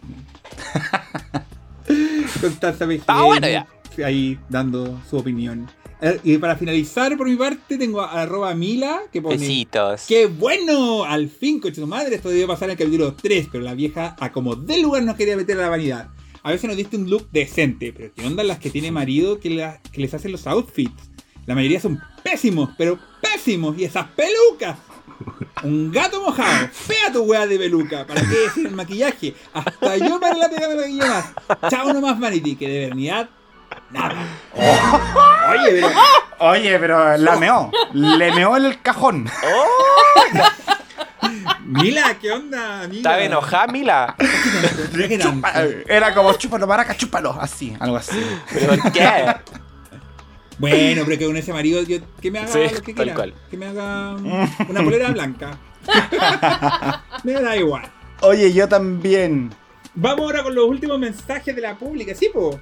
Constanza. Estaba bueno ya. Ahí dando su opinión. Eh, Y para finalizar, por mi parte, tengo a arroba Mila que pone. Besitos. ¡Qué bueno! Al fin, coche su madre, esto debió pasar en el capítulo 3, pero la vieja, a como de lugar, nos quería meter a la vanidad. A veces nos diste un look decente, pero ¿qué onda las que tiene marido que, la- que les hacen los outfits? La mayoría son pésimos, pero pésimos. Y esas pelucas. Un gato mojado. Fea tu weá de peluca. ¿Para qué decir el maquillaje? Hasta yo para la pega me maquillo más. Chao nomás, Vanity. Que de verdad, nada. Oye, pero. Oye, pero la meó. Le meó el cajón. Mila, ¿qué onda? Estaba enojada, Mila. Chupa- Era como chúpalo, maraca, chúpalo. Así, algo así. ¿Pero qué? Bueno, pero que con ese marido, yo, que me haga Sí, lo que tal quiera. cual. Que me haga una polera blanca. me da igual. Oye, yo también. Vamos ahora con los últimos mensajes de la pública, ¿sí, po?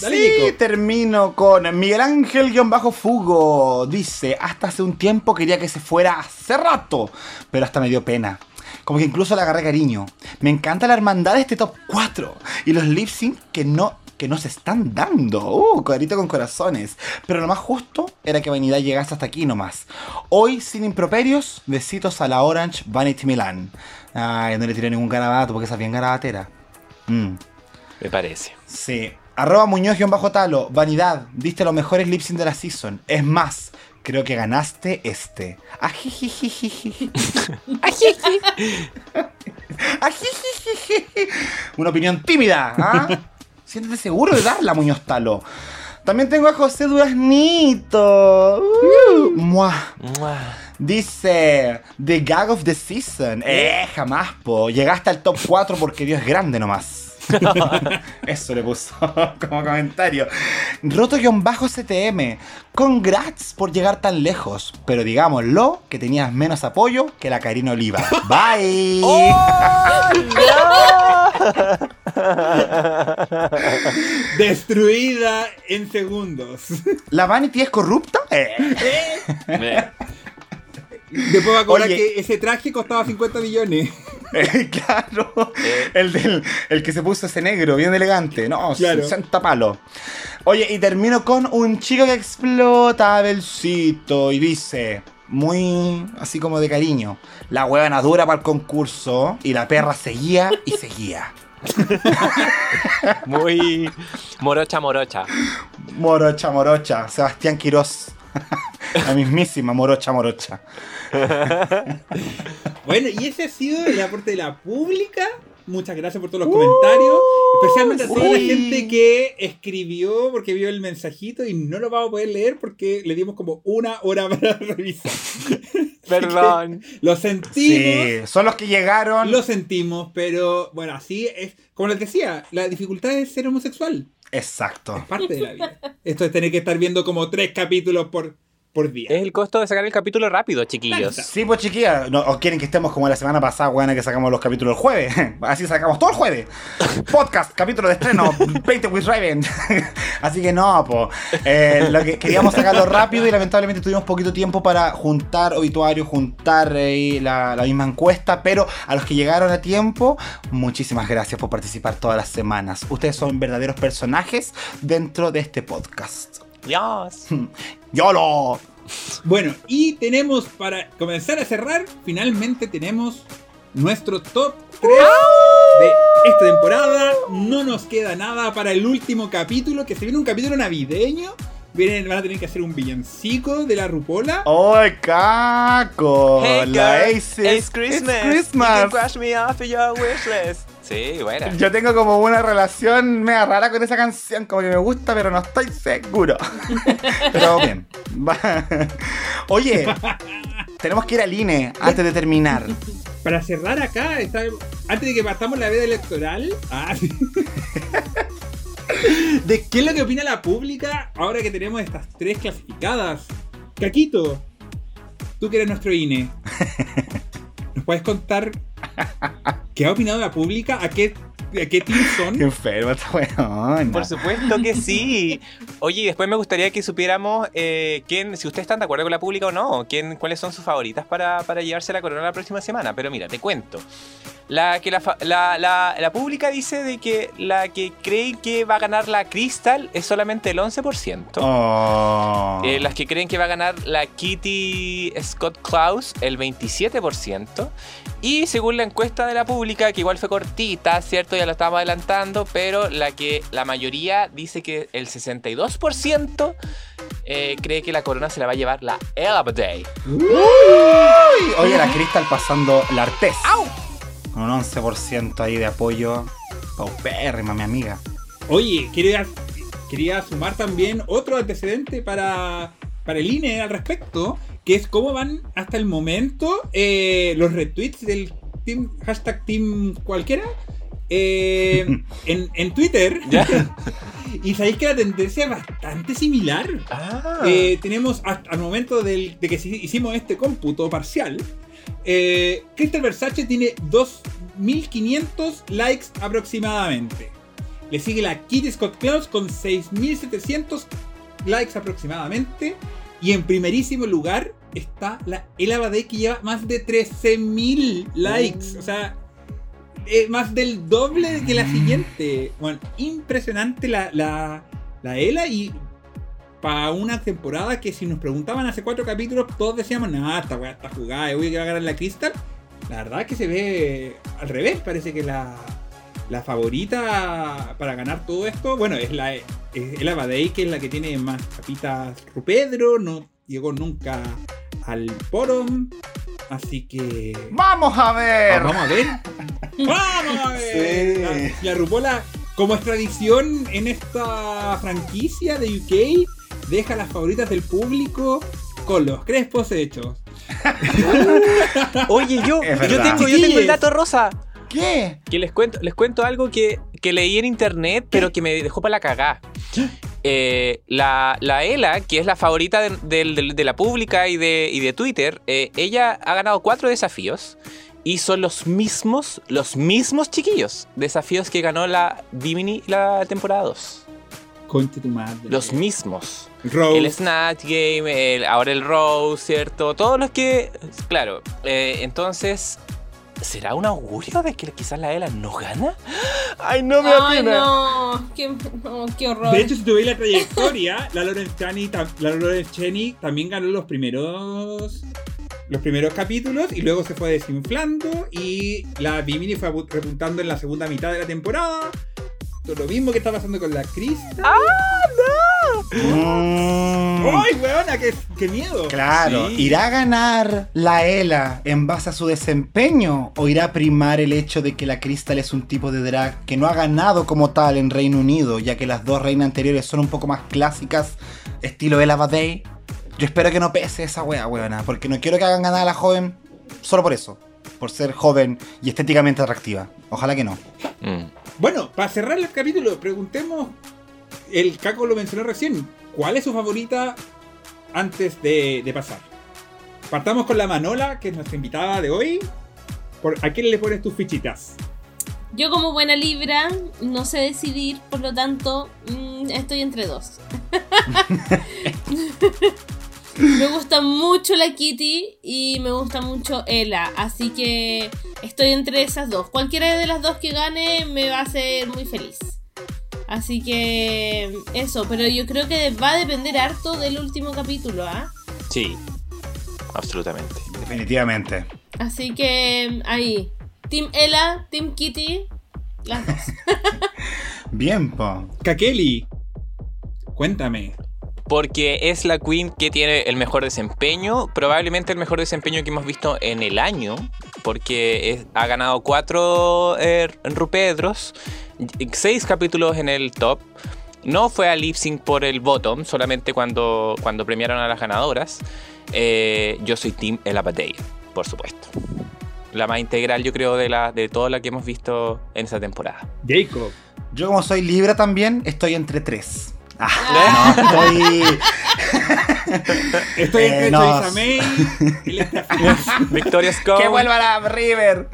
Dale, sí, Nico. termino con Miguel Ángel-Fugo. Dice, hasta hace un tiempo quería que se fuera hace rato, pero hasta me dio pena. Como que incluso le agarré cariño. Me encanta la hermandad de este top 4 y los lip sync que no, que no se están dando. Uh, cuadrito con corazones. Pero lo más justo era que Vanidad llegase hasta aquí nomás. Hoy, sin improperios, besitos a la Orange Vanity Milan. Ay, no le tiré ningún garabato porque esa es bien garabatera. Mm. Me parece. Sí. Arroba Muñoz-Talo. Vanidad, diste los mejores lip sync de la season. Es más, creo que ganaste este. Ajijijijiji. Ajiji. Ajijijiji. Una opinión tímida. ¿ah? Siéntete seguro de darla, Muñoz Talo. También tengo a José Duraznito. Uh, muah. Mua. Dice, The Gag of the Season. Eh, jamás, po. Llegaste al top 4 porque Dios es grande nomás. Eso le puso como comentario. Roto-CTM. Congrats por llegar tan lejos. Pero digámoslo, que tenías menos apoyo que la Karina Oliva. Bye. Destruida en segundos. ¿La Vanity es corrupta? Eh. Me- Después va a cobrar Oye. que ese traje costaba 50 millones. Eh, claro. Eh. El, del, el que se puso ese negro, bien elegante. No, Claro. 60 palos. Oye, y termino con un chico que explota Belcito y dice, muy así como de cariño, la huevona dura para el concurso y la perra seguía y seguía. Muy morocha, morocha. Morocha, morocha. Sebastián Quirós. La mismísima morocha, morocha. Bueno, y ese ha sido el aporte de la pública. Muchas gracias por todos los comentarios. Especialmente a toda la gente que escribió porque vio el mensajito y no lo vamos a poder leer porque le dimos como una hora para revisar. Perdón. Lo sentimos. Sí, son los que llegaron. Lo sentimos, pero bueno, así es. Como les decía, la dificultad es ser homosexual. Exacto. Es parte de la vida. Esto es tener que estar viendo como tres capítulos por, por día. Es el costo de sacar el capítulo rápido, chiquillos. Sí, pues chiquilla, no, o quieren que estemos como la semana pasada, weón, que sacamos los capítulos el jueves. Así sacamos todo el jueves. Podcast, capítulo de estreno, 20 with Raven. Así que no, pues. lo que queríamos sacarlo rápido y lamentablemente tuvimos poquito tiempo para juntar obituarios, juntar eh, la, la misma encuesta, pero a los que llegaron a tiempo, muchísimas gracias por participar todas las semanas. Ustedes son verdaderos personajes dentro de este podcast. Dios. ¡Yolo! Bueno, y tenemos para comenzar a cerrar, finalmente tenemos nuestro top 3 de esta temporada. No nos queda nada para el último capítulo, que se viene un capítulo navideño. Vienen, van a tener que hacer un villancico de la rupola. ¡Ay, caco! Hey la girl, Ace it's Christmas. It's You Christmas. can crush me off your wish list. Sí, buena. Yo tengo como una relación mega rara con esa canción, como que me gusta, pero no estoy seguro. pero bien. Oye, tenemos que ir al INE antes de terminar. Para cerrar acá, está- antes de que partamos la veda electoral, ah, sí. ¿de qué es lo que opina la pública ahora que tenemos estas tres clasificadas? Caquito, tú que eres nuestro INE, ¿nos puedes contar qué ha opinado la pública? ¿A qué, qué team Qué son? enfermo esta weona. Por supuesto que sí. Oye, y después me gustaría que supiéramos eh, quién, si ustedes están de acuerdo con la pública o no, quién, cuáles son sus favoritas para, para llevarse la corona la próxima semana. Pero mira, te cuento. La que la, la, la, la pública dice de que la que cree que va a ganar la Crystal es solamente el 11%. Oh. Eh, las que creen que va a ganar la Kitty Scott Klaus, el 27%. Y según la encuesta de la pública, que igual fue cortita, ¿cierto? Ya lo estábamos adelantando, pero la que la mayoría dice que el 62% eh, cree que la corona se la va a llevar la Elaba Day. Uy, Oye, la Crystal pasando la Artes. Con un 11% ahí de apoyo. Paupérrima, mi amiga. Oye, quería, quería sumar también otro antecedente para, para el INE al respecto, que es cómo van hasta el momento eh, los retweets del team, hashtag team cualquiera eh, en, en Twitter. ¿Ya? Y sabéis que la tendencia es bastante similar. Ah. Eh, tenemos hasta al momento del- de que hicimos este cómputo parcial. Eh, Crystal Versace tiene 2.500 likes aproximadamente. Le sigue la Kitty Scott Claus con 6.700 likes aproximadamente. Y en primerísimo lugar está la Ella Badei que lleva más de 13.000 likes. O sea, eh, más del doble que la siguiente. Bueno, impresionante la, la, la Ela y para una temporada que si nos preguntaban hace cuatro capítulos, todos decíamos, nada, esta weá está jugada, voy a ganar la Crystal. La verdad es que se ve al revés, parece que la, la favorita para ganar todo esto, bueno, es la es el Abadei, que es la que tiene más capitas Rupedro, no llegó nunca al Porom, así que... ¡Vamos a ver! Vamos a ver. Vamos a ver. Sí. La, la Rupola, como es tradición en esta franquicia de UK, deja las favoritas del público con los crespos hechos. Oye, yo, yo, tengo, yo tengo el dato rosa. ¿Qué? Que les cuento, les cuento algo que, que leí en internet, pero que me dejó para la cagá. Eh, la, la Ela, que es la favorita de, la pública y de, y de Twitter, eh, ella ha ganado cuatro desafíos y son los mismos, los mismos chiquillos desafíos que ganó la Dimini la temporada 2. Conche tu madre. Los mismos. Rose. El Snatch Game, el- ahora el Rose, ¿cierto? Todos los que. Claro. eh, entonces. ¿Será un augurio de que quizás la Ela no gana? ¡Ay, no me Ay, apena! no. Qué, no, qué horror. De hecho, si tú veis la trayectoria, la Lawrence tam- la Lawrence Cheney también ganó los primeros los primeros capítulos y luego se fue desinflando y la Bimini fue repuntando en la segunda mitad de la temporada. Todo Lo mismo que está pasando con la Crystal. Mm, ¡Ay, weona! ¡Qué, qué miedo! Claro, Sí. ¿irá a ganar la ELA en base a su desempeño o irá a primar el hecho de que la Crystal es un tipo de drag que no ha ganado como tal en Reino Unido, ya que las dos reinas anteriores son un poco más clásicas, estilo Ella Badei? Yo espero que no pese esa wea, weona, porque no quiero que hagan ganar a la joven solo por eso, por ser joven y estéticamente atractiva. Ojalá que no. Mm. Bueno, para cerrar el capítulo, preguntemos. El Caco lo mencionó recién. ¿Cuál es su favorita antes de, de pasar? Partamos con la Manola, que es nuestra invitada de hoy. Por, ¿A quién le pones tus fichitas? Yo como buena libra no sé decidir, por lo tanto mm, estoy entre dos. me gusta mucho la Kitty y me gusta mucho Ella, así que estoy entre esas dos. Cualquiera de las dos que gane me va a hacer muy feliz. Así que eso, pero yo creo que va a depender harto del último capítulo, ¿ah? Sí, absolutamente. Definitivamente. Así que ahí, Team Ella, Team Kitty, las dos. Bien, po. Kakeli, cuéntame. Porque es la Queen que tiene el mejor desempeño, probablemente el mejor desempeño que hemos visto en el año, porque es- ha ganado cuatro eh, Rupedros, seis capítulos en el top. No fue a lip sync por el bottom, solamente cuando, cuando premiaron a las ganadoras. Eh, yo soy Team El Apatey, por supuesto. La más integral, yo creo, de, la, de toda la que hemos visto en esa temporada. Jacob. Yo como soy Libra también, estoy entre tres. Ah, no, estoy... Estoy Eh, no. Victoria Scott. ¡Que vuelva la River!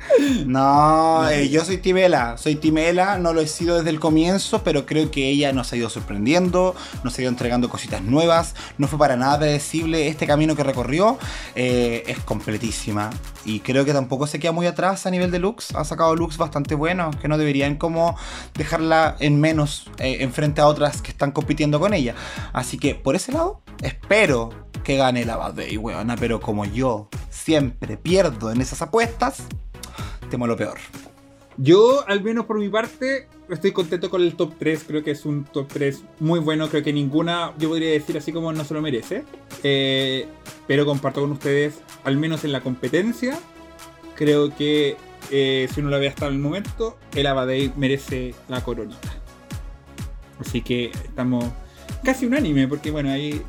No, eh, yo soy Timela. Soy Timela, no lo he sido desde el comienzo, pero creo que ella nos ha ido sorprendiendo, nos ha ido entregando cositas nuevas. No fue para nada predecible este camino que recorrió. Eh, es completísima. Y creo que tampoco se queda muy atrás a nivel de looks. Ha sacado looks bastante buenos, que no deberían como dejarla en menos eh, en frente a otras que están compitiendo con ella. Así que por ese lado, espero que gane la Bad Day, weona. Pero como yo siempre pierdo en esas apuestas, temo lo peor. Yo, al menos por mi parte, estoy contento con el top 3. Creo que es un top 3 muy bueno. Creo que ninguna, yo podría decir así como no se lo merece. Eh, pero comparto con ustedes, al menos en la competencia, creo que eh, si uno lo ve hasta el momento, el Abadei merece la coronita. Así que estamos casi unánime, porque bueno, ahí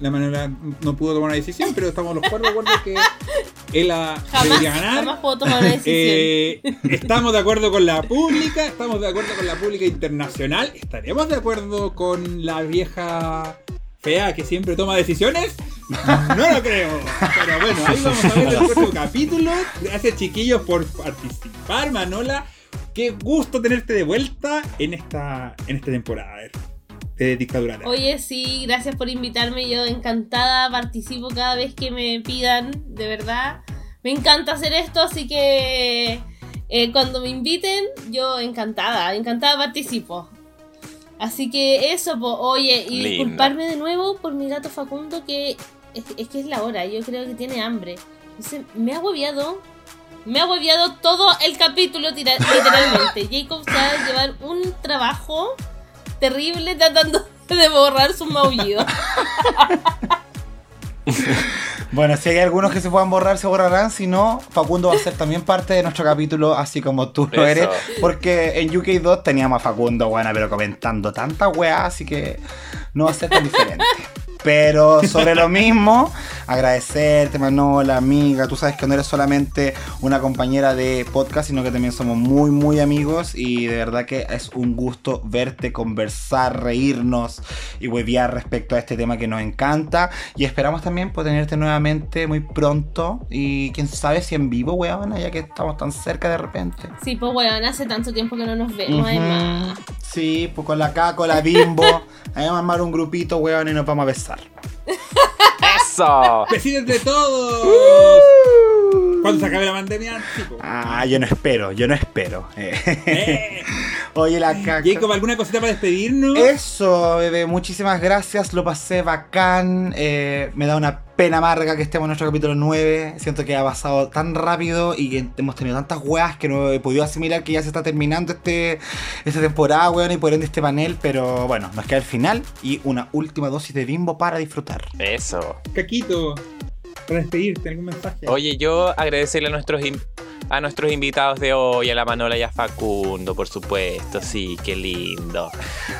la manera no pudo tomar una decisión, pero estamos los cuatro de que él debería Jamás, ganar. jamás puedo tomar una decisión. Eh, estamos de acuerdo con la pública, estamos de acuerdo con la pública internacional, estaremos de acuerdo con la vieja fea que siempre toma decisiones. No lo creo. Pero bueno, ahí vamos a ver el próximo capítulo. Gracias chiquillos por participar, Manola. Qué gusto tenerte de vuelta en esta, en esta temporada de Dictadura. Oye, sí, gracias por invitarme. Yo encantada participo cada vez que me pidan, de verdad. Me encanta hacer esto, así que eh, cuando me inviten, yo encantada, encantada participo. Así que eso, po. oye, y Linda. disculparme de nuevo por mi gato Facundo, que es, es que es la hora, yo creo que tiene hambre. Entonces, me ha hueviado, me ha hueviado todo el capítulo, literalmente. Jacob se va a llevar un trabajo terrible tratando de borrar su maullido. Bueno, si hay algunos que se puedan borrar, se borrarán. Si no, Facundo va a ser también parte de nuestro capítulo, así como tú lo Eso. eres. Porque en UK2 teníamos a Facundo, bueno, pero comentando tanta weá, así que no va a ser tan diferente. Pero sobre lo mismo, agradecerte, Manola, amiga. Tú sabes que no eres solamente una compañera de podcast, sino que también somos muy, muy amigos. Y de verdad que es un gusto verte, conversar, reírnos y huevear respecto a este tema que nos encanta. Y esperamos también poder tenerte nuevamente muy pronto. Y quién sabe si en vivo, weón, ya que estamos tan cerca de repente. Sí, pues weón, hace tanto tiempo que no nos vemos, además. Sí, pues con la con la Bimbo. Ahí vamos a armar un grupito, weón, y nos vamos a besar. ¡Eso! ¡Besitos de todos! Cuando se acabe la pandemia, tipo. Ah, yo no espero, yo no espero. Eh. Oye, la caca. Jacob, ¿alguna cosita para despedirnos? Eso, bebé, muchísimas gracias, lo pasé bacán. eh, me da una pena amarga que estemos en nuestro capítulo 9. Siento que ha pasado tan rápido y que hemos tenido tantas weas que no he podido asimilar que ya se está terminando este, esta temporada, weón, y por ende este panel. Pero bueno, nos queda el final y una última dosis de bimbo para disfrutar. Eso. Caquito, para despedirte, algún mensaje. Oye, yo agradecerle a nuestros a nuestros invitados de hoy, a la Manola y a Facundo, por supuesto, sí, qué lindo.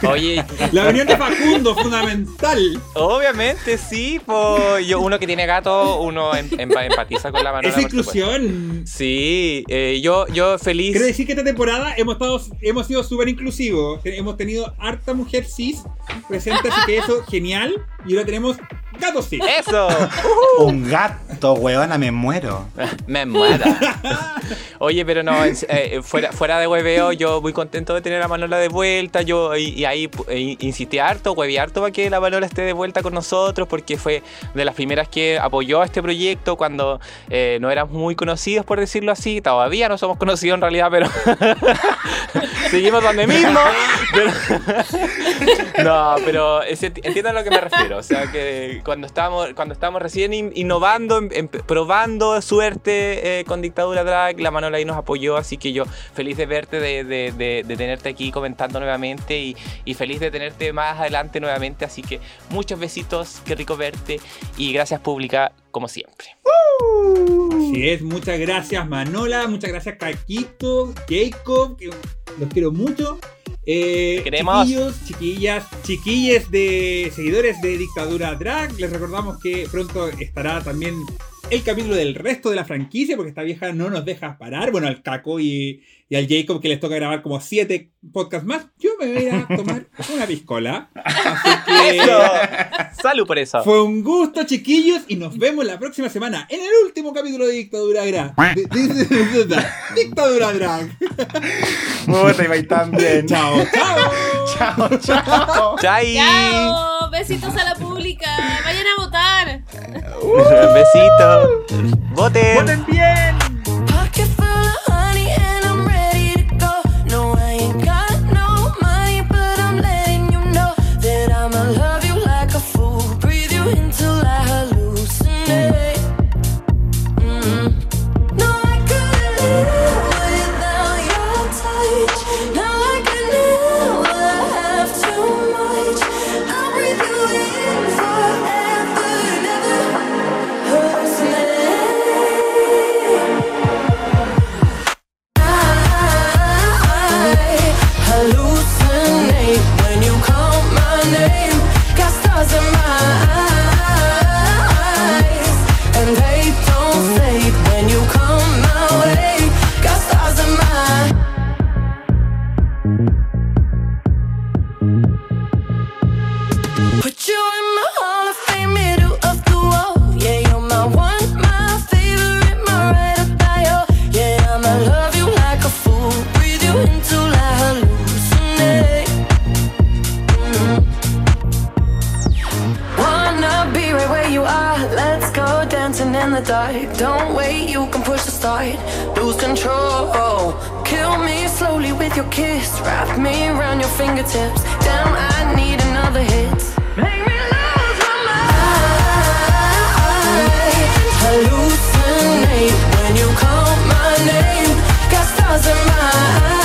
Oye, La unión de Facundo, fundamental. obviamente sí, pues yo uno que tiene gato, uno em- empa- empatiza con la Manola. Supuesto. inclusión. Sí, eh, yo, yo feliz. Quiero decir que esta temporada hemos, estado, hemos sido súper inclusivos. Hemos tenido harta mujer cis presente, así que eso, genial. Y ahora tenemos gatos cis. Eso. Un gato, weona, me muero. Me muera. Oye, pero no, en- eh, fuera, fuera de hueveo, yo muy contento de tener a Manola de vuelta. Yo y, ahí eh, insistí harto, hueví harto para que la Manola esté de vuelta con nosotros, porque fue de las primeras que apoyó a este proyecto cuando eh, no éramos muy conocidos, por decirlo así. Todavía no somos conocidos en realidad, pero seguimos donde mismo. No, pero entiendan a lo que me refiero. O sea, que cuando estábamos, cuando estábamos recién in- innovando, em- em- probando suerte eh, con Dictadura Drag, la Manola ahí nos apoyó. Así que yo feliz de verte, de, de- de- de tenerte aquí comentando nuevamente y, y feliz de tenerte más adelante nuevamente. Así que muchos besitos, qué rico verte y gracias pública como siempre. Así es, muchas gracias Manola, muchas gracias Caquito, Jacob, que los quiero mucho. Eh, queremos. Chiquillos, chiquillas, chiquilles de seguidores de Dictadura Drag, les recordamos que pronto estará también el capítulo del resto de la franquicia, porque esta vieja no nos deja parar. Bueno, al Caco y, y al Jacob que les toca grabar como siete podcasts más, yo me voy a tomar una piscola. Así que... Salud por eso. Fue un gusto, chiquillos, y nos vemos la próxima semana en el último capítulo de Dictadura Drag. Dictadura Drag. Puta, y tan bien. Chao, chao. chao, chao. Besitos a la pública. Vayan a votar. Besitos. Voten. ¡Voten bien! in the dark. Don't wait, you can push the start. Lose control. Kill me slowly with your kiss. Wrap me around your fingertips. Damn, I need another hit. Make me lose my mind. Hallucinate when you call my name. Got stars in my eyes.